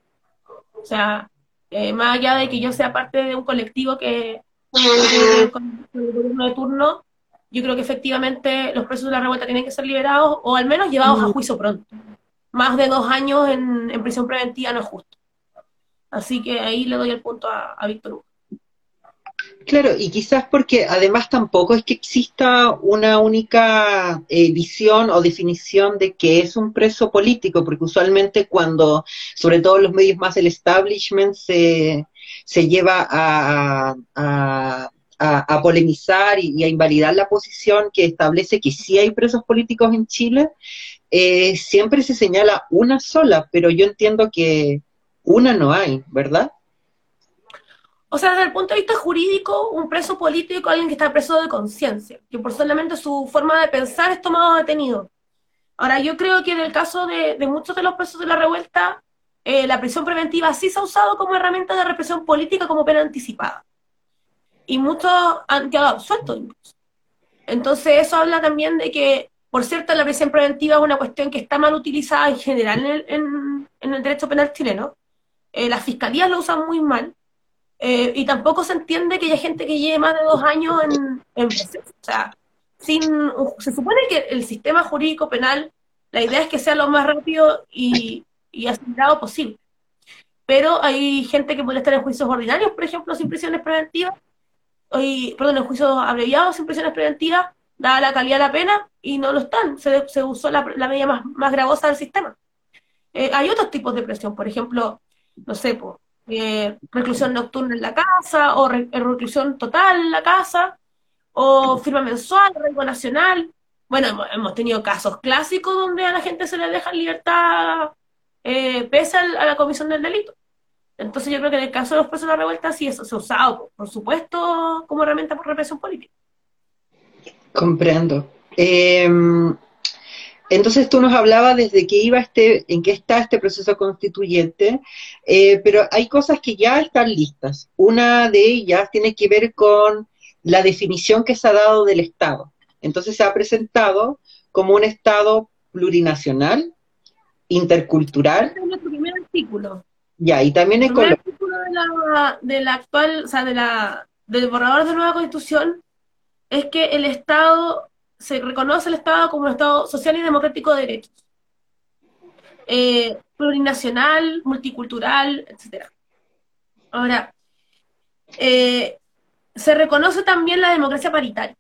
O sea, eh, más allá de que yo sea parte de un colectivo que con con el gobierno de turno, yo creo que efectivamente los presos de la revuelta tienen que ser liberados o al menos llevados a juicio pronto. Más de dos años en, en prisión preventiva no es justo. Así que ahí le doy el punto a, a Víctor Hugo. Claro, y quizás porque además tampoco es que exista una única eh, visión o definición de qué es un preso político, porque usualmente cuando, sobre todo los medios más del establishment, se, se lleva a, a, a- polemizar y, a invalidar la posición que establece que sí hay presos políticos en Chile, eh, siempre se señala una sola, pero yo entiendo que una no hay, ¿verdad? O sea, desde el punto de vista jurídico, un preso político es alguien que está preso de conciencia, que por solamente su forma de pensar es tomado detenido. Ahora, yo creo que en el caso de, de muchos de los presos de la revuelta, eh, la prisión preventiva sí se ha usado como herramienta de represión política como pena anticipada. Y muchos han quedado absueltos incluso. Entonces, eso habla también de que, por cierto, la prisión preventiva es una cuestión que está mal utilizada en general en el, en- el derecho penal chileno. Eh, las fiscalías lo usan muy mal. Eh, y tampoco se entiende que haya gente que lleve más de dos años en, en proceso. O sea, sin, se supone que el sistema jurídico penal, la idea es que sea lo más rápido y, y acelerado posible. Pero hay gente que puede estar en juicios ordinarios, por ejemplo, sin prisiones preventivas, y, perdón, en juicios abreviados sin prisiones preventivas, dada la calidad de la pena, y no lo están. Se, se usó la, la medida más, más gravosa del sistema. Eh, hay otros tipos de presión, por ejemplo, no sé, po, eh, reclusión nocturna en la casa, o re- reclusión total en la casa, o firma mensual, arraigo nacional. bueno, hemos, tenido casos clásicos donde a la gente se le deja libertad eh, pese a la comisión del delito. Entonces yo creo que en el caso de los presos de la revuelta sí eso se ha usado, por supuesto, como herramienta por represión política. Comprendo. Eh, entonces tú nos hablabas desde que iba este, en qué está este proceso constituyente, eh, pero hay cosas que ya están listas. Una de ellas tiene que ver con la definición que se ha dado del Estado. Entonces se ha presentado como un Estado plurinacional, intercultural, Este es nuestro primer artículo. Ya, y también El primer artículo de la, de la actual, o sea, de la, del borrador de nueva constitución es que el Estado, se reconoce el Estado como un Estado social y democrático de derechos. Eh, plurinacional, multicultural, etcétera. Ahora, eh, se reconoce también la democracia paritaria.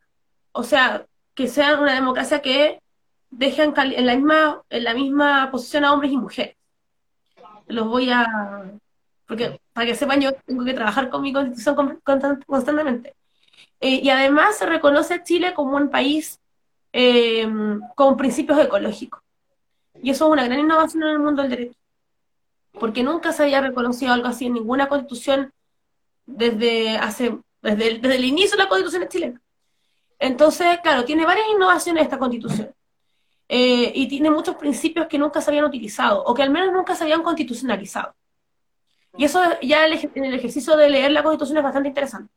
O sea, que sea una democracia que deje en la misma, en la misma posición a hombres y mujeres. Los voy a... Porque para que sepan, yo tengo que trabajar con mi constitución con- constan- constantemente. Eh, y además se reconoce a Chile como un país eh, con principios ecológicos. Y eso es una gran innovación en el mundo del derecho. Porque nunca se había reconocido algo así en ninguna constitución desde hace desde el, desde el inicio de la constitución chilena. Entonces, claro, tiene varias innovaciones esta constitución. Eh, y tiene muchos principios que nunca se habían utilizado, o que al menos nunca se habían constitucionalizado. Y eso ya en el ejercicio de leer la constitución es bastante interesante.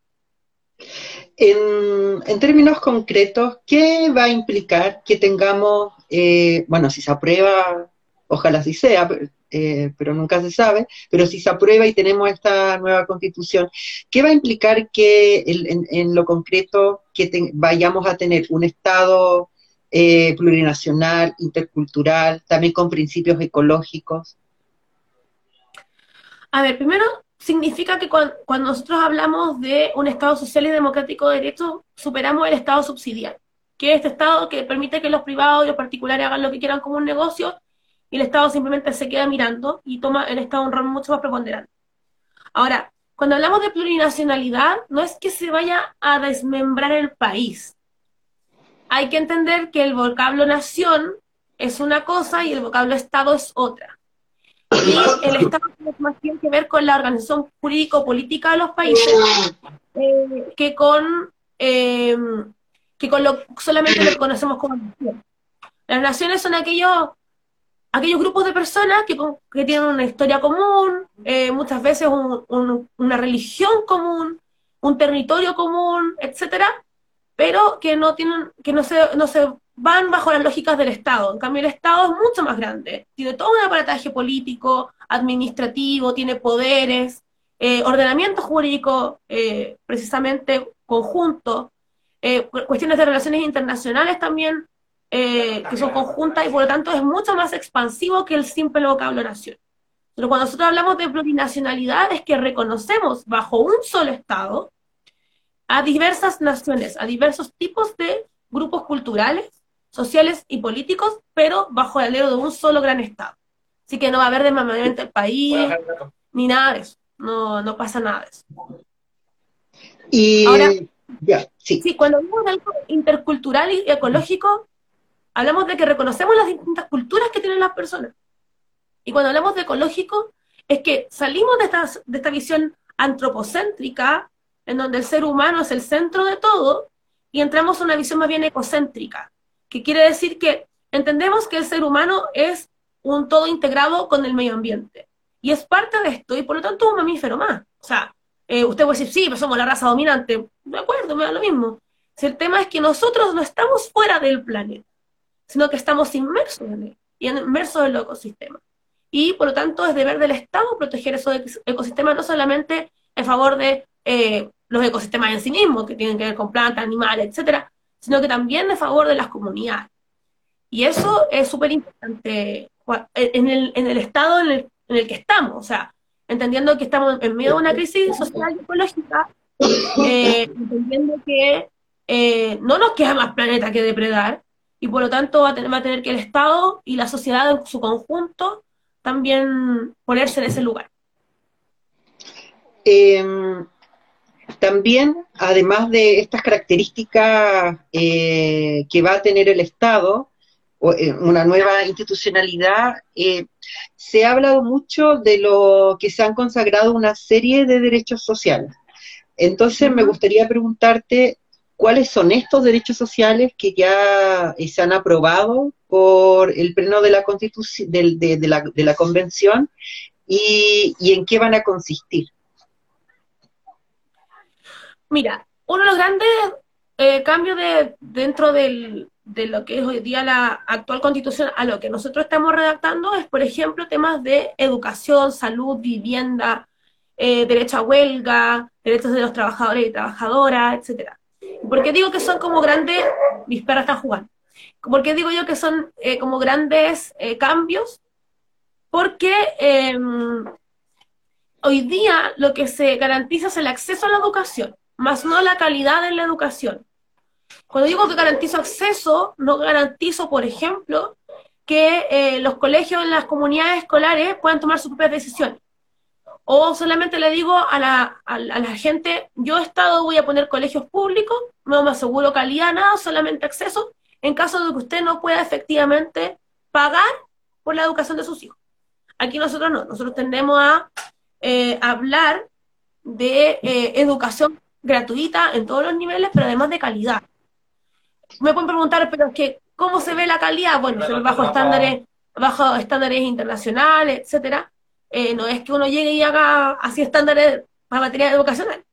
En, en términos concretos, ¿qué va a implicar que tengamos, eh, bueno, si se aprueba, ojalá sí sea, eh, pero nunca se sabe, pero si se aprueba y tenemos esta nueva constitución, ¿qué va a implicar que en, lo concreto que vayamos a tener un Estado eh, plurinacional, intercultural, también con principios ecológicos? A ver, primero significa que cuan- cuando nosotros hablamos de un Estado social y democrático de derecho, superamos el Estado subsidiario, que es este Estado que permite que los privados y los particulares hagan lo que quieran como un negocio y el Estado simplemente se queda mirando y toma el Estado un rol mucho más preponderante. Ahora, cuando hablamos de plurinacionalidad, no es que se vaya a desmembrar el país. Hay que entender que el vocablo nación es una cosa y el vocablo Estado es otra. Y el Estado tiene más que ver con la organización jurídico-política de los países eh, que con, eh, que con lo, solamente lo conocemos como nación. Las naciones son aquellos, aquellos grupos de personas que, que tienen una historia común, eh, muchas veces un- una religión común, un territorio común, etcétera, pero que no tienen, que no se, no se van bajo las lógicas del Estado. En cambio, el Estado es mucho más grande. Tiene todo un aparataje político, administrativo, tiene poderes, eh, ordenamiento jurídico eh, precisamente conjunto, eh, cu- cuestiones de relaciones internacionales también, eh, que son conjuntas y por lo tanto es mucho más expansivo que el simple vocablo nación. Pero cuando nosotros hablamos de plurinacionalidad es que reconocemos bajo un solo Estado a diversas naciones, a diversos tipos de grupos culturales, sociales y políticos, pero bajo el alero de un solo gran Estado. Así que no va a haber desmembramiento del país, ni nada de eso. No, no pasa nada de eso. Y Ahora- ya, sí. Sí, cuando hablamos de algo intercultural y ecológico, hablamos de que reconocemos las distintas culturas que tienen las personas. Y cuando hablamos de ecológico, es que salimos de esta, de esta visión antropocéntrica, en donde el ser humano es el centro de todo, y entramos a una visión más bien ecocéntrica, que quiere decir que entendemos que el ser humano es un todo integrado con el medio ambiente. Y es parte de esto, y por lo tanto un mamífero más. O sea, eh, usted puede decir, sí, pero somos la raza dominante. De acuerdo, me da lo mismo. Si el tema es que nosotros no estamos fuera del planeta, sino que estamos inmersos en él, y inmersos en los ecosistemas. Y por lo tanto es deber del Estado proteger esos ec- ecosistemas, no solamente en favor de eh, los ecosistemas en sí mismos, que tienen que ver con plantas, animales, etcétera, sino que también en favor de las comunidades. Y eso es súper importante en el, en el estado en el, en el que estamos, o sea, entendiendo que estamos en medio de una crisis social y ecológica, eh, entendiendo que eh, no nos queda más planeta que depredar, y por lo tanto va a, tener, va a tener que el Estado y la sociedad en su conjunto también ponerse en ese lugar. Eh, También, además de estas características eh, que va a tener el Estado, eh, una nueva institucionalidad, eh, se ha hablado mucho de lo que se han consagrado una serie de derechos sociales. Entonces, me gustaría preguntarte cuáles son estos derechos sociales que ya se han aprobado por el pleno de la, Constitución, de, la, Convención y en qué van a consistir. Mira, uno de los grandes eh, cambios de, dentro de lo que es hoy día la actual constitución a lo que nosotros estamos redactando es, por ejemplo, temas de educación, salud, vivienda, eh, derecho a huelga, derechos de los trabajadores y trabajadoras, etcétera. ¿Por qué digo que son como grandes, mis perras están jugando, ¿por qué digo yo que son eh, como grandes cambios? Porque em, hoy día lo que se garantiza es el acceso a la educación más no la calidad en la educación. Cuando digo que garantizo acceso, no garantizo, por ejemplo, que eh, los colegios en las comunidades escolares puedan tomar sus propias decisiones. O solamente le digo a la, a, la gente, yo Estado voy a poner colegios públicos, no me aseguro calidad, nada, solamente acceso, en caso de que usted no pueda efectivamente pagar por la educación de sus hijos. Aquí nosotros no, nosotros tendemos a eh, hablar de eh, educación gratuita en todos los niveles, pero además de calidad. Me pueden preguntar, pero es que, ¿cómo se ve la calidad? Bueno, se ve bajo estándares, bajo estándares internacionales, etcétera. Eh, no es que uno llegue y haga así estándares para materia educacional.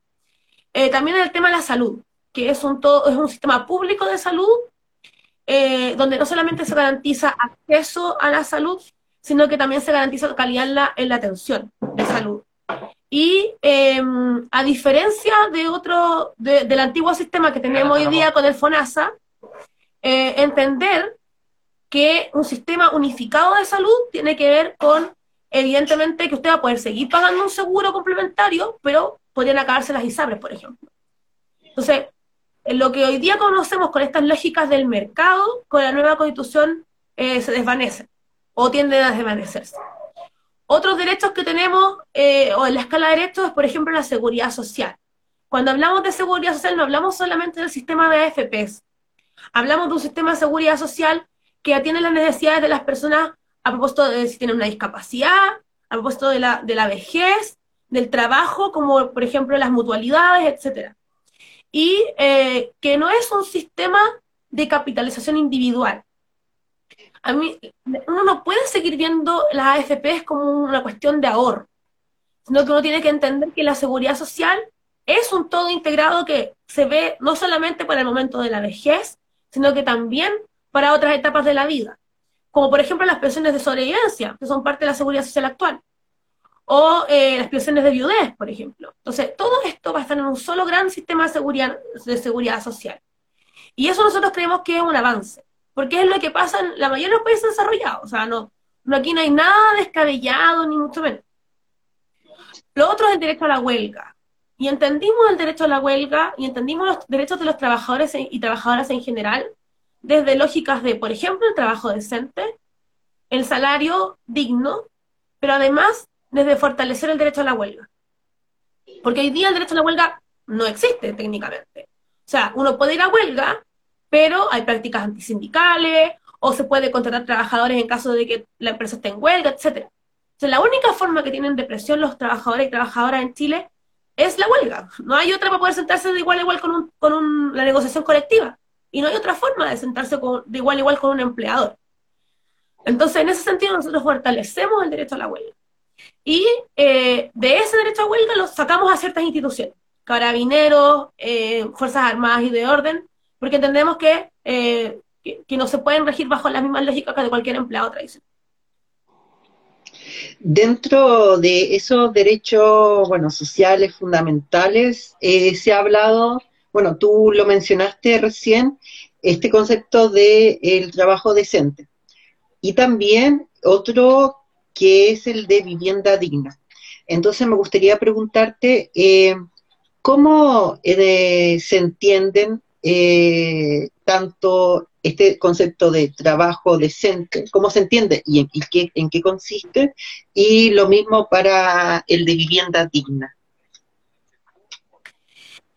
Eh, también el tema de la salud, que es un, todo, es un sistema público de salud, eh, donde no solamente se garantiza acceso a la salud, sino que también se garantiza calidad en la, en la atención de salud. Y em, a diferencia de otro, del antiguo sistema que teníamos hoy día con el FONASA, eh, entender que un sistema unificado de salud tiene que ver con, evidentemente, que usted va a poder seguir pagando un seguro complementario, pero podrían acabarse las ISABRES, por ejemplo. Entonces, lo que hoy día conocemos con estas lógicas del mercado, con la nueva constitución, eh, se desvanece o tiende a desvanecerse. Otros derechos que tenemos, eh, o en la escala de derechos, es, por ejemplo, la seguridad social. Cuando hablamos de seguridad social, no hablamos solamente del sistema de AFPs. Hablamos de un sistema de seguridad social que atiende las necesidades de las personas a propósito de si tienen una discapacidad, a propósito de la, de la vejez, del trabajo, como por ejemplo las mutualidades, etc. Y eh, que no es un sistema de capitalización individual, a mí, uno no puede seguir viendo las AFPs como una cuestión de ahorro, sino que uno tiene que entender que la seguridad social es un todo integrado que se ve no solamente para el momento de la vejez, sino que también para otras etapas de la vida, como por ejemplo las pensiones de sobrevivencia, que son parte de la seguridad social actual, o eh, las pensiones de viudez, por ejemplo. Entonces, todo esto va a estar en un solo gran sistema de seguridad, de seguridad social. Y eso nosotros creemos que es un avance porque es lo que pasa en la mayoría de los países desarrollados. O sea, no, no aquí no hay nada descabellado, ni mucho menos. Lo otro es el derecho a la huelga. Y entendimos el derecho a la huelga y entendimos los derechos de los trabajadores y trabajadoras en general desde lógicas de, por ejemplo, el trabajo decente, el salario digno, pero además desde fortalecer el derecho a la huelga. Porque hoy día el derecho a la huelga no existe técnicamente. O sea, uno puede ir a huelga, pero hay prácticas antisindicales o se puede contratar trabajadores en caso de que la empresa esté en huelga, etcétera. Entonces, la única forma que tienen de presión los trabajadores y trabajadoras en Chile es la huelga. No hay otra para poder sentarse de igual a igual con, un, con la negociación colectiva. Y no hay otra forma de sentarse de igual a igual con un empleador. Entonces, en ese sentido, nosotros fortalecemos el derecho a la huelga. Y eh, de ese derecho a huelga lo sacamos a ciertas instituciones, carabineros, eh, Fuerzas Armadas y de Orden, porque entendemos eh, que, que, no se pueden regir bajo las mismas lógicas que de cualquier empleado tradicional. Dentro de esos derechos, bueno, sociales fundamentales, eh, se ha hablado, bueno, tú lo mencionaste recién, este concepto de el trabajo decente. Y también otro que es el de vivienda digna. Entonces me gustaría preguntarte, eh, ¿cómo se entienden eh, tanto este concepto de trabajo decente, cómo se entiende y en, qué, consiste, y lo mismo para el de vivienda digna.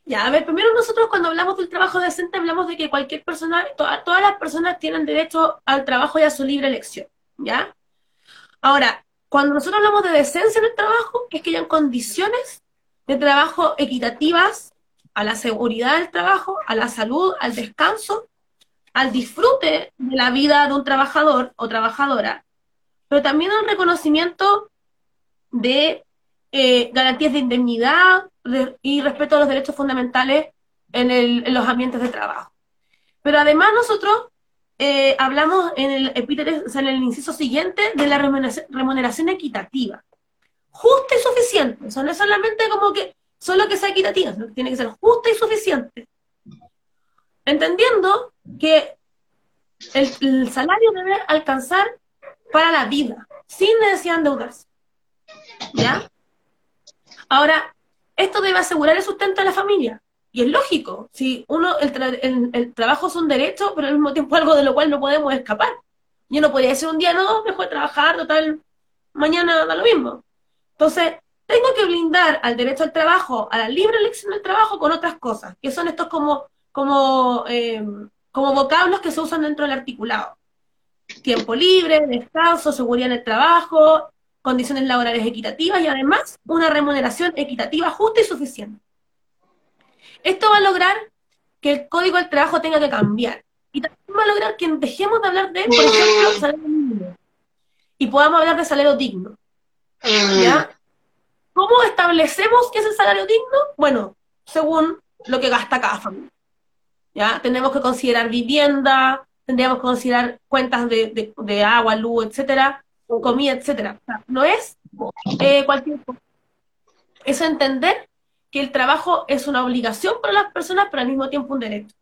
Ya, a ver, primero nosotros cuando hablamos del trabajo decente hablamos de que cualquier persona, todas las personas tienen derecho al trabajo y a su libre elección, ¿ya? Ahora, cuando nosotros hablamos de decencia en el trabajo, es que hayan condiciones de trabajo equitativas a la seguridad del trabajo, a la salud, al descanso, al disfrute de la vida de un trabajador o trabajadora, pero también al reconocimiento de eh, garantías de indemnidad y respeto a los derechos fundamentales en, los ambientes de trabajo. Pero además nosotros eh, hablamos en el en el inciso siguiente, de la remuneración, equitativa. Justa y suficiente. O sea, no es solamente como que solo que sea equitativa, que tiene que ser justa y suficiente. Entendiendo que el, el salario debe alcanzar para la vida, sin necesidad de endeudarse. ¿Ya? Ahora, esto debe asegurar el sustento de la familia. Y es lógico, si uno, el, trabajo es un derecho, pero al mismo tiempo algo de lo cual no podemos escapar. Yo no podría decir un día, no, mejor trabajar, total, mañana da lo mismo. Entonces, tengo que blindar al derecho al trabajo, a la libre elección del trabajo con otras cosas, que son estos como, como, eh, como vocablos que se usan dentro del articulado. Tiempo libre, descanso, seguridad en el trabajo, condiciones laborales equitativas y además una remuneración equitativa justa y suficiente. Esto va a lograr que el código del trabajo tenga que cambiar. Y también va a lograr que dejemos de hablar de, por ejemplo, salario mínimo. Y podamos hablar de salario digno. ¿Ya? ¿Cómo establecemos qué es el salario digno? Bueno, según lo que gasta cada familia. ¿Ya? Tenemos que considerar vivienda, tendríamos que considerar cuentas de, de agua, luz, etcétera, comida, etcétera. no es eh, cualquier cosa. Es entender que el trabajo es una obligación para las personas, pero al mismo tiempo un derecho.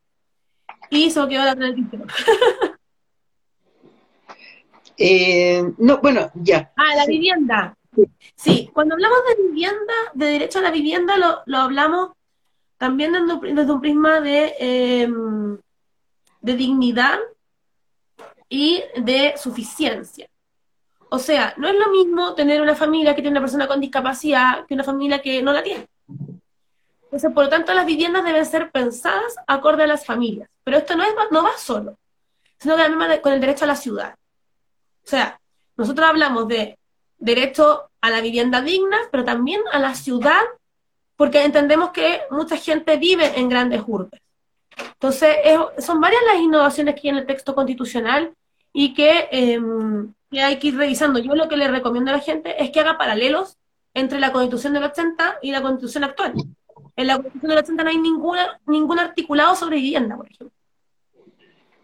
Y eso quedó la título. eh, no, bueno, ya. Ah, la vivienda. Sí, cuando hablamos de vivienda, de derecho a la vivienda, lo, lo hablamos también desde un prisma de, em, de dignidad y de suficiencia. O sea, no es lo mismo tener una familia que tiene una persona con discapacidad que una familia que no la tiene. Entonces, por lo tanto, las viviendas deben ser pensadas acorde a las familias. Pero esto no, es, no va solo, sino que también con el derecho a la ciudad. O sea, nosotros hablamos de derecho a la vivienda digna, pero también a la ciudad, porque entendemos que mucha gente vive en grandes urbes. Entonces, son varias las innovaciones que hay en el texto constitucional y que em, que hay que ir revisando. Yo lo que le recomiendo a la gente es que haga paralelos entre la constitución del 80 y la constitución actual. En la constitución del 80 no hay ninguna, ningún articulado sobre vivienda, por ejemplo.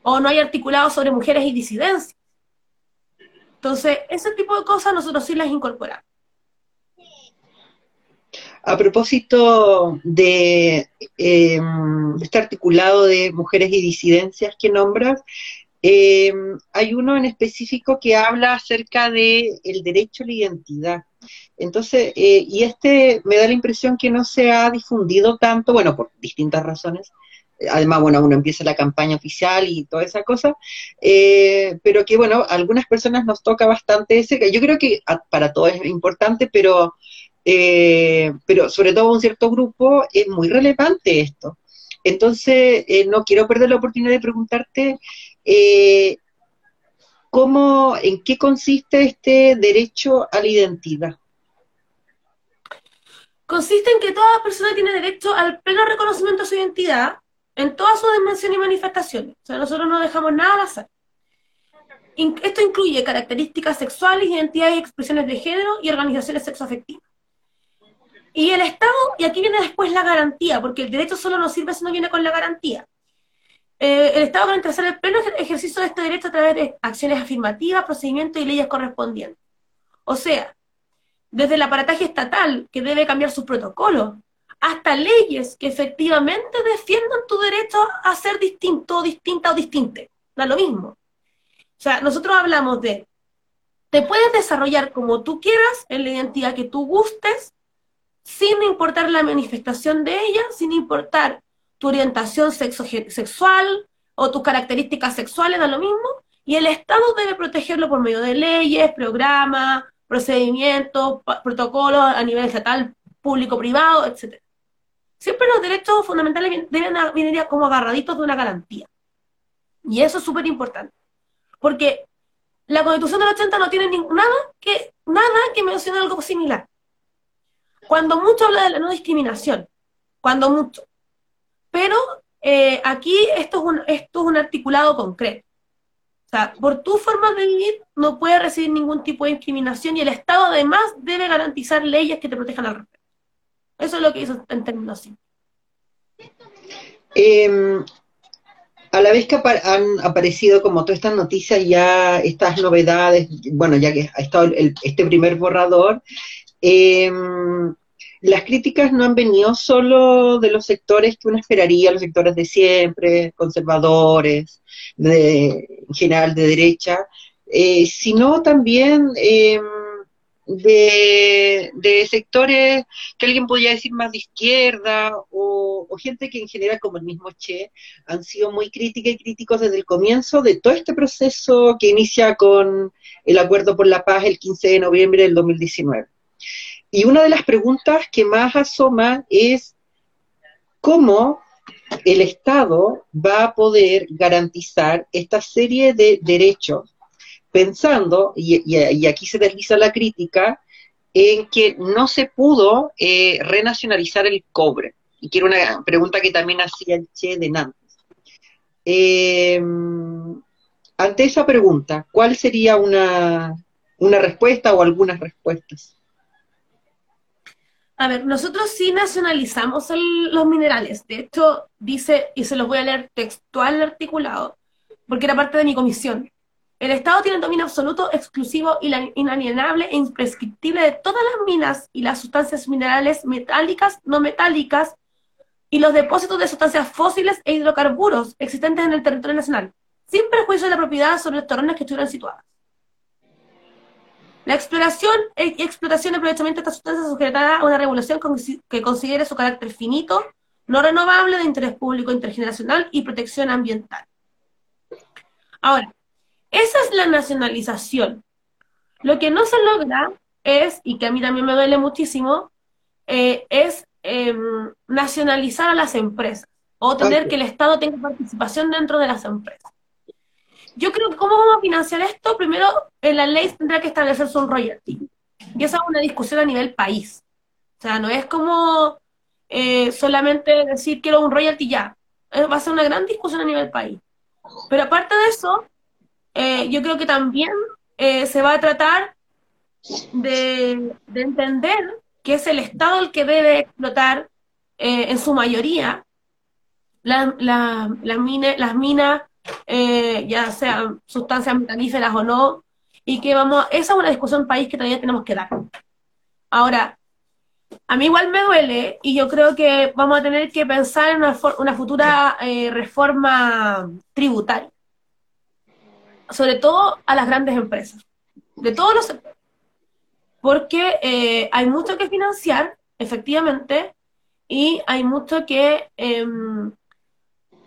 O no hay articulado sobre mujeres y disidencias. Entonces, ese tipo de cosas nosotros sí las incorporamos. A propósito de em, este articulado de mujeres y disidencias que nombras, eh, hay uno en específico que habla acerca de el derecho a la identidad. Entonces, eh, y este me da la impresión que no se ha difundido tanto, bueno, por distintas razones. Además, bueno, uno empieza la campaña oficial y toda esa cosa, eh, pero que, bueno, a algunas personas nos toca bastante ese. Yo creo que para todos es importante, pero, pero sobre todo a un cierto grupo es muy relevante esto. Entonces, no quiero perder la oportunidad de preguntarte eh, ¿cómo, ¿en qué consiste este derecho a la identidad? Consiste en que toda persona tiene derecho al pleno reconocimiento de su identidad en todas sus dimensiones y manifestaciones. O sea, nosotros no dejamos nada al azar. Esto incluye características sexuales, identidades y expresiones de género y organizaciones sexoafectivas. Y el Estado, y aquí viene después la garantía, porque el derecho solo no sirve si no viene con la garantía. Eh, el Estado garantizar el pleno ejercicio de este derecho a través de acciones afirmativas, procedimientos y leyes correspondientes. O sea, desde el aparataje estatal, que debe cambiar sus protocolos, hasta leyes que efectivamente defiendan tu derecho a ser distinto, distinta o distinte. Da lo mismo. O sea, nosotros hablamos de, te puedes desarrollar como tú quieras, en la identidad que tú gustes, sin importar la manifestación de ella, sin importar tu orientación sexual o tus características sexuales, da lo mismo, y el Estado debe protegerlo por medio de leyes, programas, procedimientos, protocolos a nivel estatal, público, privado, etc. siempre los derechos fundamentales deben venir como agarraditos de una garantía. Y eso es súper importante. Porque la Constitución del 80 no tiene nada que, nada que mencione algo similar. Cuando mucho habla de la no discriminación, cuando mucho. Pero eh, aquí esto es, un, esto es un articulado concreto. O sea, por tu forma de vivir no puedes recibir ningún tipo de discriminación y el Estado además debe garantizar leyes que te protejan al respecto. Eso es lo que hizo en términos así. Em, a la vez que han aparecido como todas estas noticias, ya estas novedades, bueno, ya que ha estado este primer borrador, em, las críticas no han venido solo de los sectores que uno esperaría, los sectores de siempre, conservadores, de, en general de derecha, eh, sino también de, sectores que alguien podría decir más de izquierda o, gente que en general, como el mismo Che, han sido muy críticas y críticos desde el comienzo de todo este proceso que inicia con el Acuerdo por la Paz el 15 de noviembre del 2019. Y una de las preguntas que más asoma es cómo el Estado va a poder garantizar esta serie de derechos pensando, y, aquí se desliza la crítica, en que no se pudo eh, renacionalizar el cobre. Y quiero una pregunta que también hacía el Che de Nantes. Em, ante esa pregunta, ¿cuál sería una, una respuesta o algunas respuestas? A ver, nosotros sí nacionalizamos los minerales. De hecho, dice, y se los voy a leer textual articulado, porque era parte de mi comisión. El Estado tiene dominio absoluto, exclusivo, inalienable e imprescriptible de todas las minas y las sustancias minerales metálicas, no metálicas y los depósitos de sustancias fósiles e hidrocarburos existentes en el territorio nacional, sin perjuicio de la propiedad sobre los terrenos que estuvieran situadas. La exploración y explotación y aprovechamiento de estas sustancias sujetará a una regulación que considere su carácter finito, no renovable, de interés público intergeneracional y protección ambiental. Ahora, esa es la nacionalización. Lo que no se logra es, y que a mí también me duele muchísimo, eh, es em, nacionalizar a las empresas o tener que el Estado tenga participación dentro de las empresas. Yo creo que cómo vamos a financiar esto, primero en la ley tendrá que establecerse un royalty. Y esa es una discusión a nivel país. O sea, no es como eh, solamente decir quiero un royalty ya. Eh, va a ser una gran discusión a nivel país. Pero aparte de eso, eh, yo creo que también eh, se va a tratar de, entender que es el Estado el que debe explotar eh, en su mayoría las minas, ya sean sustancias metalíferas o no, y que vamos, esa es una discusión país que todavía tenemos que dar. Ahora, a mí igual me duele y yo creo que vamos a tener que pensar en una, una futura reforma tributaria sobre todo a las grandes empresas, de todos los. Porque eh, hay mucho que financiar, efectivamente, y hay mucho que, em,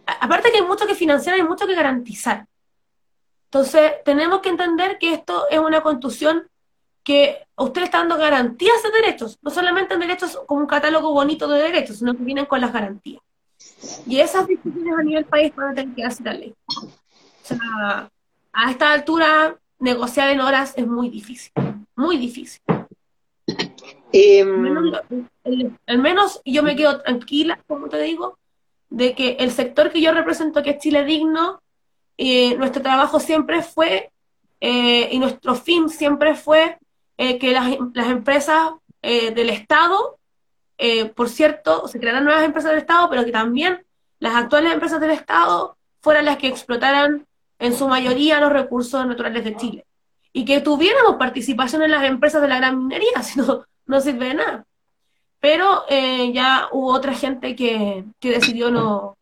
aparte que hay mucho que financiar, hay mucho que garantizar. Entonces, tenemos que entender que esto es una constitución que usted está dando garantías de derechos, no solamente en derechos como un catálogo bonito de derechos, sino que vienen con las garantías. Y esas discusiones a nivel país van a tener que hacer la ley. O sea, a esta altura negociar en horas es muy difícil, muy difícil. Em, al, menos, yo me quedo tranquila, como te digo, de que el sector que yo represento, que es Chile Digno, eh, nuestro trabajo siempre fue, eh, y nuestro fin siempre fue eh, que las, las empresas del Estado, por cierto, se crearan nuevas empresas del Estado, pero que también las actuales empresas del Estado fueran las que explotaran en su mayoría los recursos naturales de Chile. Y que tuviéramos participación en las empresas de la gran minería, si no, no sirve de nada. Pero eh, ya hubo otra gente que, decidió no,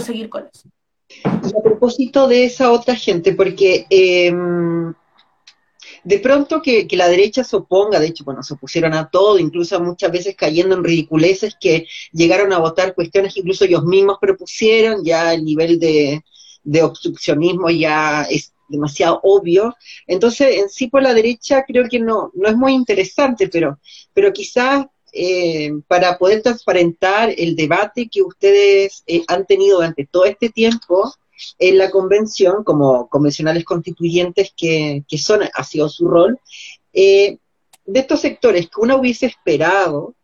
seguir con eso. Y a propósito de esa otra gente, porque em, de pronto que, que, la derecha se oponga, de hecho, bueno, se opusieron a todo, incluso muchas veces cayendo en ridiculeces que llegaron a votar cuestiones que incluso ellos mismos propusieron, ya el nivel de, de obstruccionismo ya es demasiado obvio. Entonces, en sí por la derecha creo que no, no es muy interesante, pero, pero quizás eh, para poder transparentar el debate que ustedes eh, han tenido durante todo este tiempo en la convención, como convencionales constituyentes que, que son, ha sido su rol, eh, de estos sectores que uno hubiese esperado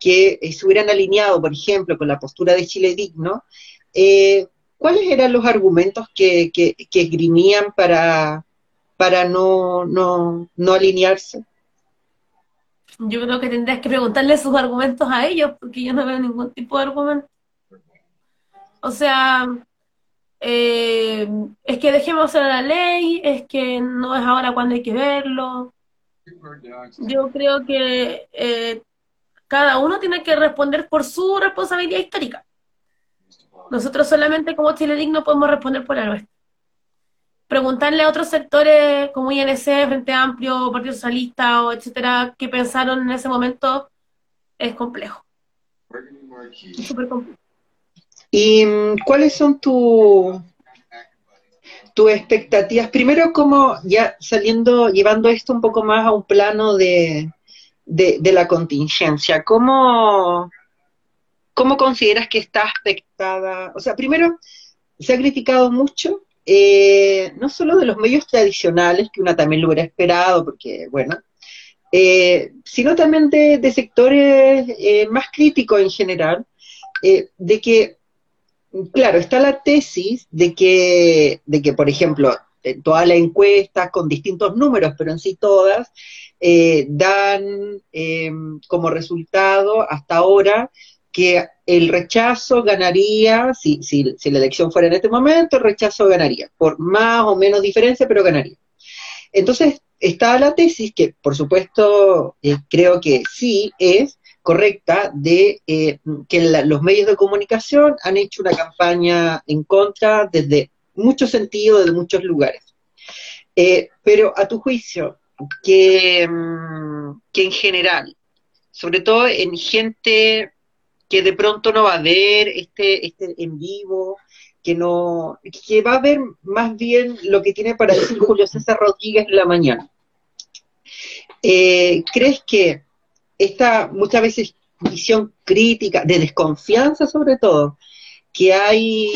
que se hubieran alineado, por ejemplo, con la postura de Chile Digno, ¿cuáles eran los argumentos que, que, que esgrimían para, para no, no, no alinearse? Yo creo que tendrías que preguntarle sus argumentos a ellos, porque yo no veo ningún tipo de argumento. O sea, eh, es que dejemos a la ley, es que no es ahora cuando hay que verlo. Yo creo que eh, cada uno tiene que responder por su responsabilidad histórica. Nosotros solamente como Chile Digno podemos responder por la nuestra preguntarle a otros sectores como INC, Frente Amplio, Partido Socialista, o etcétera, qué pensaron en ese momento, es complejo. Súper complejo. ¿Y mm, cuáles son tus tus expectativas? Primero, como ya saliendo, llevando esto un poco más a un plano de, de, la contingencia, ¿cómo, ¿cómo consideras que está aspectada? O sea, primero, se ha criticado mucho eh, no solo de los medios tradicionales, que una también lo hubiera esperado, porque, bueno, eh, sino también de, sectores eh, más críticos en general, de que, claro, está la tesis de que, de que por ejemplo, todas las encuestas con distintos números, pero en sí todas, dan como resultado hasta ahora que el rechazo ganaría, si, si, si, la elección fuera en este momento, el rechazo ganaría, por más o menos diferencia, pero ganaría. Entonces, está la tesis, que por supuesto eh, creo que sí es correcta, de eh, que los medios de comunicación han hecho una campaña en contra desde muchos sentidos, desde muchos lugares. Eh, pero a tu juicio, mm, que en general, sobre todo en gente que de pronto no va a ver este, este en vivo, que no, que va a ver más bien lo que tiene para decir Julio César Rodríguez en la mañana. Eh, ¿Crees que esta muchas veces visión crítica, de desconfianza sobre todo, que hay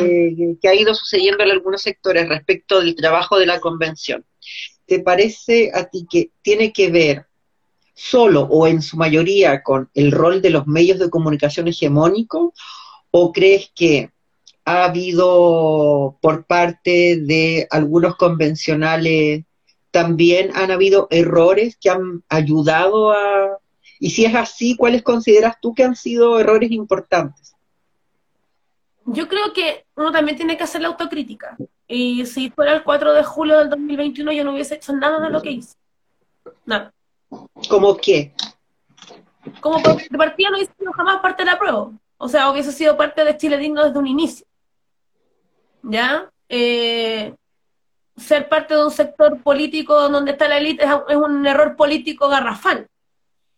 eh, que ha ido sucediendo en algunos sectores respecto del trabajo de la convención, ¿te parece a ti que tiene que ver solo o en su mayoría con el rol de los medios de comunicación hegemónicos? ¿O crees que ha habido por parte de algunos convencionales también han habido errores que han ayudado a... Y si es así, ¿cuáles consideras tú que han sido errores importantes? Yo creo que uno también tiene que hacer la autocrítica. Y si fuera el 4 de julio del 2021 yo no hubiese hecho nada de lo que hice. Nada. ¿Cómo qué? Como de partida no hubiese sido jamás parte de la prueba. O sea, hubiese sido parte de Chile Digno desde un inicio. ¿Ya? Eh, ser parte de un sector político donde está la élite es, un error político garrafal.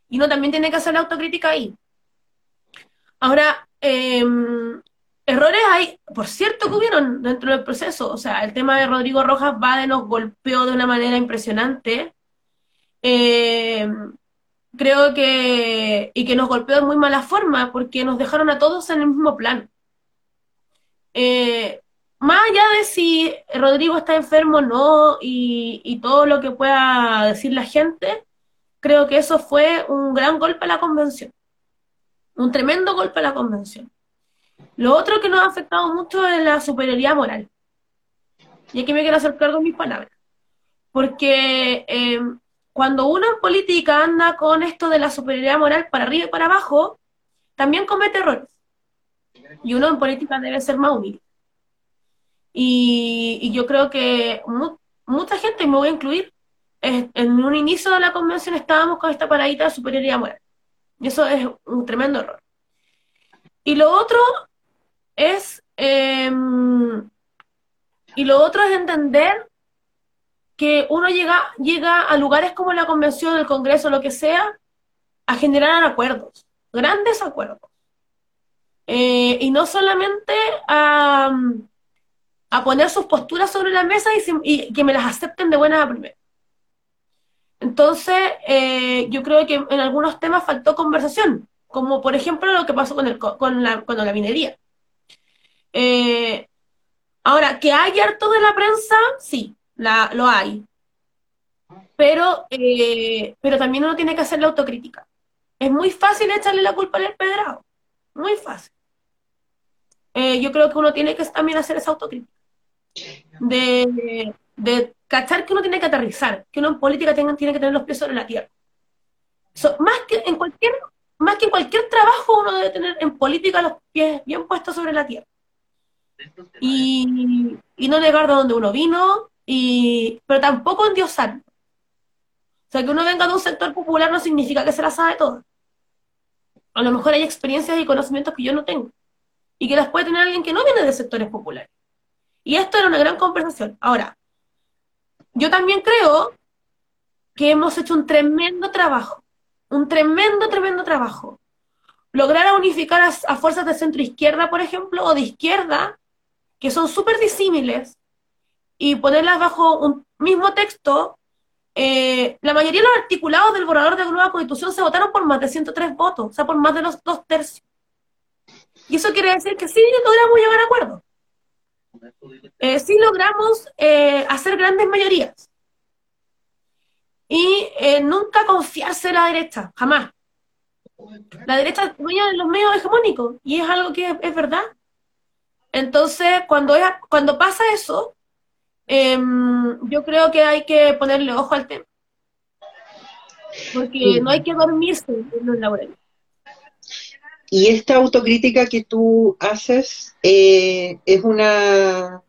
Y uno también tiene que hacer la autocrítica ahí. Ahora, em, errores hay, por cierto, que hubieron dentro del proceso. O sea, el tema de Rodrigo Rojas va nos golpeó de una manera impresionante eh, creo que, y que nos golpeó de muy mala forma, porque nos dejaron a todos en el mismo plano. Eh, más allá de si Rodrigo está enfermo o no, y, y todo lo que pueda decir la gente, creo que eso fue un gran golpe a la convención. Un tremendo golpe a la convención. Lo otro que nos ha afectado mucho es la superioridad moral. Y aquí me quiero hacer cargo de mis palabras. Porque eh, cuando uno en política anda con esto de la superioridad moral para arriba y para abajo, también comete errores. Y uno en política debe ser más humilde. Y, yo creo que mucha gente, y me voy a incluir, en un inicio de la convención estábamos con esta paradita de superioridad moral. Y eso es un tremendo error. Y lo otro es, em, y lo otro es entender que uno llega, llega a lugares como la convención, el congreso, lo que sea, a generar acuerdos, grandes acuerdos. Eh, y no solamente a, poner sus posturas sobre la mesa y, que me las acepten de buena a primera. Entonces, eh, yo creo que en algunos temas faltó conversación, como por ejemplo lo que pasó con, el, con, la, con la minería. Eh, ahora, que hay harto de la prensa, sí, la, lo hay. Pero, eh, pero también uno tiene que hacer la autocrítica. Es muy fácil echarle la culpa al empedrado. Muy fácil. yo creo que uno tiene que también hacer esa autocrítica. De, de cachar que uno tiene que aterrizar, que uno en política tiene, tiene que tener los pies sobre la tierra. más, que en cualquier, más que en cualquier trabajo uno debe tener en política los pies bien puestos sobre la tierra. Y, y no negar de dónde uno vino, y, pero tampoco endiosar. O sea, que uno venga de un sector popular no significa que se la sabe todo. A lo mejor hay experiencias y conocimientos que yo no tengo. Y que las puede tener alguien que no viene de sectores populares. Y esto era una gran conversación. Ahora, yo también creo que hemos hecho un tremendo trabajo, un tremendo, tremendo trabajo. Lograr unificar a, fuerzas de centro izquierda, por ejemplo, o de izquierda, que son súper disímiles, y ponerlas bajo un mismo texto, eh, la mayoría de los articulados del borrador de nueva constitución se votaron por más de 103 votos, o sea, por más de los dos tercios. Y eso quiere decir que sí logramos llegar a acuerdo eh, sí logramos eh, hacer grandes mayorías. Y eh, nunca confiarse en la derecha, jamás. La derecha es de los medios hegemónicos y es algo que es, verdad. Entonces, cuando, cuando pasa eso, em, yo creo que hay que ponerle ojo al tema. Porque no hay que dormirse en los laureles. Y esta autocrítica que tú haces eh, es una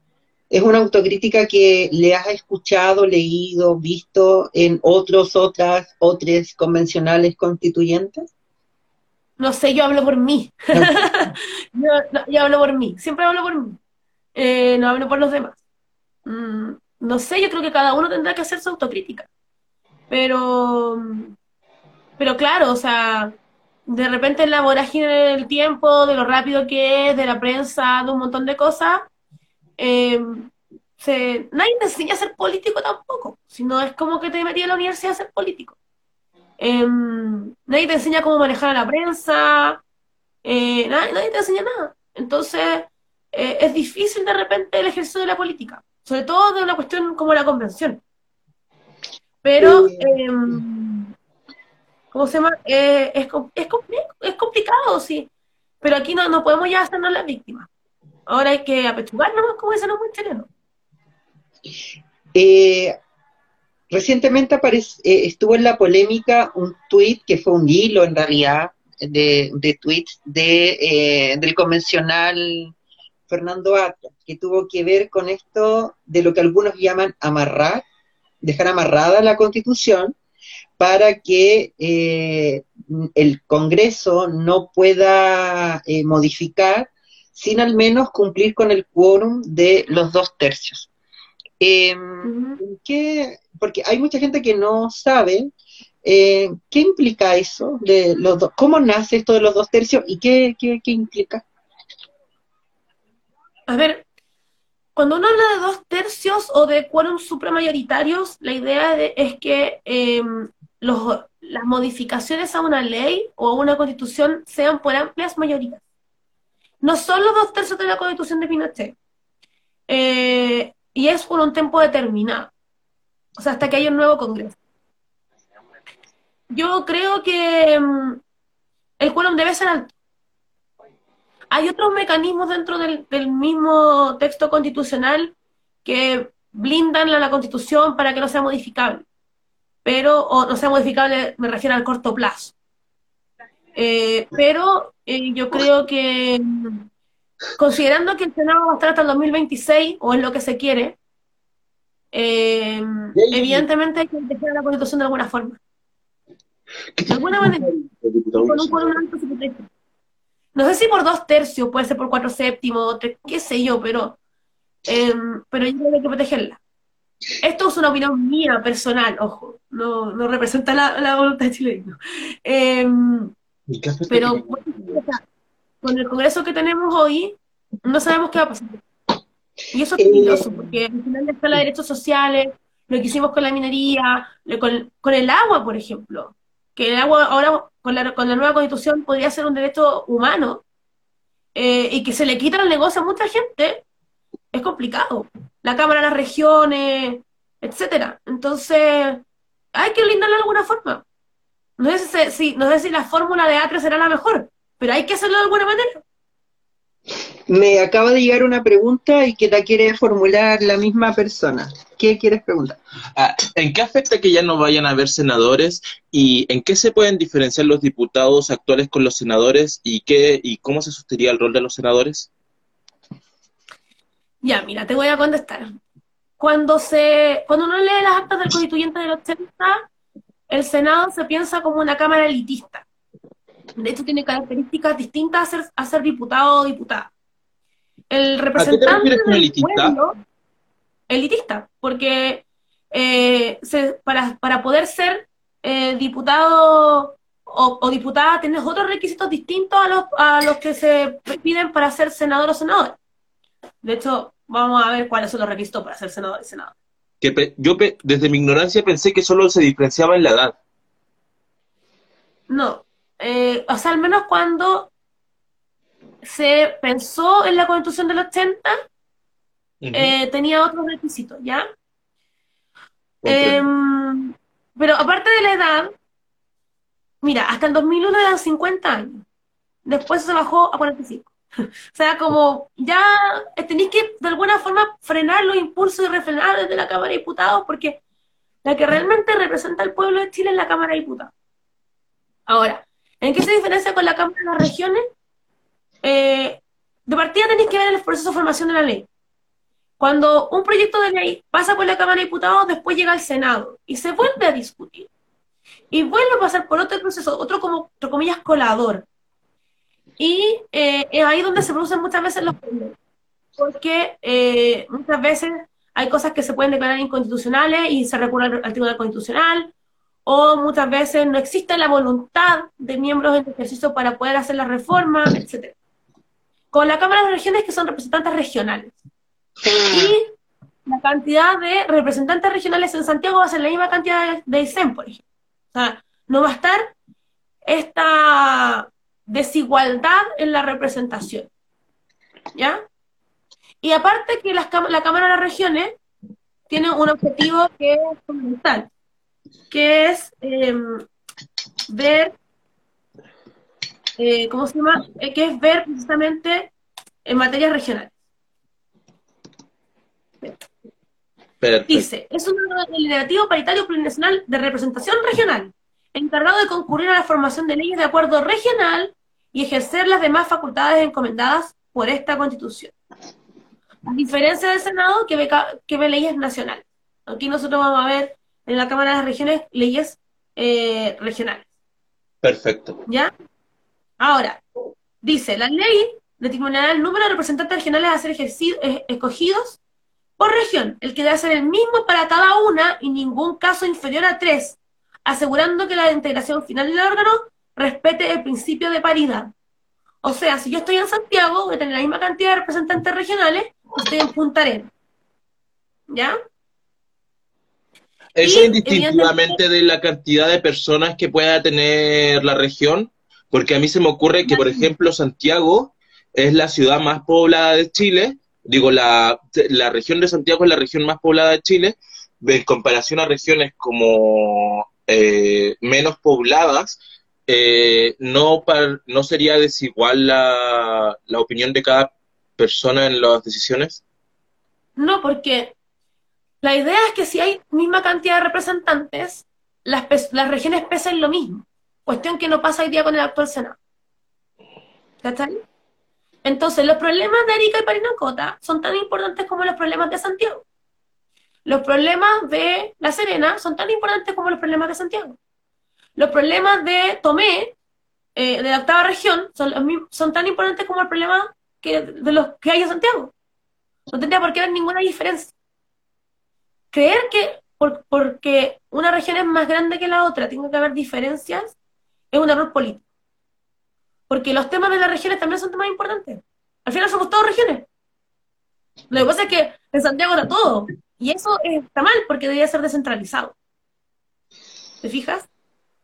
es una autocrítica que le has escuchado, leído, visto en otros, otras, otros convencionales constituyentes. No sé, yo hablo por mí. yo, hablo por mí, siempre hablo por mí. Eh, no hablo por los demás. Mm, no sé, yo creo que cada uno tendrá que hacer su autocrítica. Pero, pero claro, o sea, de repente en la vorágine del tiempo, de lo rápido que es, de la prensa, de un montón de cosas, eh, nadie te enseña a ser político tampoco, sino es como que te metí a la universidad a ser político. Eh, nadie te enseña cómo manejar a la prensa, eh, nadie, te enseña nada. Entonces, es difícil de repente el ejercicio de la política, sobre todo de una cuestión como la convención. Pero... ¿cómo se llama? Eh, es, es, es, complicado, sí, pero aquí no, no podemos ya hacernos las víctimas. Ahora hay que apechugarnos, como dicen los muy chilenos. Eh, recientemente eh, estuvo en la polémica un tuit, que fue un hilo en realidad, de, de tweets de, del convencional Fernando Ata, que tuvo que ver con esto de lo que algunos llaman amarrar, dejar amarrada la constitución, para que eh, el Congreso no pueda eh, modificar sin al menos cumplir con el quórum de los dos tercios. Em, porque hay mucha gente que no sabe eh, qué implica eso, de los cómo nace esto de los dos tercios y qué, qué, implica. A ver, cuando uno habla de dos tercios o de quórum supramayoritarios, la idea es que em, las modificaciones a una ley o a una constitución sean por amplias mayorías. No son los dos tercios de la constitución de Pinochet. Eh, y es por un tiempo determinado. O sea, hasta que haya un nuevo Congreso. Yo creo que mm, el quórum debe ser alto. Hay otros mecanismos dentro del, mismo texto constitucional que blindan la constitución para que no sea modificable pero, o no sea modificable, me refiero al corto plazo. Eh, pero eh, yo creo que, considerando que el Senado va a estar hasta el 2026, o es lo que se quiere, eh, evidentemente hay que dejar la Constitución de alguna forma. De alguna manera. Con un No sé si por dos tercios, puede ser por cuatro séptimos, qué sé yo, pero, pero yo creo que hay que protegerla. Esto es una opinión mía, personal, ojo, no, no representa la, voluntad chilena. Eh, pero con el Congreso que tenemos hoy, no sabemos qué va a pasar. Y eso es peligroso, porque al final están los derechos sociales, lo que hicimos con la minería, con, con el agua, por ejemplo, que el agua ahora con la, con la nueva constitución podría ser un derecho humano eh, y que se le quita el negocio a mucha gente, es complicado. La Cámara de las Regiones, etcétera. Entonces, hay que blindarlo de alguna forma. No sé si, no sé si la fórmula de Atria será la mejor, pero hay que hacerlo de alguna manera. Me acaba de llegar una pregunta y que la quiere formular la misma persona. ¿Qué quieres preguntar? Ah, ¿En qué afecta que ya no vayan a haber senadores y en qué se pueden diferenciar los diputados actuales con los senadores y qué y cómo se sostendría el rol de los senadores? Ya, mira, te voy a contestar. Cuando se cuando uno lee las actas del constituyente del 80, el Senado se piensa como una cámara elitista. De hecho, tiene características distintas a ser, a ser diputado o diputada. El representante del elitista? Pueblo, elitista, porque eh, para, para, poder ser eh, diputado o, diputada tienes otros requisitos distintos a los, a los que se piden para ser senador o senador. De hecho, vamos a ver cuáles son los requisitos para ser senador y senador. Que yo desde mi ignorancia pensé que solo se diferenciaba en la edad. No, eh, o sea, al menos cuando se pensó en la constitución del 80, eh, tenía otros requisitos, ¿ya? Em, pero aparte de la edad, mira, hasta el 2001 eran 50 años, después se bajó a 45. o sea, como ya tenéis que de alguna forma frenar los impulsos y refrenar desde la Cámara de Diputados, porque la que realmente representa al pueblo de Chile es la Cámara de Diputados. Ahora, ¿en qué se diferencia con la Cámara de las Regiones? Eh, de partida tenéis que ver el proceso de formación de la ley. Cuando un proyecto de ley pasa por la Cámara de Diputados, después llega al Senado y se vuelve a discutir. Y vuelve a pasar por otro proceso, otro como, entre comillas, colador. Y eh, es ahí donde se producen muchas veces los problemas. Porque eh, muchas veces hay cosas que se pueden declarar inconstitucionales y se recurre al Tribunal Constitucional, o muchas veces no existe la voluntad de miembros del ejercicio para poder hacer la reforma, etc con la Cámara de Regiones que son representantes regionales. Y la cantidad de representantes regionales en Santiago va a ser la misma cantidad de ISEM, por ejemplo. O sea, no va a estar esta desigualdad en la representación. ¿Ya? Y aparte que la Cámara de las Regiones tiene un objetivo que es fundamental, que es em, ver eh, ¿cómo se llama? Eh, que es ver precisamente en materias regionales. Dice, es un delegativo paritario plurinacional de representación regional, encargado de concurrir a la formación de leyes de acuerdo regional y ejercer las demás facultades encomendadas por esta constitución. A diferencia del Senado, que ve, que ve leyes nacionales. Aquí nosotros vamos a ver en la Cámara de las Regiones leyes eh, regionales. Perfecto. ¿Ya? Ahora, dice, la ley determinará el número de representantes regionales a ser eh, escogidos por región, el que debe ser el mismo para cada una y ningún caso inferior a tres, asegurando que la integración final del órgano respete el principio de paridad. O sea, si yo estoy en Santiago, voy a tener la misma cantidad de representantes regionales que estoy en Punta Arenas. ¿Ya? Eso indistintivamente de la cantidad de personas que pueda tener la región, porque a mí se me ocurre que, por ejemplo, Santiago es la ciudad más poblada de Chile, digo, la, la región de Santiago es la región más poblada de Chile, en comparación a regiones como eh, menos pobladas, eh, no, no sería desigual la, la opinión de cada persona en las decisiones? No, porque la idea es que si hay misma cantidad de representantes, las, regiones pesan lo mismo. Cuestión que no pasa hoy día con el actual Senado. ¿Cachai? Entonces, los problemas de Arica y Parinacota son tan importantes como los problemas de Santiago. Los problemas de La Serena son tan importantes como los problemas de Santiago. Los problemas de Tomé, eh, de la octava región, son, son tan importantes como el problema que, de los que hay en Santiago. No tendría por qué haber ninguna diferencia. Creer que porque una región es más grande que la otra, tiene que haber diferencias, es un error político. Porque los temas de las regiones también son temas importantes. Al final somos todos regiones. Lo que pasa es que en Santiago está todo. Y eso está mal porque debería ser descentralizado. ¿Te fijas?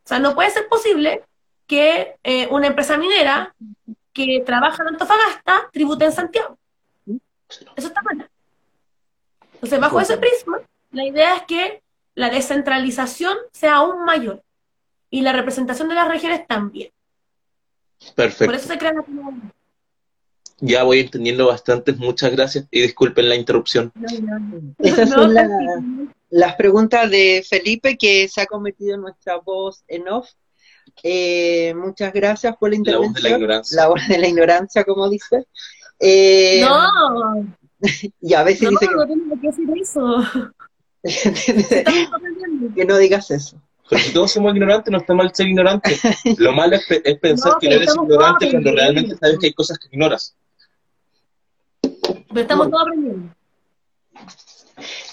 O sea, no puede ser posible que eh, una empresa minera que trabaja en Antofagasta tribute en Santiago. Eso está mal. Entonces, bajo ese prisma, la idea es que la descentralización sea aún mayor y la representación de las regiones también. Perfecto. Por eso se crea la Ya voy entendiendo bastante, muchas gracias y disculpen la interrupción. Esas No, son la- tranquilo. las preguntas de Felipe que se ha cometido nuestra voz en off. Eh, muchas gracias por la La voz de la intervención. ignorancia. La voz de la ignorancia, como dice. Eh, No, Y a veces no, dice no tengo qué decir eso. que, no digas eso. Pero si todos somos ignorantes, no está mal ser ignorante. Lo malo es, pe- es pensar No, que no eres ignorante cuando realmente sabes que hay cosas que ignoras. Pero estamos todos aprendiendo.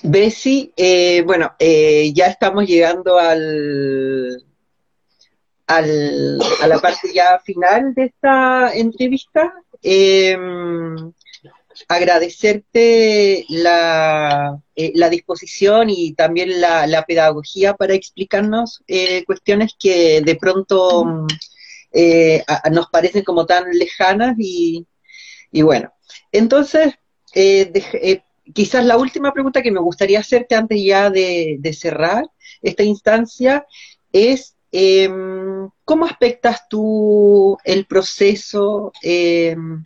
Bessie, eh, bueno, eh, ya estamos llegando al, al, a la parte ya final de esta entrevista. Eh, agradecerte la, eh, la disposición y también la, pedagogía para explicarnos eh, cuestiones que de pronto mm, eh, nos parecen como tan lejanas y, bueno. Entonces, quizás la última pregunta que me gustaría hacerte antes ya de, de cerrar esta instancia es em, ¿cómo aspectas tú el proceso em,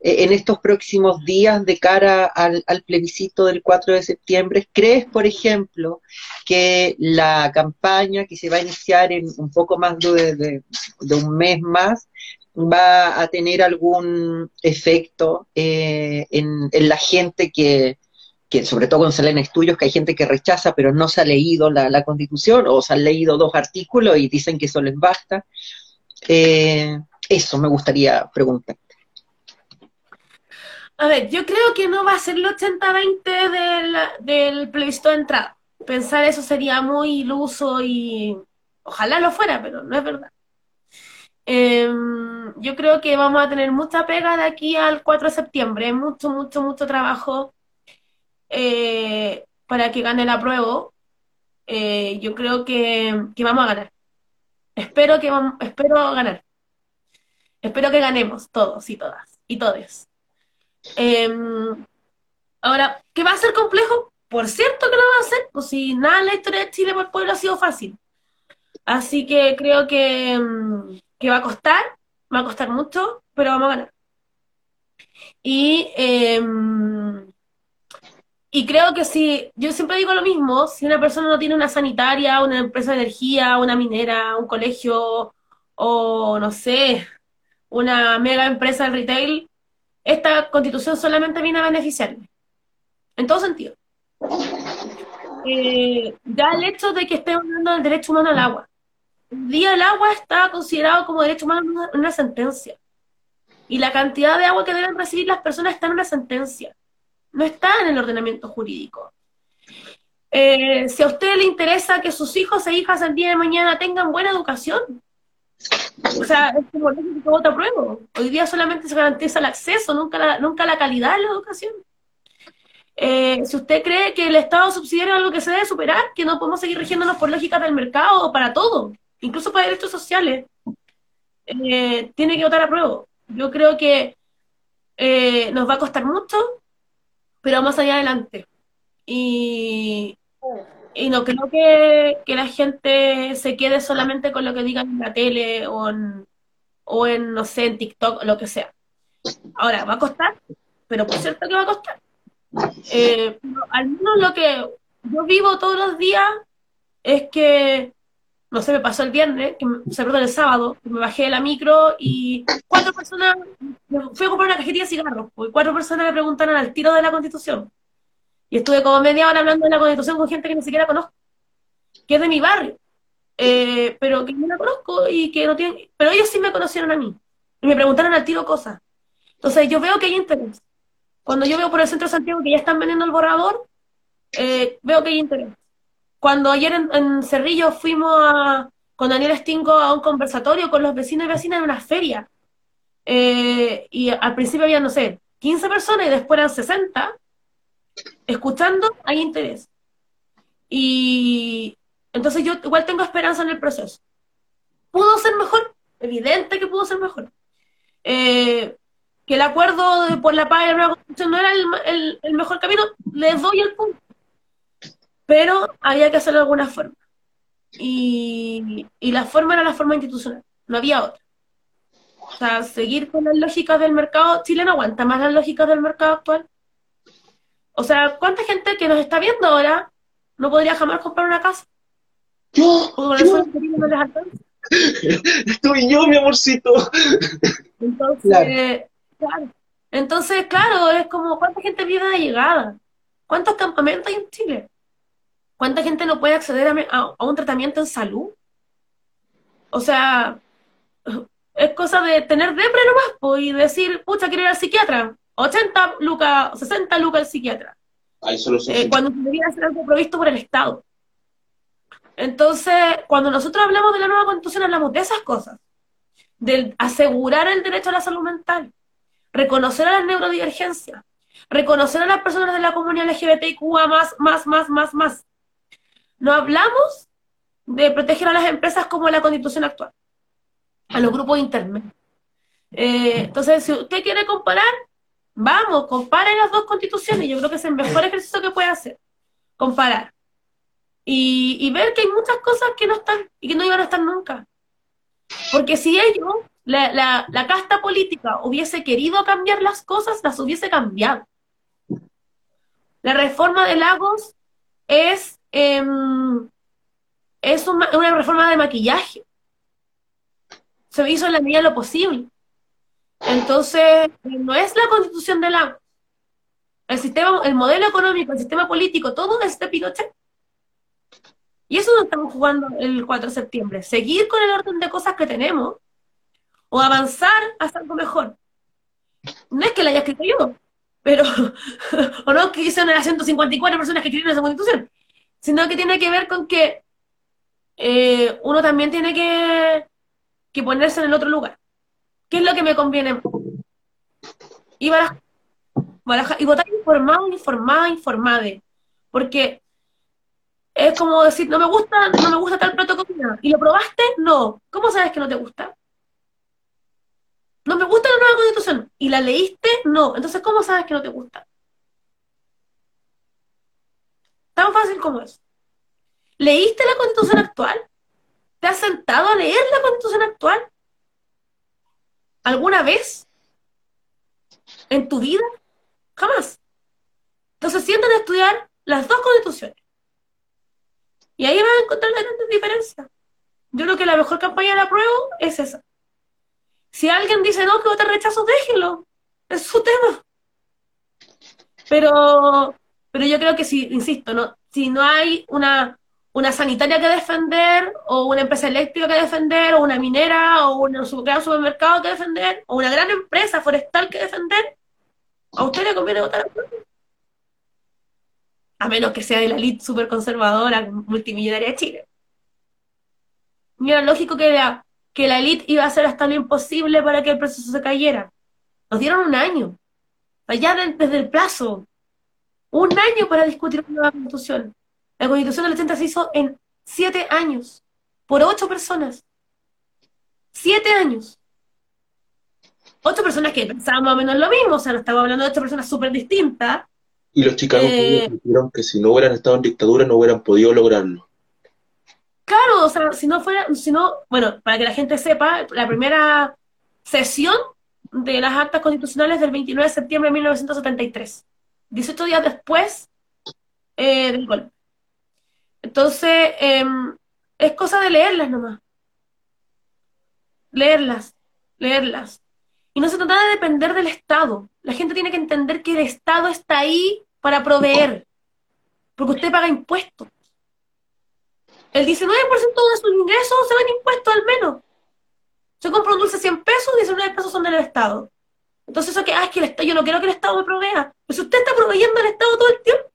en estos próximos días de cara al, al plebiscito del 4 de septiembre? ¿Crees, por ejemplo, que la campaña que se va a iniciar en un poco más de, un mes más va a tener algún efecto eh, en, la gente que, sobre todo con Selena Estudios, que hay gente que rechaza pero no se ha leído la, la constitución o se han leído dos artículos y dicen que eso les basta? Eh, eso me gustaría preguntar. A ver, yo creo que no va a ser el 80-20 del, del plebiscito de entrada. Pensar eso sería muy iluso y ojalá lo fuera, pero no es verdad. Em, yo creo que vamos a tener mucha pega de aquí al 4 de septiembre, mucho, mucho, mucho trabajo eh, para que gane el apruebo. Eh, yo creo que, que vamos a ganar. Espero que vam- espero ganar. Espero que ganemos todos y todas y todes. Em, ahora, ¿qué va a ser complejo? Por cierto que lo va a ser, pues si nada en la historia de Chile por pueblo ha sido fácil. Así que creo que, mm, que va a costar, va a costar mucho, pero vamos a ganar. Y, em, y creo que si, yo siempre digo lo mismo, si una persona no tiene una sanitaria, una empresa de energía, una minera, un colegio o no sé, una mega empresa de retail, esta constitución solamente viene a beneficiarme. En todo sentido. Eh, ya el hecho de que estemos hablando del derecho humano al agua. Día el agua está considerado como derecho humano en una, en una sentencia. Y la cantidad de agua que deben recibir las personas está en una sentencia. No está en el ordenamiento jurídico. Eh, si a usted le interesa que sus hijos e hijas el día de mañana tengan buena educación, o sea, es como que vota prueba. Hoy día solamente se garantiza el acceso, nunca la, nunca la calidad de la educación. Eh, si usted cree que el Estado subsidiario es algo que se debe superar, que no podemos seguir rigiéndonos por lógicas del mercado para todo, incluso para derechos sociales, eh, tiene que votar a prueba. Yo creo que eh, nos va a costar mucho, pero vamos allá adelante. Y, y no creo que, que la gente se quede solamente con lo que digan en la tele o en, o en, no sé, en TikTok o lo que sea. Ahora, va a costar, pero por cierto que va a costar. Eh, al menos lo que yo vivo todos los días es que, no sé, me pasó el viernes, que me, se perdón, el sábado, me bajé de la micro y cuatro personas, fui a comprar una cajetilla de cigarros, pues, y cuatro personas me preguntaron al tiro de la constitución. Y estuve como media hora hablando de la constitución con gente que ni siquiera conozco, que es de mi barrio, eh, pero que no la conozco y que no tienen, pero ellos sí me conocieron a mí y me preguntaron al tiro cosas. Entonces yo veo que hay interés. Cuando yo veo por el centro de Santiago que ya están vendiendo el borrador, eh, veo que hay interés. Cuando ayer en, en Cerrillo fuimos a, con Daniel Stingo a un conversatorio con los vecinos y vecinas en una feria, eh, y al principio había, no sé, 15 personas y después eran 60, Escuchando hay interés. Y entonces yo igual tengo esperanza en el proceso. ¿Pudo ser mejor? Evidente que pudo ser mejor. Eh, que el acuerdo por la paz y la nueva constitución no era el, mejor camino, les doy el punto. Pero había que hacerlo de alguna forma. Y, y la forma era la forma institucional, no había otra. O sea, seguir con las lógicas del mercado chileno aguanta más las lógicas del mercado actual. O sea, ¿cuánta gente que nos está viendo ahora no podría jamás comprar una casa? Yo, Estoy yo, mi amorcito. Entonces, claro. Entonces, claro, es como, ¿cuánta gente vive de llegada? ¿Cuántos campamentos hay en Chile? ¿Cuánta gente no puede acceder a, a un tratamiento en salud? O sea, es cosa de tener depre nomás, y decir, pucha, quiero ir al psiquiatra. 80 lucas, 60 lucas al psiquiatra. eh, cuando debería ser algo provisto por el Estado. Entonces, cuando nosotros hablamos de la nueva constitución, hablamos de esas cosas. De asegurar el derecho a la salud mental, reconocer a las neurodivergencias, reconocer a las personas de la comunidad LGBTIQA más, más, más, más, más. No hablamos de proteger a las empresas como la constitución actual a los grupos intermedios. Eh, entonces, si usted quiere comparar, vamos, compare las dos constituciones. Yo creo que es el mejor ejercicio que puede hacer. Comparar. Y, ver que hay muchas cosas que no están y que no iban a estar nunca. Porque si ellos, la, la, casta política, hubiese querido cambiar las cosas, las hubiese cambiado. La reforma de Lagos es, em, es una reforma de maquillaje se hizo en la medida de lo posible. Entonces, no es la constitución de la... El sistema, el modelo económico, el sistema político, todo es de Pinochet. Y eso no estamos jugando el 4 de septiembre. Seguir con el orden de cosas que tenemos o avanzar hasta algo mejor. No es que la haya escrito yo, pero, o no que son las 154 personas que escribieron esa constitución, sino que tiene que ver con que eh, uno también tiene que que ponerse en el otro lugar. ¿Qué es lo que me conviene? Y, y votar informado, informada, informada. Porque es como decir, no me gusta, no me gusta tal plato. ¿Y lo probaste? No. ¿Cómo sabes que no te gusta? No me gusta la nueva constitución. ¿Y la leíste? No. Entonces, ¿cómo sabes que no te gusta? Tan fácil como es. ¿Leíste la constitución actual? ¿Te has sentado a leer la constitución actual? ¿Alguna vez? ¿En tu vida? Jamás. Entonces sientan a estudiar las dos constituciones. Y ahí van a encontrar la grandes diferencia. Yo creo que la mejor campaña de la prueba es esa. Si alguien dice no, que vota rechazo, déjelo. Es su tema. Pero, pero yo creo que si, insisto, no, si no hay una una sanitaria que defender, o una empresa eléctrica que defender, o una minera, o un gran supermercado que defender, o una gran empresa forestal que defender, a usted le conviene votar a menos que sea de la elite super conservadora multimillonaria de Chile. Y era lógico que la, que la elite iba a hacer hasta lo imposible para que el proceso se cayera. Nos dieron un año, allá desde el plazo, un año para discutir una nueva constitución. La constitución del 80 se hizo en siete años, por ocho personas. Siete años. Ocho personas que pensaban más o menos lo mismo, o sea, no estamos hablando de ocho personas súper distintas. Y los chicanos eh, dijeron que si no hubieran estado en dictadura no hubieran podido lograrlo. Claro, o sea, si no fuera, si no, bueno, para que la gente sepa, la primera sesión de las actas constitucionales del 29 de septiembre de 1973, 18 días después eh, del golpe. Entonces, em, es cosa de leerlas nomás. Leerlas, leerlas. Y no se trata de depender del Estado. La gente tiene que entender que el Estado está ahí para proveer, porque usted paga impuestos. El 19% de sus ingresos se van impuestos al menos. Se compra un dulce 100 pesos, 19 pesos son del Estado. Entonces eso que, ah, es que el Estado, yo no quiero que el Estado me provea. Pues usted está proveyendo al Estado todo el tiempo.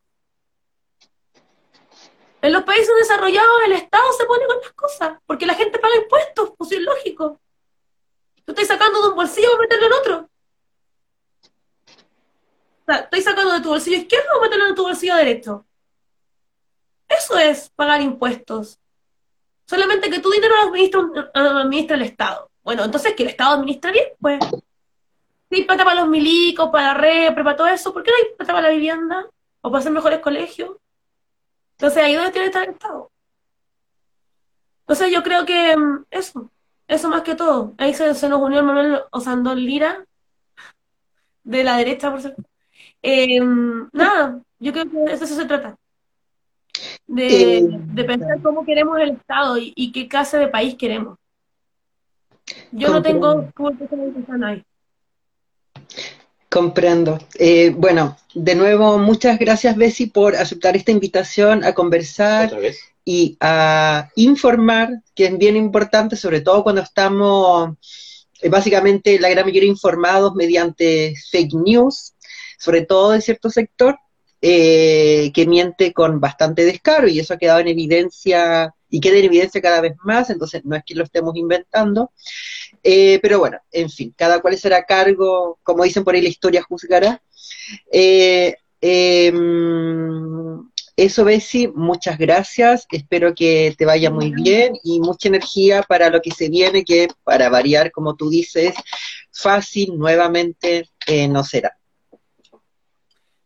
En los países desarrollados el Estado se pone con las cosas, porque la gente paga impuestos, pues es lógico. Tú estás sacando de un bolsillo para meterlo en otro. O sea, estoy sacando de tu bolsillo izquierdo o meterlo en tu bolsillo derecho. Eso es pagar impuestos. Solamente que tu dinero lo administra, el Estado. Bueno, entonces que el Estado administra bien, pues. Si hay plata para los milicos, para la repre, para todo eso, ¿por qué no hay plata para la vivienda? ¿O para hacer mejores colegios? Entonces ahí es donde tiene que estar el Estado. Entonces yo creo que mm, eso, eso más que todo. Ahí se, se nos unió el Manuel Osandón Lira, de la derecha, por cierto. Eh, nada, yo creo que de eso se trata. De, Eh, de pensar cómo queremos el Estado y, y qué clase de país queremos. Yo no tengo como que a nadie. Comprendo. Eh, bueno, de nuevo, muchas gracias, Bessie, por aceptar esta invitación a conversar y a informar, que es bien importante, sobre todo cuando estamos eh, básicamente la gran mayoría informados mediante fake news, sobre todo de cierto sector, eh, que miente con bastante descaro y eso ha quedado en evidencia y queda en evidencia cada vez más, entonces no es que lo estemos inventando. Eh, pero bueno, en fin, cada cual será cargo, como dicen por ahí, la historia juzgará. Eh, eh, eso, Bessie, muchas gracias. Espero que te vaya muy bien y mucha energía para lo que se viene, que para variar, como tú dices, fácil nuevamente eh, no será.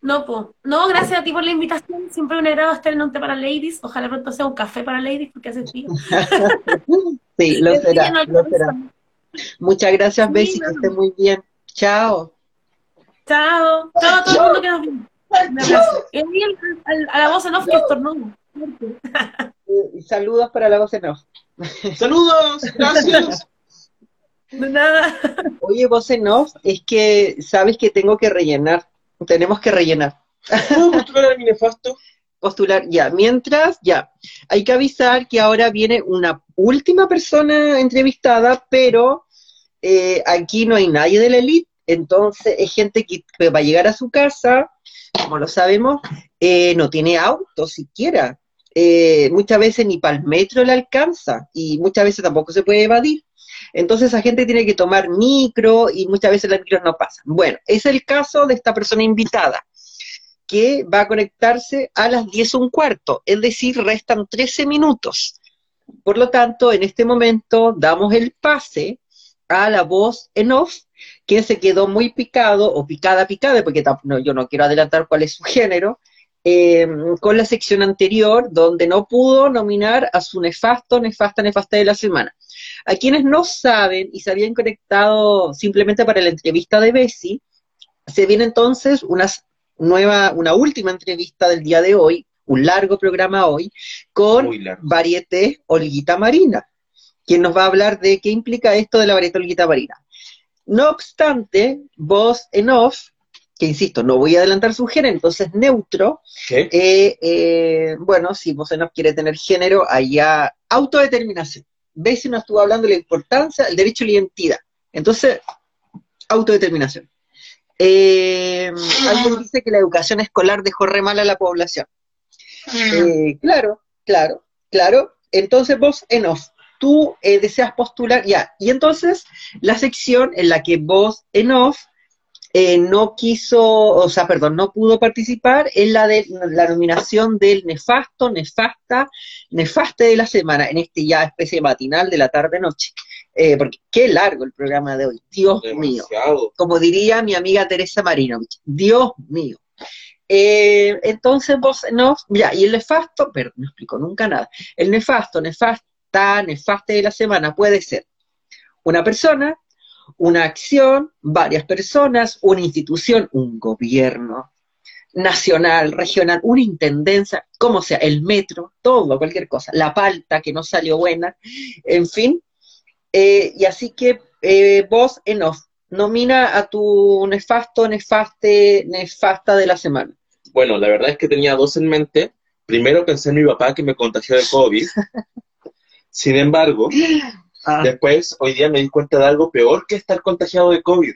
No, po. No, gracias a ti por la invitación. Siempre un agrado estar en un té para ladies. Ojalá pronto sea un café para ladies porque hace frío. Sí, lo será, lo será. Muchas gracias, Bessie, que esté muy bien. Chao. Chao. Chao a todo el mundo que nos al- a la voz en off que estornuda. Eh, saludos para la voz en off. Saludos, gracias. De nada. Oye, voz en off, es que sabes que tengo que rellenar. Tenemos que rellenar. ¿Puedo postular a mi nefasto? Postular, ya. Mientras, ya. Hay que avisar que ahora viene una última persona entrevistada, pero eh, aquí no hay nadie de la elite. Entonces, es gente que va a llegar a su casa, como lo sabemos, eh, no tiene auto siquiera. Eh, muchas veces ni para el metro le alcanza y muchas veces tampoco se puede evadir. Entonces esa gente tiene que tomar micro y muchas veces las micros no pasan. Bueno, es el caso de esta persona invitada, que va a conectarse a las 10 un cuarto, es decir, restan 13 minutos. Por lo tanto, en este momento damos el pase a la voz en off, que se quedó muy picado o picada, picada, porque no, yo no quiero adelantar cuál es su género, eh, con la sección anterior, donde no pudo nominar a su nefasto, nefasta, nefasta de la semana. A quienes no saben y se habían conectado simplemente para la entrevista de Bessie, se viene entonces una s- nueva, una última entrevista del día de hoy, un largo programa hoy, con. Varieté Olguita Marina, quien nos va a hablar de qué implica esto de la Varieté Olguita Marina. No obstante, voz en off, que insisto, no voy a adelantar su género, entonces neutro, eh, eh, bueno, si vos no quiere tener género, allá autodeterminación. ¿Ves si no estuvo hablando de la importancia del derecho a la identidad? Entonces, autodeterminación. Eh, alguien dice que la educación escolar dejó re mal a la población. Eh, claro, claro, claro. Entonces vos en off, tú eh, deseas postular, ya. Y entonces la sección en la que vos en off eh, no quiso, o sea, perdón, no pudo participar es la de la nominación del nefasto, nefasta, nefaste de la semana, en este ya especie matinal de la tarde-noche. Eh, porque qué largo el programa de hoy, Dios mío. Como diría mi amiga Teresa Marinovich, Dios mío. Eh, entonces vos, no, ya, y el nefasto, pero no explico nunca nada. El nefasto, nefasta, nefaste de la semana puede ser una persona, una acción, varias personas, una institución, un gobierno nacional, regional, una intendencia, como sea, el metro, todo, cualquier cosa, la palta que no salió buena, en fin. Eh, y así que eh, vos en off, nomina a tu nefasto, nefaste, nefasta de la semana. Bueno, la verdad es que tenía dos en mente. Primero pensé en mi papá que me contagió de COVID. Sin embargo, Ah, después, hoy día me di cuenta de algo peor que estar contagiado de COVID.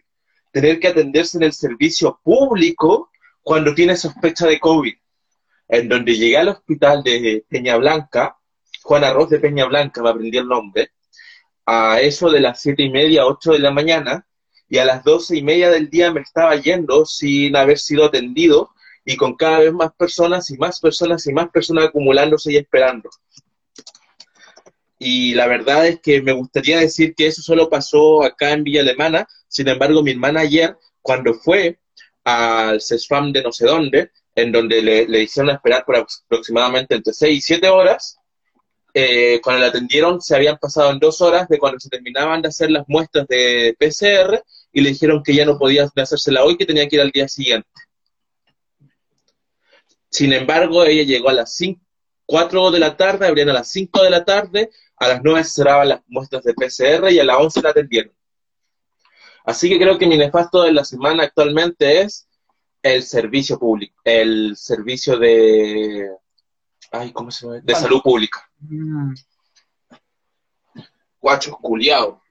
Tener que atenderse en el servicio público cuando tiene sospecha de COVID. En donde llegué al hospital de Peña Blanca, Juan Arroz de Peña Blanca, me aprendí el nombre, a eso de las siete y media, ocho de la mañana, y a las doce y media del día me estaba yendo sin haber sido atendido y con cada vez más personas y más personas y más personas acumulándose y esperando. Y la verdad es que me gustaría decir que eso solo pasó acá en Villa Alemana, sin embargo mi hermana ayer, cuando fue al CESFAM de no sé dónde, en donde le, le hicieron esperar por aproximadamente entre 6 y 7 horas, eh, cuando la atendieron se habían pasado en dos horas de cuando se terminaban de hacer las muestras de PCR y le dijeron que ya no podía hacérsela hoy, que tenía que ir al día siguiente. Sin embargo, ella llegó a las 5, 4 de la tarde, abrían a las 5 de la tarde, a las 9 se cerraban las muestras de PCR y a las 11 la atendieron. Así que creo que mi nefasto de la semana actualmente es el servicio público, el servicio de, ay, ¿cómo se llama? De salud pública. Mm. Guachos, culiao.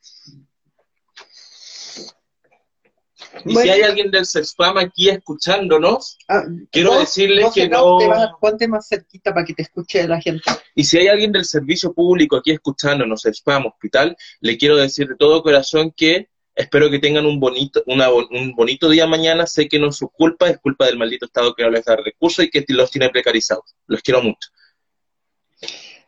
Y Bueno. si hay alguien del Sexfam aquí escuchándonos, Ah, Quiero vos- decirles que no no- te vas- ponte más cerquita para que te escuche la gente. y si hay alguien del servicio público aquí escuchándonos, Sexfam Hospital, le quiero decir de todo corazón que espero que tengan un bonito, una un bonito día mañana. Sé que no es su culpa, es culpa del maldito Estado que no les da recursos y que los tiene precarizados. Los quiero mucho.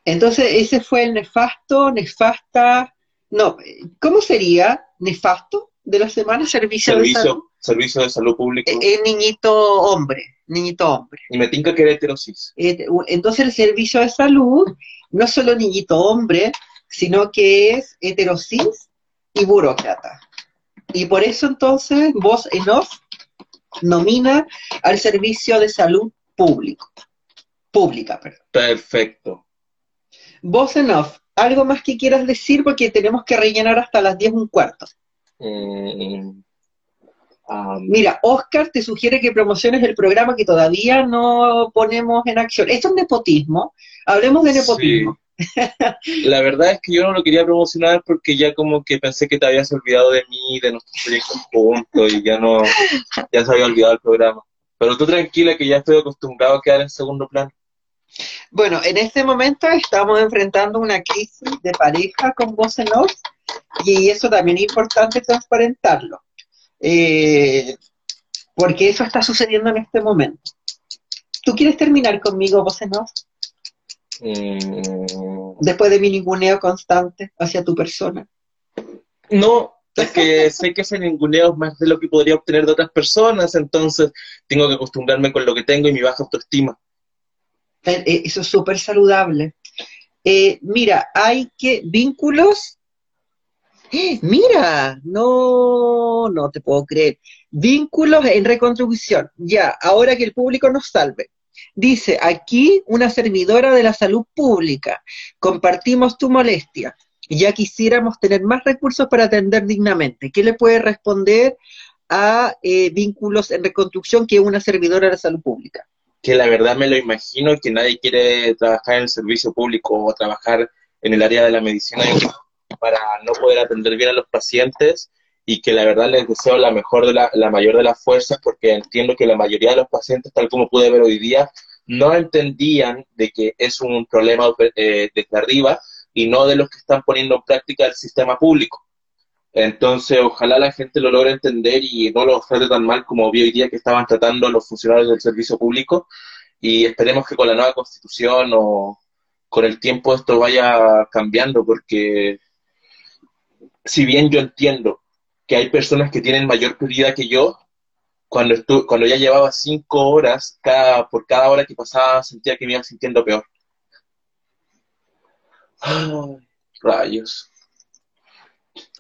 Entonces, ese fue el nefasto, nefasta. No, ¿cómo sería? ¿Nefasto de la semana? Servicio, de salud. Servicio, servicio de salud público. Eh, eh, niñito hombre, niñito hombre. y me tinca que era heterosis. Eh, Entonces el servicio de salud no es solo niñito hombre, sino que es heterosis y burócrata. Y por eso entonces vos en off nomina al servicio de salud público. Pública, perdón. Perfecto. Vos en off, algo más que quieras decir porque tenemos que rellenar hasta las 10 un cuarto. Mm, am, Mira, Oscar te sugiere que promociones el programa que todavía no ponemos en acción. Esto es nepotismo. Hablemos de nepotismo. La verdad es que yo no lo quería promocionar porque ya como que pensé que te habías olvidado de mí, de nuestros proyectos juntos y ya no, ya se había olvidado el programa. Pero tú tranquila que ya estoy acostumbrado a quedar en segundo plano. Bueno, en este momento estamos enfrentando una crisis de pareja con voz en off y eso también es importante transparentarlo. Eh, porque eso está sucediendo en este momento. ¿Tú quieres terminar conmigo, voz en off? Mm, Después de mi ninguneo constante hacia tu persona. no, es que sé que ese ninguneo es más de lo que podría obtener de otras personas, entonces tengo que acostumbrarme con lo que tengo y mi baja autoestima. Eh, eh, Eso es súper saludable. Eh, mira, hay que vínculos. Mira, no, no te puedo creer. Vínculos en reconstrucción. Ya, ahora que el público nos salve. Dice aquí una servidora de la salud pública. Compartimos tu molestia. Ya quisiéramos tener más recursos para atender dignamente. ¿Qué le puede responder a eh, vínculos en reconstrucción que una servidora de la salud pública? que la verdad me lo imagino, que nadie quiere trabajar en el servicio público o trabajar en el área de la medicina para no poder atender bien a los pacientes y que la verdad les deseo la mejor de la, la mayor de las fuerzas porque entiendo que la mayoría de los pacientes, tal como pude ver hoy día, no entendían de que es un problema eh, desde arriba y no de los que están poniendo en práctica el sistema público. Entonces, ojalá la gente lo logre entender y no lo trate tan mal como vi hoy día que estaban tratando los funcionarios del servicio público. Y esperemos que con la nueva constitución o con el tiempo esto vaya cambiando, porque si bien yo entiendo que hay personas que tienen mayor prioridad que yo, cuando, estu cuando ya llevaba cinco horas, cada, por cada hora que pasaba sentía que me iba sintiendo peor. Ay, rayos.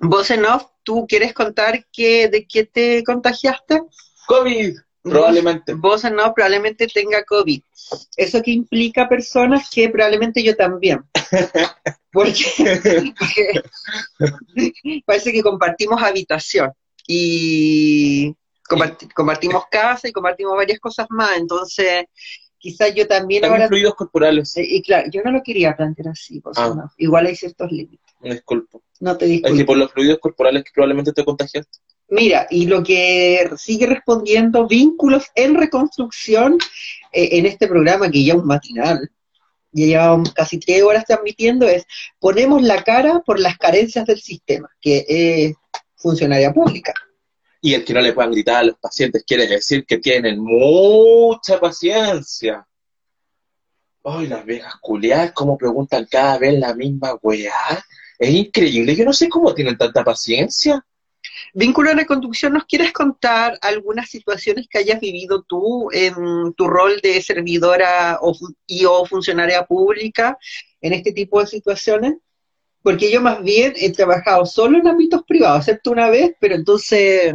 Vos en off, ¿tú quieres contar que, de qué te contagiaste? COVID, probablemente. Vos, off probablemente tenga COVID. Eso que implica personas que probablemente yo también. Porque, porque parece que compartimos habitación y comparti- compartimos casa y compartimos varias cosas más. Entonces, quizás yo también, También ahora... fluidos corporales. Eh, Y claro, yo no lo quería plantear así, vos Ah. off. igual hay ciertos límites. Me disculpo. No te Es disculpo. que por los fluidos corporales que probablemente te contagiaste. Mira, y lo que sigue respondiendo, vínculos en reconstrucción, eh, en este programa que ya es un matinal, ya llevamos casi tres horas transmitiendo, es ponemos la cara por las carencias del sistema, que es funcionaria pública. Y el que no le puedan gritar a los pacientes quiere decir que tienen mucha paciencia. Ay, las viejas culiadas, cómo preguntan cada vez la misma weá. Es increíble, yo no sé cómo tienen tanta paciencia. Vínculo de reconducción, ¿nos quieres contar algunas situaciones que hayas vivido tú en tu rol de servidora o, y o funcionaria pública en este tipo de situaciones? Porque yo más bien he trabajado solo en ámbitos privados, excepto una vez, pero entonces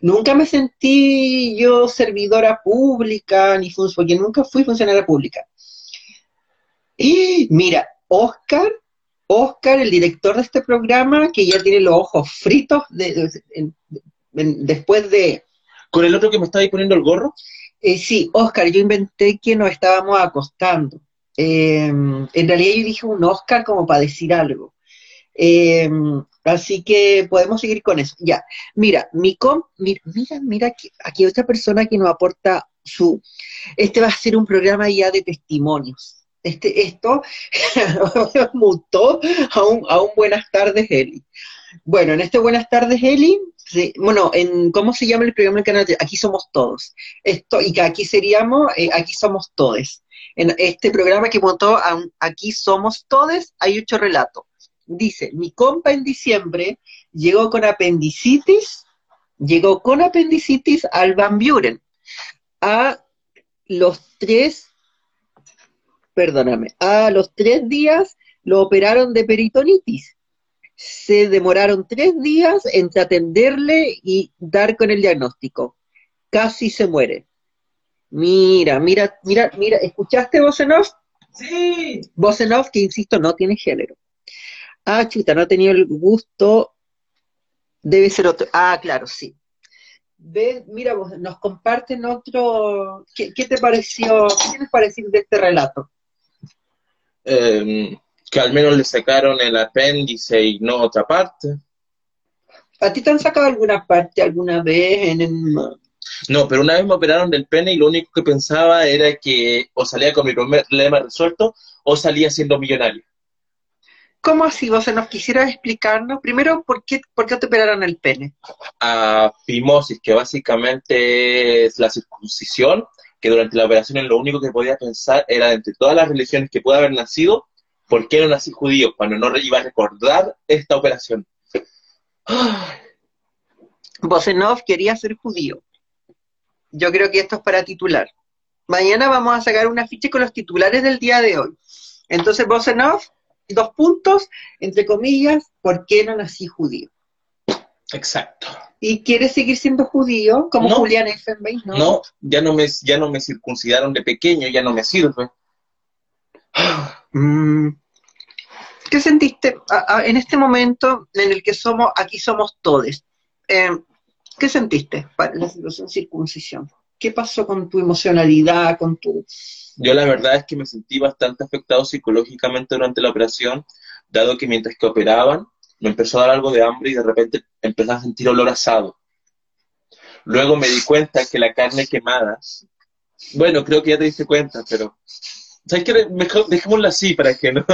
nunca me sentí yo servidora pública, ni porque nunca fui funcionaria pública. Y mira, Oscar Oscar, el director de este programa, que ya tiene los ojos fritos después de... ¿Con el otro que me está ahí poniendo el gorro? Eh, sí, Oscar, yo inventé que nos estábamos acostando. Em, en realidad yo dije un Oscar como para decir algo. Em, así que podemos seguir con eso. Ya, mira, mi com, mira, mira, mira aquí, aquí hay otra persona que nos aporta su... Este va a ser un programa ya de testimonios este, esto mutó a un, a un Buenas tardes, Eli. Bueno, en este Buenas tardes, Eli, bueno, en ¿cómo se llama el programa canal? Aquí somos todos. Esto, y que aquí seríamos, eh, aquí somos todos. En este programa que montó Aquí somos todos, hay ocho relatos. Dice, mi compa en diciembre llegó con apendicitis, llegó con apendicitis al Van Buren. A los tres perdóname, a los tres días lo operaron de peritonitis. Se demoraron tres días entre atenderle y dar con el diagnóstico. Casi se muere. Mira, mira, mira, mira, ¿escuchaste Bosenov? Sí. Bosenov, que insisto, no tiene género. Ah, chuta, no ha tenido el gusto. Debe ser otro. Ah, claro, sí. Ve, mira, vos, nos comparten otro. ¿Qué, ¿Qué, te pareció? ¿Qué tienes para decir de este relato? Em, que al menos le sacaron el apéndice y no otra parte. ¿A ti te han sacado alguna parte alguna vez en el... No, pero una vez me operaron del pene y lo único que pensaba era que o salía con mi problema resuelto o salía siendo millonario. ¿Cómo así? ¿Vos nos quisieras explicarnos? Primero, ¿por qué, ¿por qué te operaron el pene? A fimosis, que básicamente es la circuncisión que durante la operación lo único que podía pensar era entre todas las religiones que pueda haber nacido, ¿por qué no nací judío? Cuando no iba a recordar esta operación. Bosenov quería ser judío. Yo creo que esto es para titular. Mañana vamos a sacar una ficha con los titulares del día de hoy. Entonces, Bosenov, dos puntos, entre comillas, ¿por qué no nací judío? Exacto y quieres seguir siendo judío, como Julián Effenbein, ¿no? No, ya no, me, ya no me circuncidaron de pequeño, ya no me sirve. Mm. ¿Qué sentiste en este momento en el que somos, aquí somos todos? Eh, ¿Qué sentiste para la situación circuncisión? ¿Qué pasó con tu emocionalidad, con tu... Yo la verdad es que me sentí bastante afectado psicológicamente durante la operación, dado que mientras que operaban, me empezó a dar algo de hambre y de repente empecé a sentir olor asado. Luego me di cuenta que la carne quemada, bueno, creo que ya te diste cuenta, pero ¿sabes qué? Mejor dejémosla así para que no.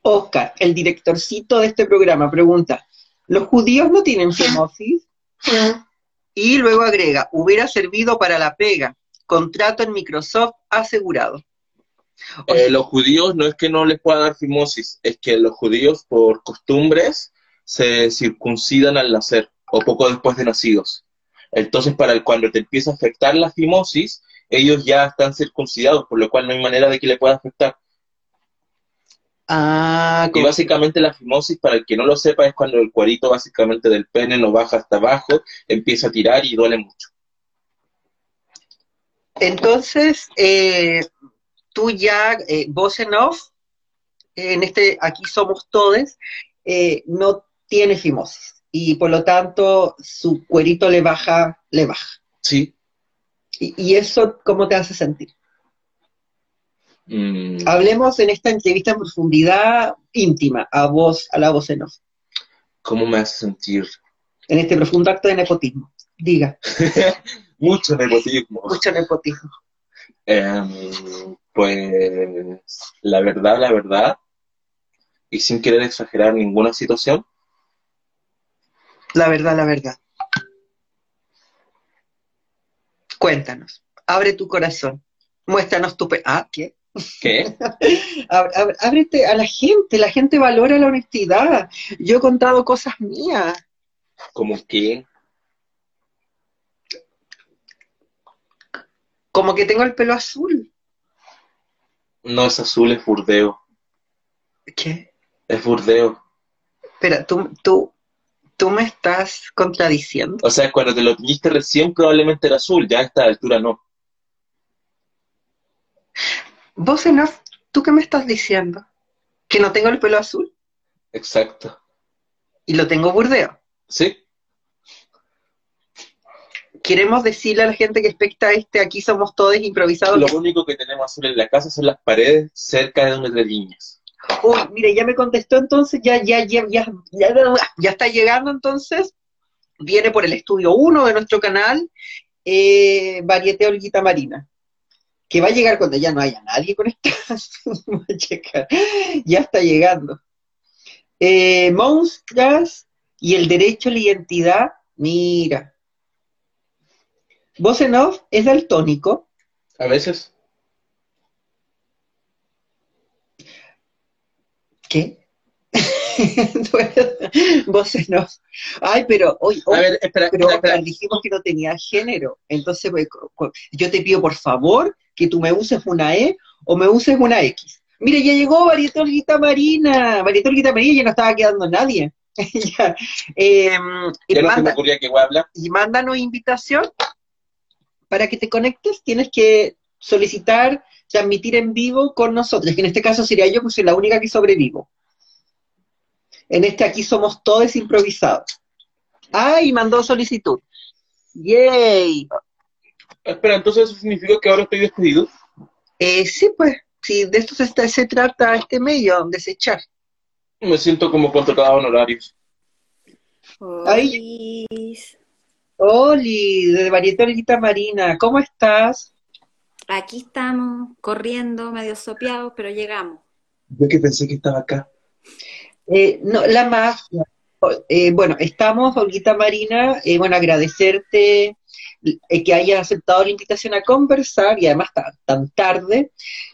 Oscar, el directorcito de este programa, pregunta: ¿Los judíos no tienen fimosis? Y luego agrega, hubiera servido para la pega, contrato en Microsoft asegurado. Eh, los judíos no es que no les pueda dar fimosis, es que los judíos por costumbres se circuncidan al nacer o poco después de nacidos. Entonces, para cuando te empieza a afectar la fimosis, ellos ya están circuncidados, por lo cual no hay manera de que le pueda afectar. Ah, y básicamente la fimosis, para el que no lo sepa, es cuando el cuerito básicamente del pene no baja hasta abajo, empieza a tirar y duele mucho. Entonces, eh, tú ya, eh, voz en off, en este, aquí somos todos, eh, no tiene fimosis. Y por lo tanto, su cuerito le baja, le baja. Sí. ¿Y, y eso cómo te hace sentir? Mm. Hablemos en esta entrevista en profundidad íntima, a voz, a la voz en off. ¿Cómo me hace sentir? En este profundo acto de nepotismo. Diga. Mucho nepotismo. Mucho nepotismo. Em, pues la verdad, la verdad, y sin querer exagerar ninguna situación, La verdad, la verdad. Cuéntanos. Abre tu corazón. Muéstranos tu... pe- Ah, ¿qué? ¿Qué? Ábrete a la gente. La gente valora la honestidad. Yo he contado cosas mías. Como que, Como que tengo el pelo azul. no es azul, es burdeo. ¿Qué? Es burdeo. Espera, tú, tú, tú me estás contradiciendo. O sea, cuando te lo teñiste recién probablemente era azul, ya a esta altura no. Vos, Enof, ¿tú qué me estás diciendo? ¿Que no tengo el pelo azul? Exacto. Y lo tengo burdeo. ¿Sí? Queremos decirle a la gente que expecta este, aquí somos todos improvisados. Lo único que tenemos azul en la casa son las paredes cerca de donde te niñas. Uy, mire, ya me contestó entonces, ya, ya, ya, ya, ya, ya está llegando entonces. Viene por el estudio 1 de nuestro canal, eh, Varieté Olguita Marina. Que va a llegar cuando ya no haya nadie conectado. Va a llegar. ya está llegando. Eh, Monstras y el derecho a la identidad, mira. Voz en off es daltónico. A veces. ¿Qué? Vos en off. Ay, pero hoy, A ver, espera, pero espera, espera. dijimos que no tenía género. Entonces, yo te pido por favor que tú me uses una E o me uses una X. Mire, ya llegó Marieta Olguita Marina. Marieta Olguita Marina ya no estaba quedando nadie. Ya. Eh, y, Ya no se me manda- ocurría que voy a hablar. y mándanos invitación para que te conectes. Tienes que solicitar transmitir en vivo con nosotros, que en este caso sería yo, pues soy la única que sobrevivo. En este aquí somos todos improvisados. ¡Ay! mandó solicitud. ¡Yay! Espera, entonces eso significa que ahora estoy despedido. Eh, sí, pues, sí, de esto se, está- se trata este medio, desechar. Me siento como contratado honorarios. Ay. Oli, de Varieté Olguita Marina, ¿cómo estás? Aquí estamos corriendo, medio sopeados, pero llegamos. Yo que pensé que estaba acá. Eh, no, la mafia. Eh, bueno, estamos, Olguita Marina, eh, bueno, agradecerte que hayas aceptado la invitación a conversar y además tan, tan tarde.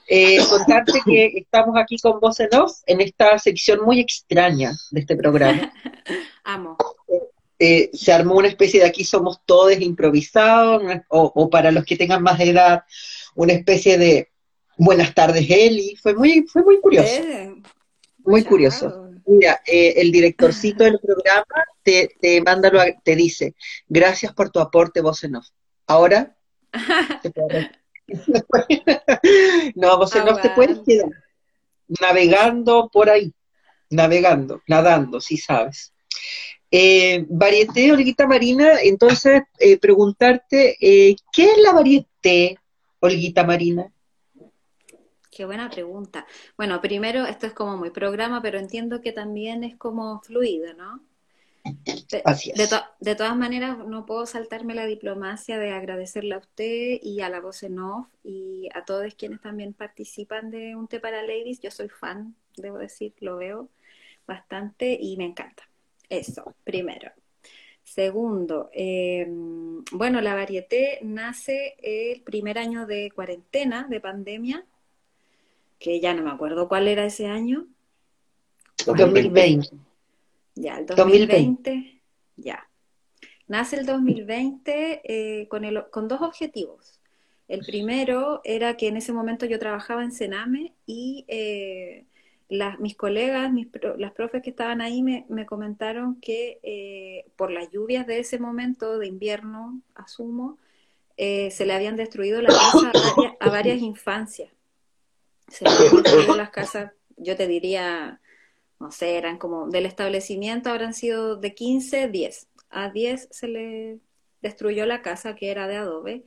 Eh, contarte que estamos aquí con Voz en Off en esta sección muy extraña de este programa. Amo. Eh, se armó una especie de aquí somos todos improvisados, o, o para los que tengan más edad, una especie de buenas tardes, Eli. Fue muy, fue muy curioso, Eh, muy curioso. Mira, eh, el directorcito del programa te, te manda, lo- te dice, gracias por tu aporte, voz en off. Ahora, te puedes- no, voz en off te puedes Aguante. quedar navegando por ahí, navegando, nadando, si sabes. Eh, varieté, Olguita Marina, entonces eh, preguntarte, eh, ¿qué es la varieté, Olguita Marina? Qué buena pregunta. Bueno, primero, esto es como muy programa, pero entiendo que también es como fluido, ¿no? De, Así es. de to- de todas maneras, no puedo saltarme la diplomacia de agradecerle a usted y a la voz en off y a todos quienes también participan de Un Té para Ladies. Yo soy fan, debo decir, lo veo bastante y me encanta. Eso, primero. Segundo, eh, bueno, la Varieté nace el primer año de cuarentena, de pandemia, que ya no me acuerdo cuál era ese año. 2020. Ya, el 2020. 2020, ya. Nace el 2020 eh, con, el, con dos objetivos. El primero era que en ese momento yo trabajaba en Sename y eh, las, mis colegas, mis, las profes que estaban ahí me, me comentaron que eh, por las lluvias de ese momento de invierno, asumo, eh, se le habían destruido la casa a varias, a varias infancias. Se le habían destruido las casas, yo te diría, no sé, eran como del establecimiento habrán sido de 15, 10. A 10 se le destruyó la casa que era de adobe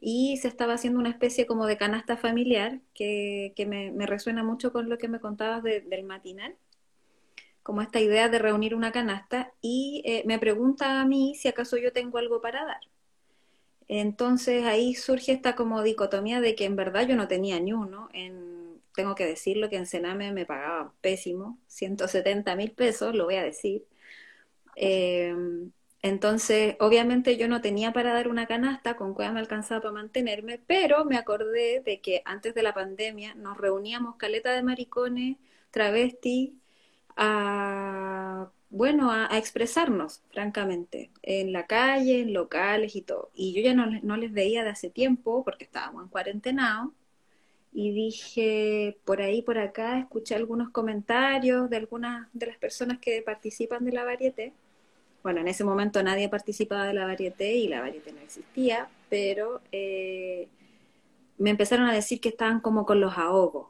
y se estaba haciendo una especie como de canasta familiar que, que me, resuena mucho con lo que me contabas de- del matinal, como esta idea de reunir una canasta y eh, me pregunta a mí si acaso yo tengo algo para dar. Entonces ahí surge esta como dicotomía de que en verdad yo no tenía ni uno. En, tengo que decirlo que en Sename me pagaban pésimo, 170 mil pesos, lo voy a decir. Eh, entonces, obviamente yo no tenía para dar una canasta, con cuál me alcanzaba para mantenerme, pero me acordé de que antes de la pandemia nos reuníamos caleta de maricones, travestis, a, bueno, a, expresarnos, francamente, en la calle, en locales y todo. Y yo ya no, no les veía de hace tiempo porque estábamos en cuarentena y dije, por ahí, por acá, escuché algunos comentarios de algunas de las personas que participan de la varieté. Bueno, en ese momento nadie participaba de la varieté y la varieté no existía, pero eh, me empezaron a decir que estaban como con los ahogos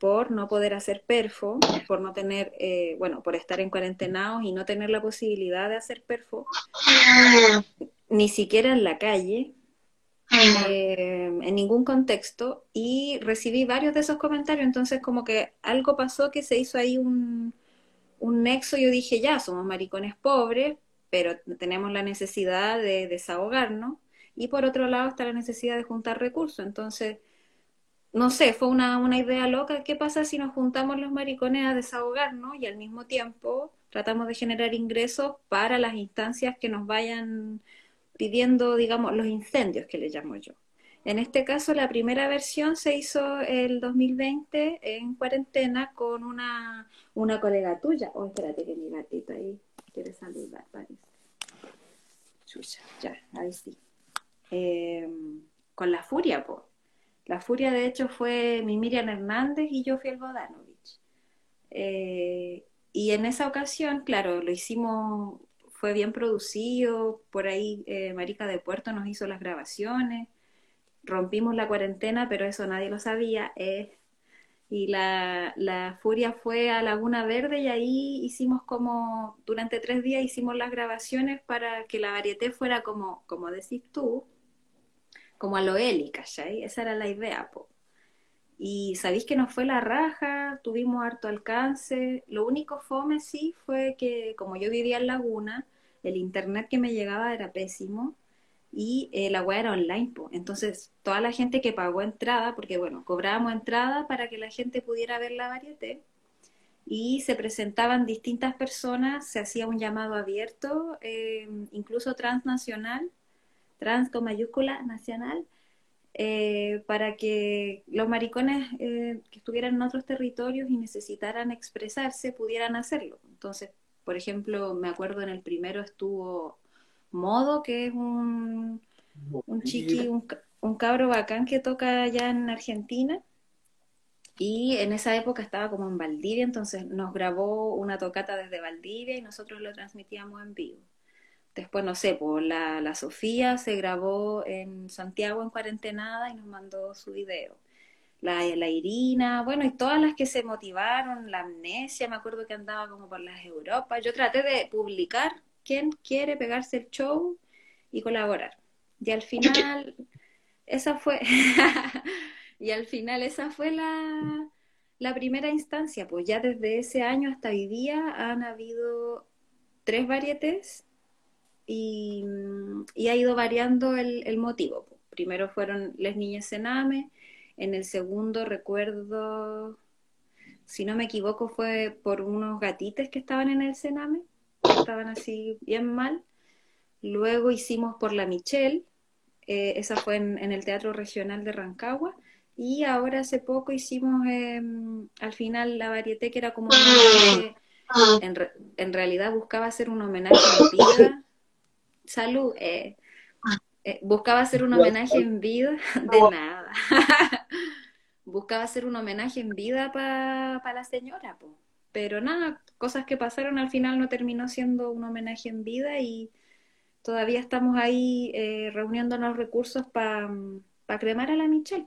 por no poder hacer perfo, por no tener, eh, bueno, por estar en cuarentenados y no tener la posibilidad de hacer perfo, ni siquiera en la calle, eh, en ningún contexto, y recibí varios de esos comentarios, entonces como que algo pasó que se hizo ahí un, un nexo, yo dije, ya, somos maricones pobres, pero tenemos la necesidad de desahogarnos y por otro lado está la necesidad de juntar recursos. Entonces, no sé, fue una, una idea loca. ¿Qué pasa si nos juntamos los maricones a desahogarnos y al mismo tiempo tratamos de generar ingresos para las instancias que nos vayan pidiendo, digamos, los incendios que le llamo yo? En este caso, la primera versión se hizo el 2020 en cuarentena con una, una colega tuya. Oh, espérate que mi gatito ahí quiere saludar, parece. Chucha, ya, ahí sí. Eh, con la Furia, po. La Furia, de hecho, fue mi Miriam Hernández y yo fui el Bodanovich. Eh, y en esa ocasión, claro, lo hicimos, fue bien producido, por ahí eh, Marica de Puerto nos hizo las grabaciones, rompimos la cuarentena, pero eso nadie lo sabía, y la, la, Furia fue a Laguna Verde y ahí hicimos como, durante tres días hicimos las grabaciones para que la varieté fuera como, como decís tú, como a lo Eli, ¿cachai? Esa era la idea, po. Y sabéis que nos fue la raja, tuvimos harto alcance. Lo único fome sí fue que como yo vivía en Laguna, el internet que me llegaba era pésimo y eh, la web era online, entonces toda la gente que pagó entrada, porque bueno, cobrábamos entrada para que la gente pudiera ver la varieté, y se presentaban distintas personas, se hacía un llamado abierto, eh, incluso transnacional, trans con mayúscula nacional, eh, para que los maricones que estuvieran en otros territorios y necesitaran expresarse pudieran hacerlo. Entonces, por ejemplo, me acuerdo en el primero estuvo Modo, que es un, un chiqui, un, cabro bacán que toca allá en Argentina. Y en esa época estaba como en Valdivia, entonces nos grabó una tocata desde Valdivia y nosotros lo transmitíamos en vivo. Después, no sé, pues la, la Sofía se grabó en Santiago en cuarentenada y nos mandó su video. La, la, Irina, bueno, y todas las que se motivaron, la amnesia, me acuerdo que andaba como por las Europas. Yo traté de publicar quién quiere pegarse el show y colaborar. Y al final, esa fue, y al final esa fue la, la primera instancia, pues ya desde ese año hasta hoy día han habido tres varietés y, y ha ido variando el, el motivo. Pues. Primero fueron Les Niñas Sename, en el segundo recuerdo, si no me equivoco, fue por unos gatites que estaban en el Sename estaban así bien mal. Luego hicimos por la Michelle, eh, esa fue en, el Teatro Regional de Rancagua. Y ahora hace poco hicimos em, al final la varieté que era como en, en, realidad buscaba hacer un homenaje en vida. Salud. Eh, eh, buscaba hacer un homenaje en vida. De nada. buscaba hacer un homenaje en vida para la señora. Pero nada, cosas que pasaron, al final no terminó siendo un homenaje en vida y todavía estamos ahí eh, reuniendo los recursos para cremar a la Michelle.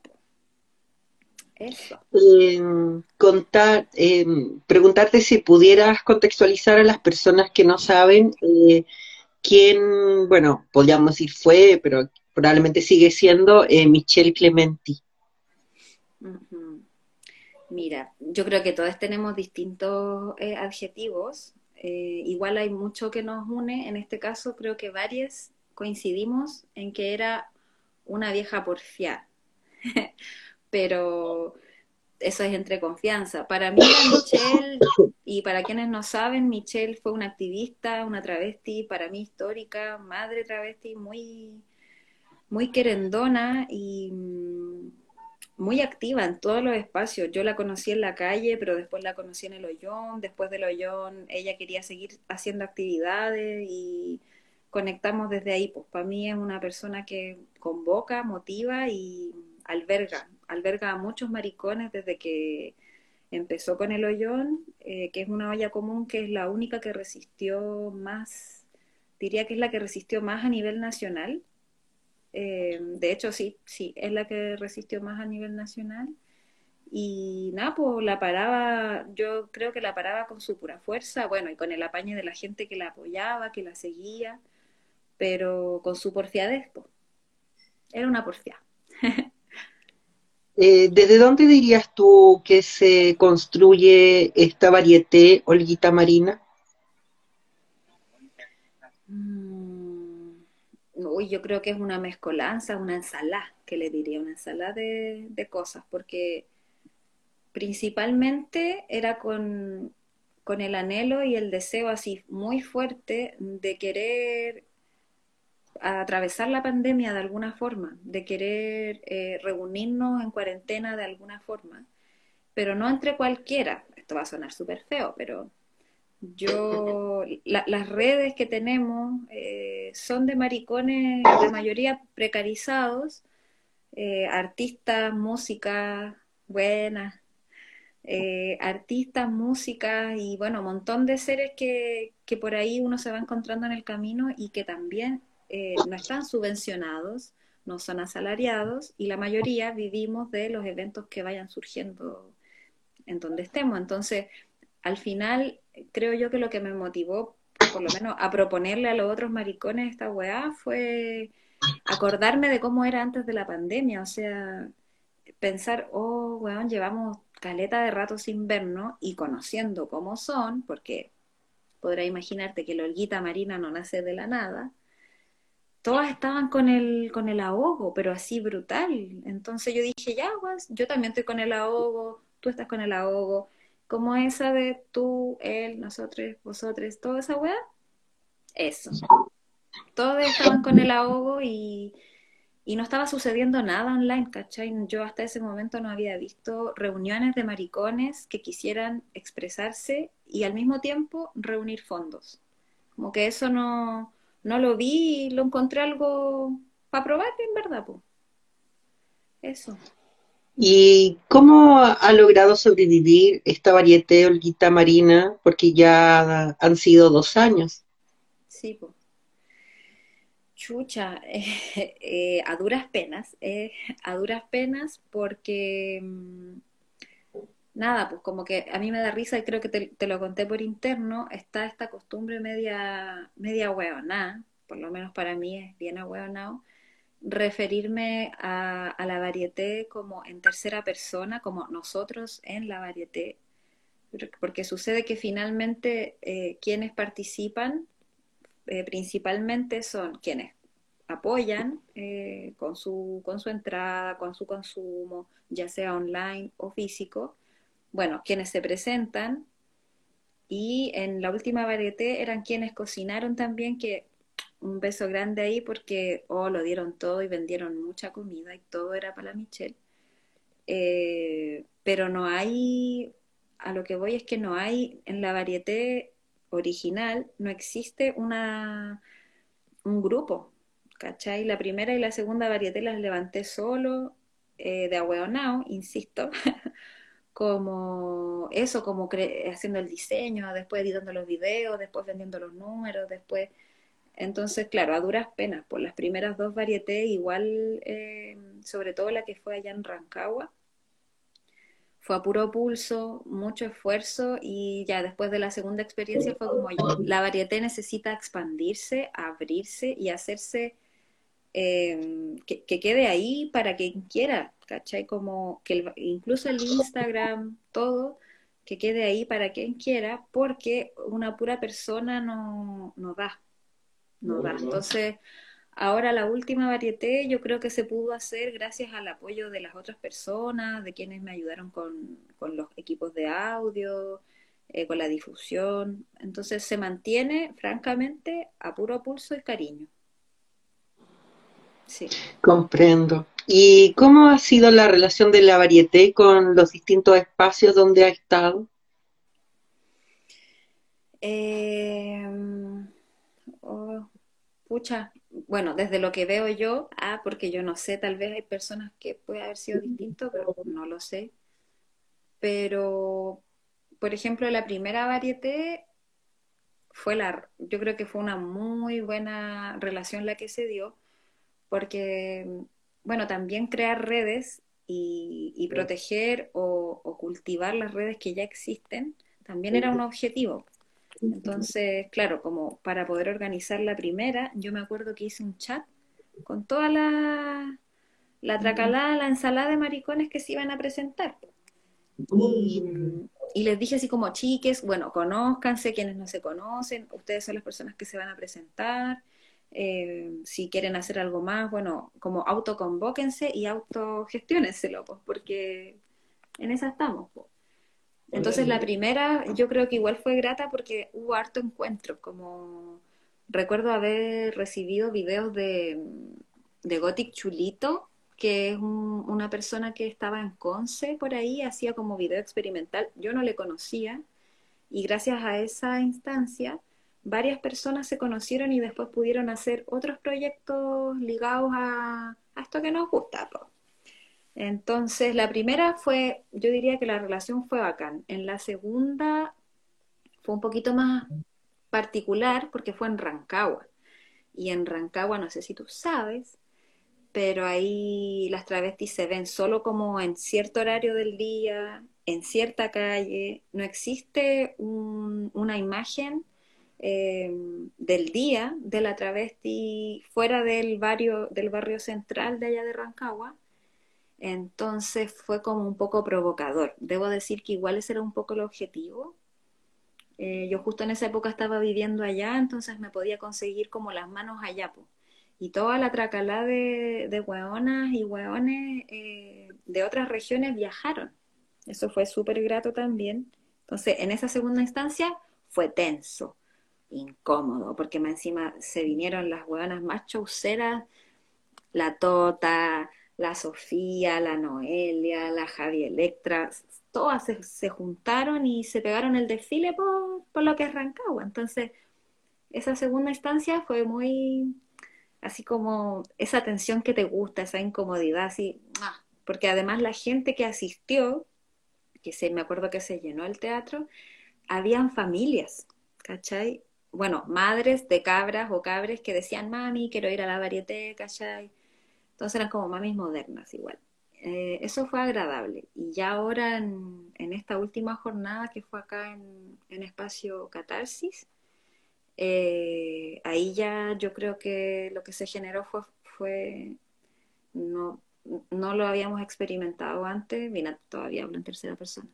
Eso. Em, contar, em, preguntarte si pudieras contextualizar a las personas que no saben quién, bueno, podríamos decir fue, pero probablemente sigue siendo eh, Michelle Clementi. Mira, yo creo que todos tenemos distintos eh, adjetivos. Eh, igual hay mucho que nos une. En este caso, creo que varios coincidimos en que era una vieja porfiar. Pero eso es entre confianza. Para mí, Michelle, y para quienes no saben, Michelle fue una activista, una travesti, para mí histórica, madre travesti, muy, muy querendona y mm, muy activa en todos los espacios. Yo la conocí en la calle, pero después la conocí en el Ollón. Después del Ollón, ella quería seguir haciendo actividades y conectamos desde ahí. Pues para mí es una persona que convoca, motiva y alberga, alberga a muchos maricones desde que empezó con el hoyón, eh, que es una olla común que es la única que resistió más, diría que es la que resistió más a nivel nacional. Eh, de hecho, sí, sí, es la que resistió más a nivel nacional. Y nada, pues la paraba, yo creo que la paraba con su pura fuerza, bueno, y con el apaño de la gente que la apoyaba, que la seguía, pero con su porfiadez, pues. Era una porfiada. Eh, ¿Desde dónde dirías tú que se construye esta varieté Olguita Marina? Mm, uy, yo creo que es una mezcolanza, una ensalada, que le diría, una ensalada de, de cosas, porque principalmente era con, con el anhelo y el deseo así muy fuerte de querer a atravesar la pandemia de alguna forma, de querer eh, reunirnos en cuarentena de alguna forma, pero no entre cualquiera. Esto va a sonar súper feo, pero yo, las redes que tenemos eh, son de maricones, la mayoría precarizados, eh, artistas, música, buenas, artistas, música y bueno, un montón de seres que, que por ahí uno se va encontrando en el camino y que también eh, no están subvencionados, no son asalariados y la mayoría vivimos de los eventos que vayan surgiendo en donde estemos. Entonces, al final, creo yo que lo que me motivó, por lo menos, a proponerle a los otros maricones esta weá fue acordarme de cómo era antes de la pandemia, o sea, pensar, oh, weón, llevamos caleta de rato sin vernos y conociendo cómo son, porque podrá imaginarte que la olguita marina no nace de la nada, todas estaban con el, con el ahogo, pero así brutal. Entonces yo dije, ya, pues, yo también estoy con el ahogo, tú estás con el ahogo, como esa de tú, él, nosotros, vosotros, toda esa weá, eso. Todos estaban con el ahogo y, y no estaba sucediendo nada online, ¿cachai? Yo hasta ese momento no había visto reuniones de maricones que quisieran expresarse y al mismo tiempo reunir fondos. Como que eso no, no lo vi y lo encontré algo para probar, en verdad, pues. Eso. ¿Y cómo ha logrado sobrevivir esta varieté olguita marina? Porque ya han sido dos años. Sí, pues. Chucha, eh, a duras penas, eh, a duras penas porque mm, nada, pues como que a mí me da risa y creo que te, lo conté por interno, está esta costumbre media, media por lo menos para mí es bien ahueonado, referirme a, la varieté como en tercera persona, como nosotros en la varieté, porque sucede que finalmente eh, quienes participan eh, principalmente son quienes apoyan eh, con, su, con su entrada, con su consumo, ya sea online o físico, bueno, quienes se presentan y en la última varieté eran quienes cocinaron también, que un beso grande ahí porque, oh, lo dieron todo y vendieron mucha comida y todo era para la Michelle. Eh, pero no hay, a lo que voy es que no hay, en la varieté original, no existe una, un grupo, ¿cachai? La primera y la segunda varieté las levanté solo, eh, de ahueonao, insisto, como eso, como haciendo el diseño, después editando los videos, después vendiendo los números, después... Entonces, claro, a duras penas, por las primeras dos varietés, igual, eh, sobre todo la que fue allá en Rancagua, fue a puro pulso, mucho esfuerzo y ya después de la segunda experiencia fue como la varieté necesita expandirse, abrirse y hacerse Em, que, quede ahí para quien quiera, ¿cachai? Como que incluso el Instagram, todo, que quede ahí para quien quiera, porque una pura persona no, no da, no da. Entonces, Ahora la última varieté yo creo que se pudo hacer gracias al apoyo de las otras personas, de quienes me ayudaron con, con los equipos de audio, eh, con la difusión. Entonces se mantiene, francamente, a puro pulso y cariño. Sí. Comprendo. ¿Y cómo ha sido la relación de la varieté con los distintos espacios donde ha estado? Eh, oh, pucha, bueno, desde lo que veo yo, ah, porque yo no sé, tal vez hay personas que puede haber sido distinto, pero no lo sé. Pero, por ejemplo, la primera varieté fue la, yo creo que fue una muy buena relación la que se dio, porque, bueno, también crear redes y, proteger o, o, cultivar las redes que ya existen también era un objetivo. Entonces, claro, como para poder organizar la primera, yo me acuerdo que hice un chat con toda la, la tracalada, la ensalada de maricones que se iban a presentar. Y, y, les dije así como, chiques, bueno, conózcanse quienes no se conocen, ustedes son las personas que se van a presentar, eh, si quieren hacer algo más, bueno, como autoconvóquense y autogestionenselo, pues, porque en esa estamos. Pues. Entonces la primera yo creo que igual fue grata porque hubo harto encuentro, como recuerdo haber recibido videos de, de Gothic Chulito, que es una persona que estaba en Conce por ahí, hacía como video experimental, yo no le conocía y gracias a esa instancia varias personas se conocieron y después pudieron hacer otros proyectos ligados a, a esto que nos gusta. Entonces, la primera fue, yo diría que la relación fue bacán. En la segunda fue un poquito más particular porque fue en Rancagua. Y en Rancagua, no sé si tú sabes, pero ahí las travestis se ven solo como en cierto horario del día, en cierta calle. No existe una imagen eh, del día de la travesti fuera del barrio, del barrio central de allá de Rancagua entonces fue como un poco provocador. Debo decir que igual ese era un poco el objetivo. Eh, yo justo en esa época estaba viviendo allá, entonces me podía conseguir como las manos allá. Y toda la tracalá de, de hueonas y hueones eh, de otras regiones viajaron. Eso fue súper grato también. Entonces, en esa segunda instancia fue tenso, incómodo, porque más encima se vinieron las hueonas más chauceras, la Tota, la Sofía, la Noelia, la Javi Electra, todas se, juntaron y se pegaron el desfile por, por lo que es Rancagua. Entonces, esa segunda instancia fue muy así como esa tensión que te gusta, esa incomodidad, así, porque además la gente que asistió, que se, me acuerdo que se llenó el teatro, habían familias, ¿cachai? Bueno, madres de cabras o cabres que decían, mami, quiero ir a la varieté, ¿cachai? Entonces eran como mamis modernas igual. Eh, eso fue agradable. Y ya ahora en, esta última jornada que fue acá en, Espacio Catarsis, eh, ahí ya yo creo que lo que se generó fue, fue no, no lo habíamos experimentado antes, mira, todavía en tercera persona,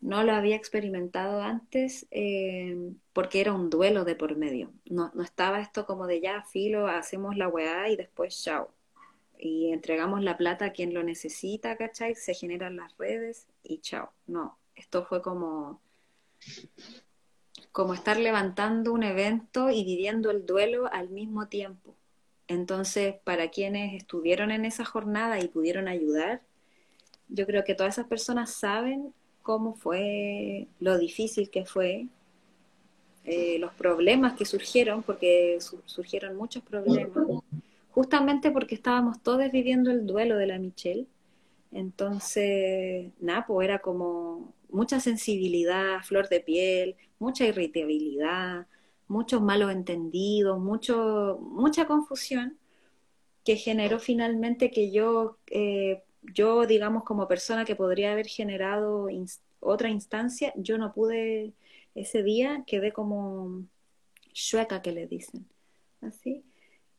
no lo había experimentado antes eh, porque era un duelo de por medio, no, no estaba esto como de ya, filo, hacemos la weá y después chao y entregamos la plata a quien lo necesita, ¿cachai? Se generan las redes y chao. No, esto fue como, como estar levantando un evento y viviendo el duelo al mismo tiempo. Entonces, para quienes estuvieron en esa jornada y pudieron ayudar, yo creo que todas esas personas saben cómo fue, lo difícil que fue, eh, los problemas que surgieron, porque surgieron muchos problemas justamente porque estábamos todos viviendo el duelo de la Michelle. Entonces, Napo era como mucha sensibilidad, flor de piel, mucha irritabilidad, muchos malos entendidos, mucho, mucha confusión que generó finalmente que yo, eh, yo, digamos, como persona que podría haber generado otra instancia, yo no pude, ese día quedé como chueca que le dicen, así.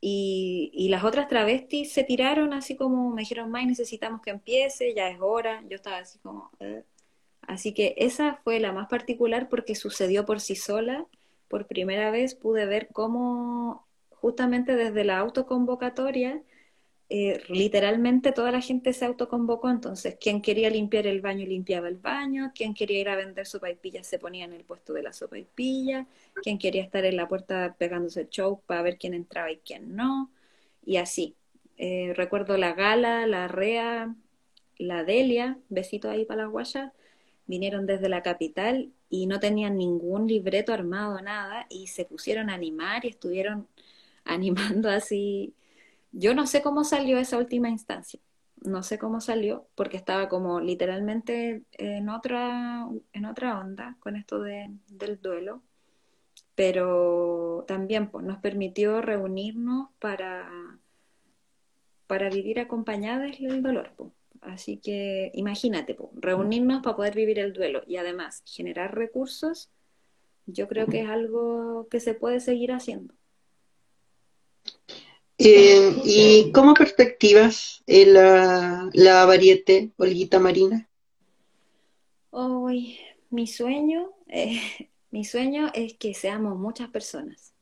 Y, y, las otras travestis se tiraron así como, me dijeron, May, necesitamos que empiece, ya es hora. Yo estaba así como... Eh". Así que esa fue la más particular porque sucedió por sí sola. Por primera vez pude ver cómo justamente desde la autoconvocatoria, eh, literalmente toda la gente se autoconvocó, entonces quien quería limpiar el baño limpiaba el baño, quien quería ir a vender sopa y pilla se ponía en el puesto de la sopa y pilla, quien quería estar en la puerta pegándose el show para ver quién entraba y quién no, y así. Eh, recuerdo la Gala, la Rea, la Delia, besito ahí para la guayas, vinieron desde la capital y no tenían ningún libreto armado, nada, y se pusieron a animar y estuvieron animando así yo no sé cómo salió esa última instancia, no sé cómo salió, porque estaba como literalmente en otra, en otra onda con esto de, del duelo, pero también pues, nos permitió reunirnos para, para vivir acompañadas del dolor. Pues. Así que imagínate, pues, reunirnos para poder vivir el duelo y además generar recursos, yo creo que es algo que se puede seguir haciendo. Eh, ¿Y cómo perspectivas la, la variete Olguita Marina? Hoy, mi sueño, eh, mi sueño es que seamos muchas personas.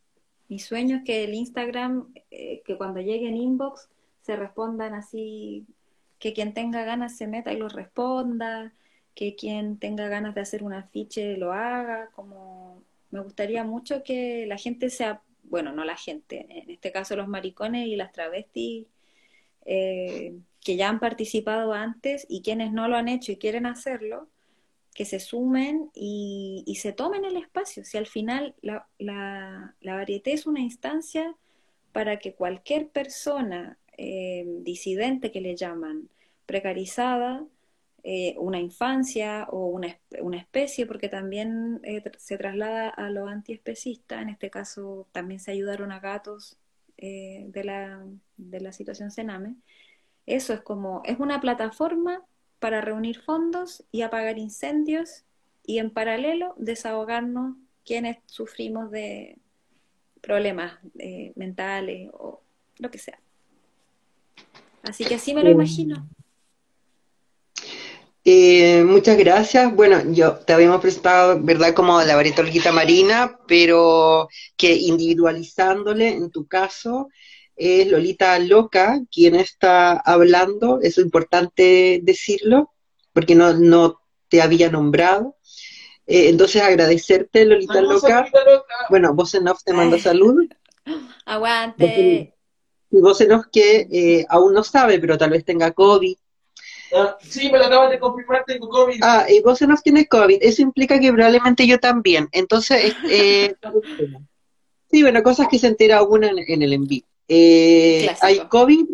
Mi sueño es que el Instagram, eh, que cuando llegue en inbox, se respondan así, que quien tenga ganas se meta y lo responda, que quien tenga ganas de hacer un afiche lo haga, como me gustaría mucho que la gente sea bueno, no la gente, en este caso los maricones y las travestis eh, que ya han participado antes y quienes no lo han hecho y quieren hacerlo, que se sumen y, se tomen el espacio. Si al final la, la, varieté es una instancia para que cualquier persona eh, disidente que le llaman, precarizada, eh, una infancia o una, una especie, porque también eh, se traslada a lo antiespecista, en este caso también se ayudaron a gatos eh, de, la, de la situación Sename. Eso es como, es una plataforma para reunir fondos y apagar incendios y en paralelo desahogarnos quienes sufrimos de problemas mentales o lo que sea. Así que así me lo imagino. Eh, muchas gracias. Bueno, yo te habíamos presentado, ¿verdad?, como la varita olguita marina, pero que individualizándole, en tu caso, es Lolita Loca quien está hablando, es importante decirlo, porque no, no te había nombrado. Eh, entonces, agradecerte, Lolita Loca. Bueno, vos en off te mando salud. Aguante. Y vos en off que eh, aún no sabe, pero tal vez tenga COVID Ah, sí, me lo acaban de confirmar, tengo COVID. Ah, y vos no tienes COVID. Eso implica que probablemente yo también. Entonces, eh, sí, bueno, cosas que se entera uno en, el envío. Eh, hay COVID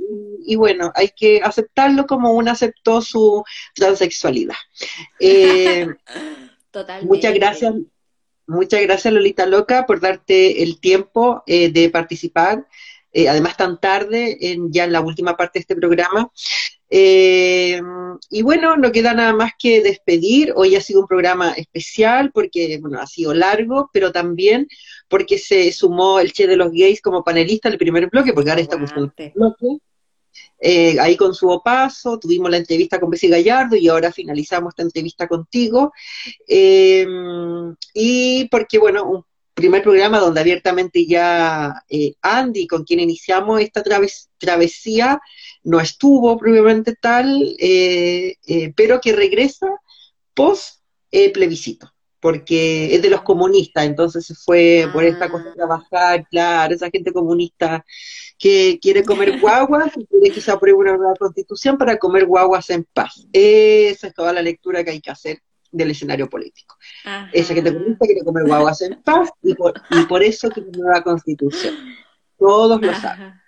y bueno, hay que aceptarlo como uno aceptó su transexualidad. Eh, Totalmente. Muchas gracias. Muchas gracias, Lolita Loca, por darte el tiempo eh, de participar, además tan tarde, en, ya en la última parte de este programa. Eh, y bueno, no queda nada más que despedir. Hoy ha sido un programa especial porque, bueno, ha sido largo, pero también porque se sumó el Che de los Gays como panelista el primer bloque, porque ahora estamos en el bloque. Eh, ahí con su paso, tuvimos la entrevista con Bessie Gallardo y ahora finalizamos esta entrevista contigo. Eh, y porque, bueno, un primer programa donde abiertamente ya Andy, con quien iniciamos esta travesía, no estuvo propiamente tal, eh, eh, pero que regresa post eh, plebiscito, porque es de los comunistas, entonces se fue por esta cosa de ah. trabajar, claro, esa gente comunista que quiere comer guaguas y quiere quizá apruebe una nueva constitución para comer guaguas en paz. Esa es toda la lectura que hay que hacer del escenario político. Esa gente comunista quiere comer guaguas en paz y por, y por eso quiere una nueva constitución. Todos lo saben.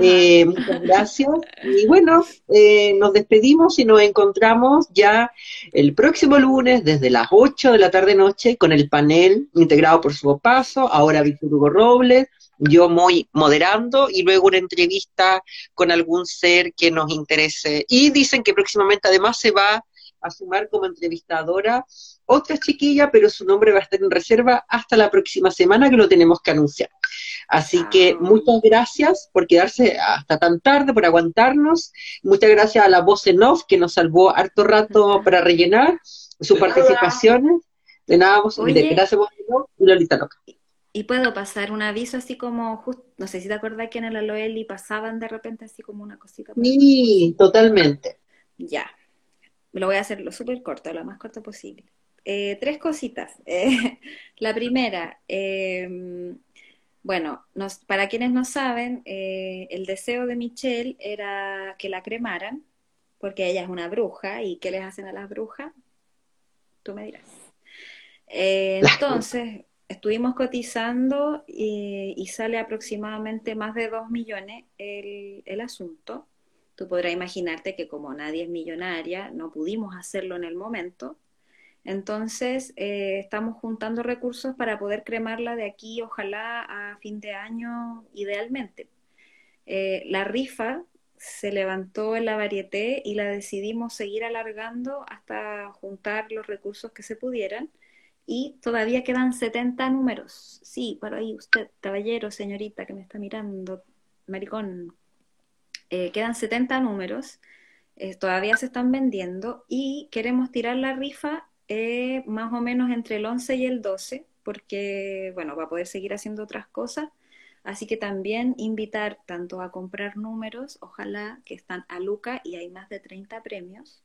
Eh, muchas gracias. Y bueno, eh, nos despedimos y nos encontramos ya el próximo lunes desde las 8 de la tarde-noche con el panel integrado por su paso, ahora Víctor Hugo Robles, yo muy moderando y luego una entrevista con algún ser que nos interese. Y dicen que próximamente además se va a sumar como entrevistadora otra chiquilla, pero su nombre va a estar en reserva hasta la próxima semana que lo tenemos que anunciar. Así que muchas gracias por quedarse hasta tan tarde, por aguantarnos. Muchas gracias a la voz en off que nos salvó harto rato para rellenar sus participaciones. De nada, vos, gracias voz en off y Lolita Loca. y puedo pasar un aviso así como, no sé si te acordás que en el Aloeli pasaban de repente así como una cosita. Sí, totalmente. Ya, lo voy a hacer lo súper corto, lo más corto posible. Eh, tres cositas. Eh, la primera, em, bueno, para quienes no saben, eh, el deseo de Michelle era que la cremaran, porque ella es una bruja, ¿y qué les hacen a las brujas? Tú me dirás. entonces, estuvimos cotizando y, sale aproximadamente más de 2 millones el, el asunto. Tú podrás imaginarte que como nadie es millonaria, no pudimos hacerlo en el momento. Entonces, eh, estamos juntando recursos para poder cremarla de aquí, ojalá a fin de año, idealmente. Eh, la rifa se levantó en la varieté y la decidimos seguir alargando hasta juntar los recursos que se pudieran. Y todavía quedan 70 números. Sí, por ahí usted, caballero, señorita que me está mirando, maricón, eh, quedan 70 números, todavía se están vendiendo y queremos tirar la rifa eh, más o menos entre el 11 y el 12, porque, bueno, va a poder seguir haciendo otras cosas. Así que también invitar tanto a comprar números, ojalá que están a Luca y hay más de 30 premios.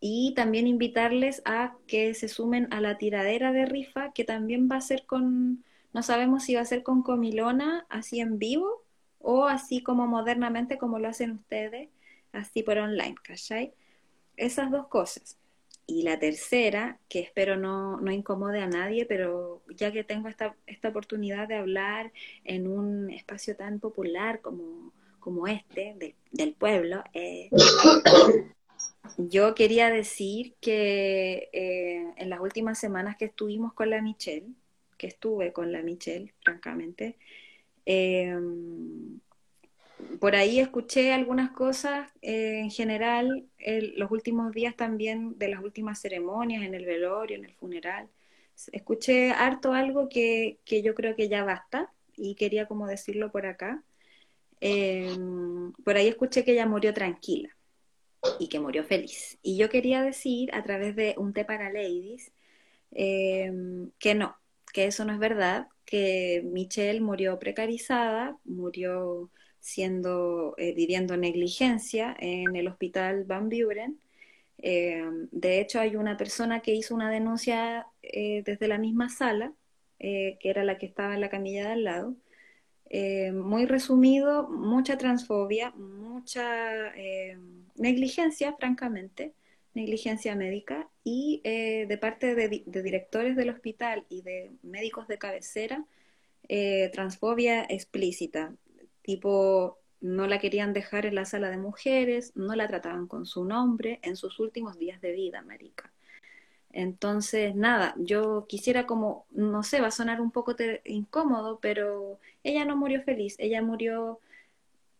y también invitarles a que se sumen a la tiradera de rifa, que también va a ser con, no sabemos si va a ser con Comilona, así en vivo, o así como modernamente como lo hacen ustedes, así por online, ¿cachai? Esas dos cosas. Y la tercera, que espero no, no incomode a nadie, pero ya que tengo esta, esta oportunidad de hablar en un espacio tan popular como, como este, del pueblo, eh, yo quería decir que eh, en las últimas semanas que estuvimos con la Michelle, que estuve con la Michelle, francamente, Em, por ahí escuché algunas cosas eh, en general, los últimos días también de las últimas ceremonias, en el velorio, en el funeral. Escuché harto algo que, que yo creo que ya basta y quería como decirlo por acá. Em, por ahí escuché que ella murió tranquila y que murió feliz. Y yo quería decir a través de un té para ladies em, que no, que eso no es verdad, que Michelle murió precarizada, murió siendo, eh, viviendo negligencia en el hospital Van Buren. Eh, de hecho, hay una persona que hizo una denuncia eh, desde la misma sala, que era la que estaba en la camilla de al lado. muy resumido, mucha transfobia, mucha negligencia, francamente negligencia médica y de parte de, directores del hospital y de médicos de cabecera, transfobia explícita, tipo no la querían dejar en la sala de mujeres, no la trataban con su nombre en sus últimos días de vida, Marica. Entonces, nada, yo quisiera como, no sé, va a sonar un poco incómodo, pero ella no murió feliz, ella murió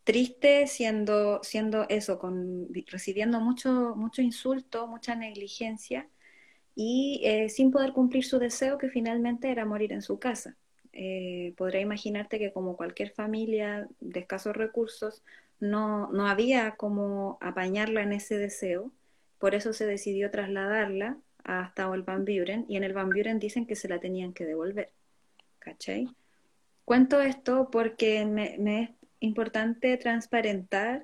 triste siendo, siendo eso, con, recibiendo mucho, mucho insulto, mucha negligencia y eh, sin poder cumplir su deseo que finalmente era morir en su casa. Eh, imaginarte que como cualquier familia de escasos recursos, no, no había como apañarla en ese deseo, por eso se decidió trasladarla hasta el Van Buren y en el Van Buren dicen que se la tenían que devolver. ¿Cachai? Cuento esto porque me, me, importante transparentar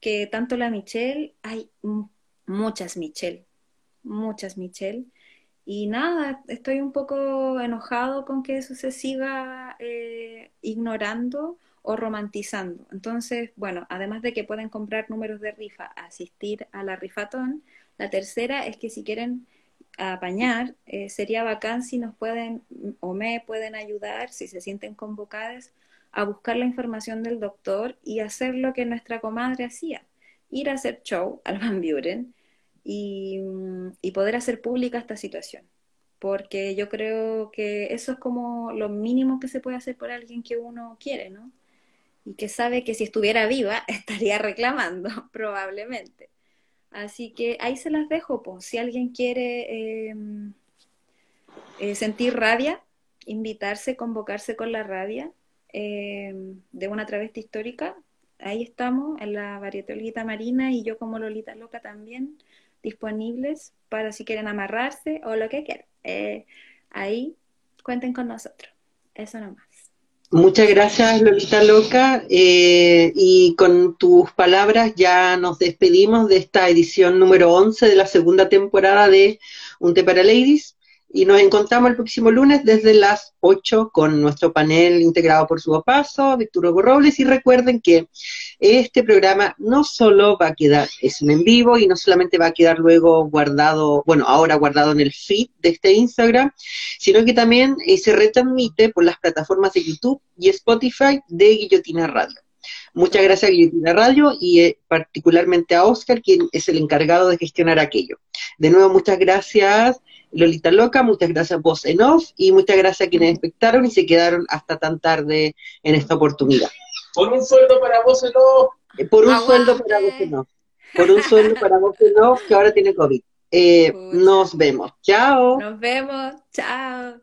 que tanto la Michelle, hay muchas Michelle, muchas Michelle, y nada, estoy un poco enojado con que eso se siga eh, ignorando o romantizando. Entonces, bueno, además de que pueden comprar números de rifa, asistir a la rifatón, la tercera es que si quieren apañar, eh, sería bacán si nos pueden o me pueden ayudar, si se sienten convocadas, a buscar la información del doctor y hacer lo que nuestra comadre hacía, ir a hacer show al Van Buren y, poder hacer pública esta situación. Porque yo creo que eso es como lo mínimo que se puede hacer por alguien que uno quiere, ¿no? Y que sabe que si estuviera viva estaría reclamando, probablemente. Así que ahí se las dejo, pues. Si alguien quiere em, eh, sentir rabia, invitarse, convocarse con la rabia, Em, de una travesti histórica. Ahí estamos, en la variedad Olguita Marina y yo como Lolita Loca también, disponibles para si quieren amarrarse o lo que quieran. Eh, ahí cuenten con nosotros. Eso nomás. Muchas gracias, Lolita Loca. Eh, y con tus palabras ya nos despedimos de esta edición número 11 de la segunda temporada de Un Té para Ladies. Y nos encontramos el próximo lunes desde las 8 con nuestro panel integrado por su paso, Víctor Hugo Robles. Y recuerden que este programa no solo va a quedar, es un en vivo y no solamente va a quedar luego guardado, bueno, ahora guardado en el feed de este Instagram, sino que también eh, se retransmite por las plataformas de YouTube y Spotify de Guillotina Radio. Muchas gracias a Guillotina Radio y eh, particularmente a Oscar, quien es el encargado de gestionar aquello. De nuevo, muchas gracias Lolita Loca, muchas gracias Voz en Off y muchas gracias a quienes espectaron y se quedaron hasta tan tarde en esta oportunidad. Por un sueldo para Voz en Off. Eh, por un sueldo para Voz en Off. Por un sueldo para Voz en Off que ahora tiene COVID. Eh, nos vemos. Chao. Nos vemos. Chao.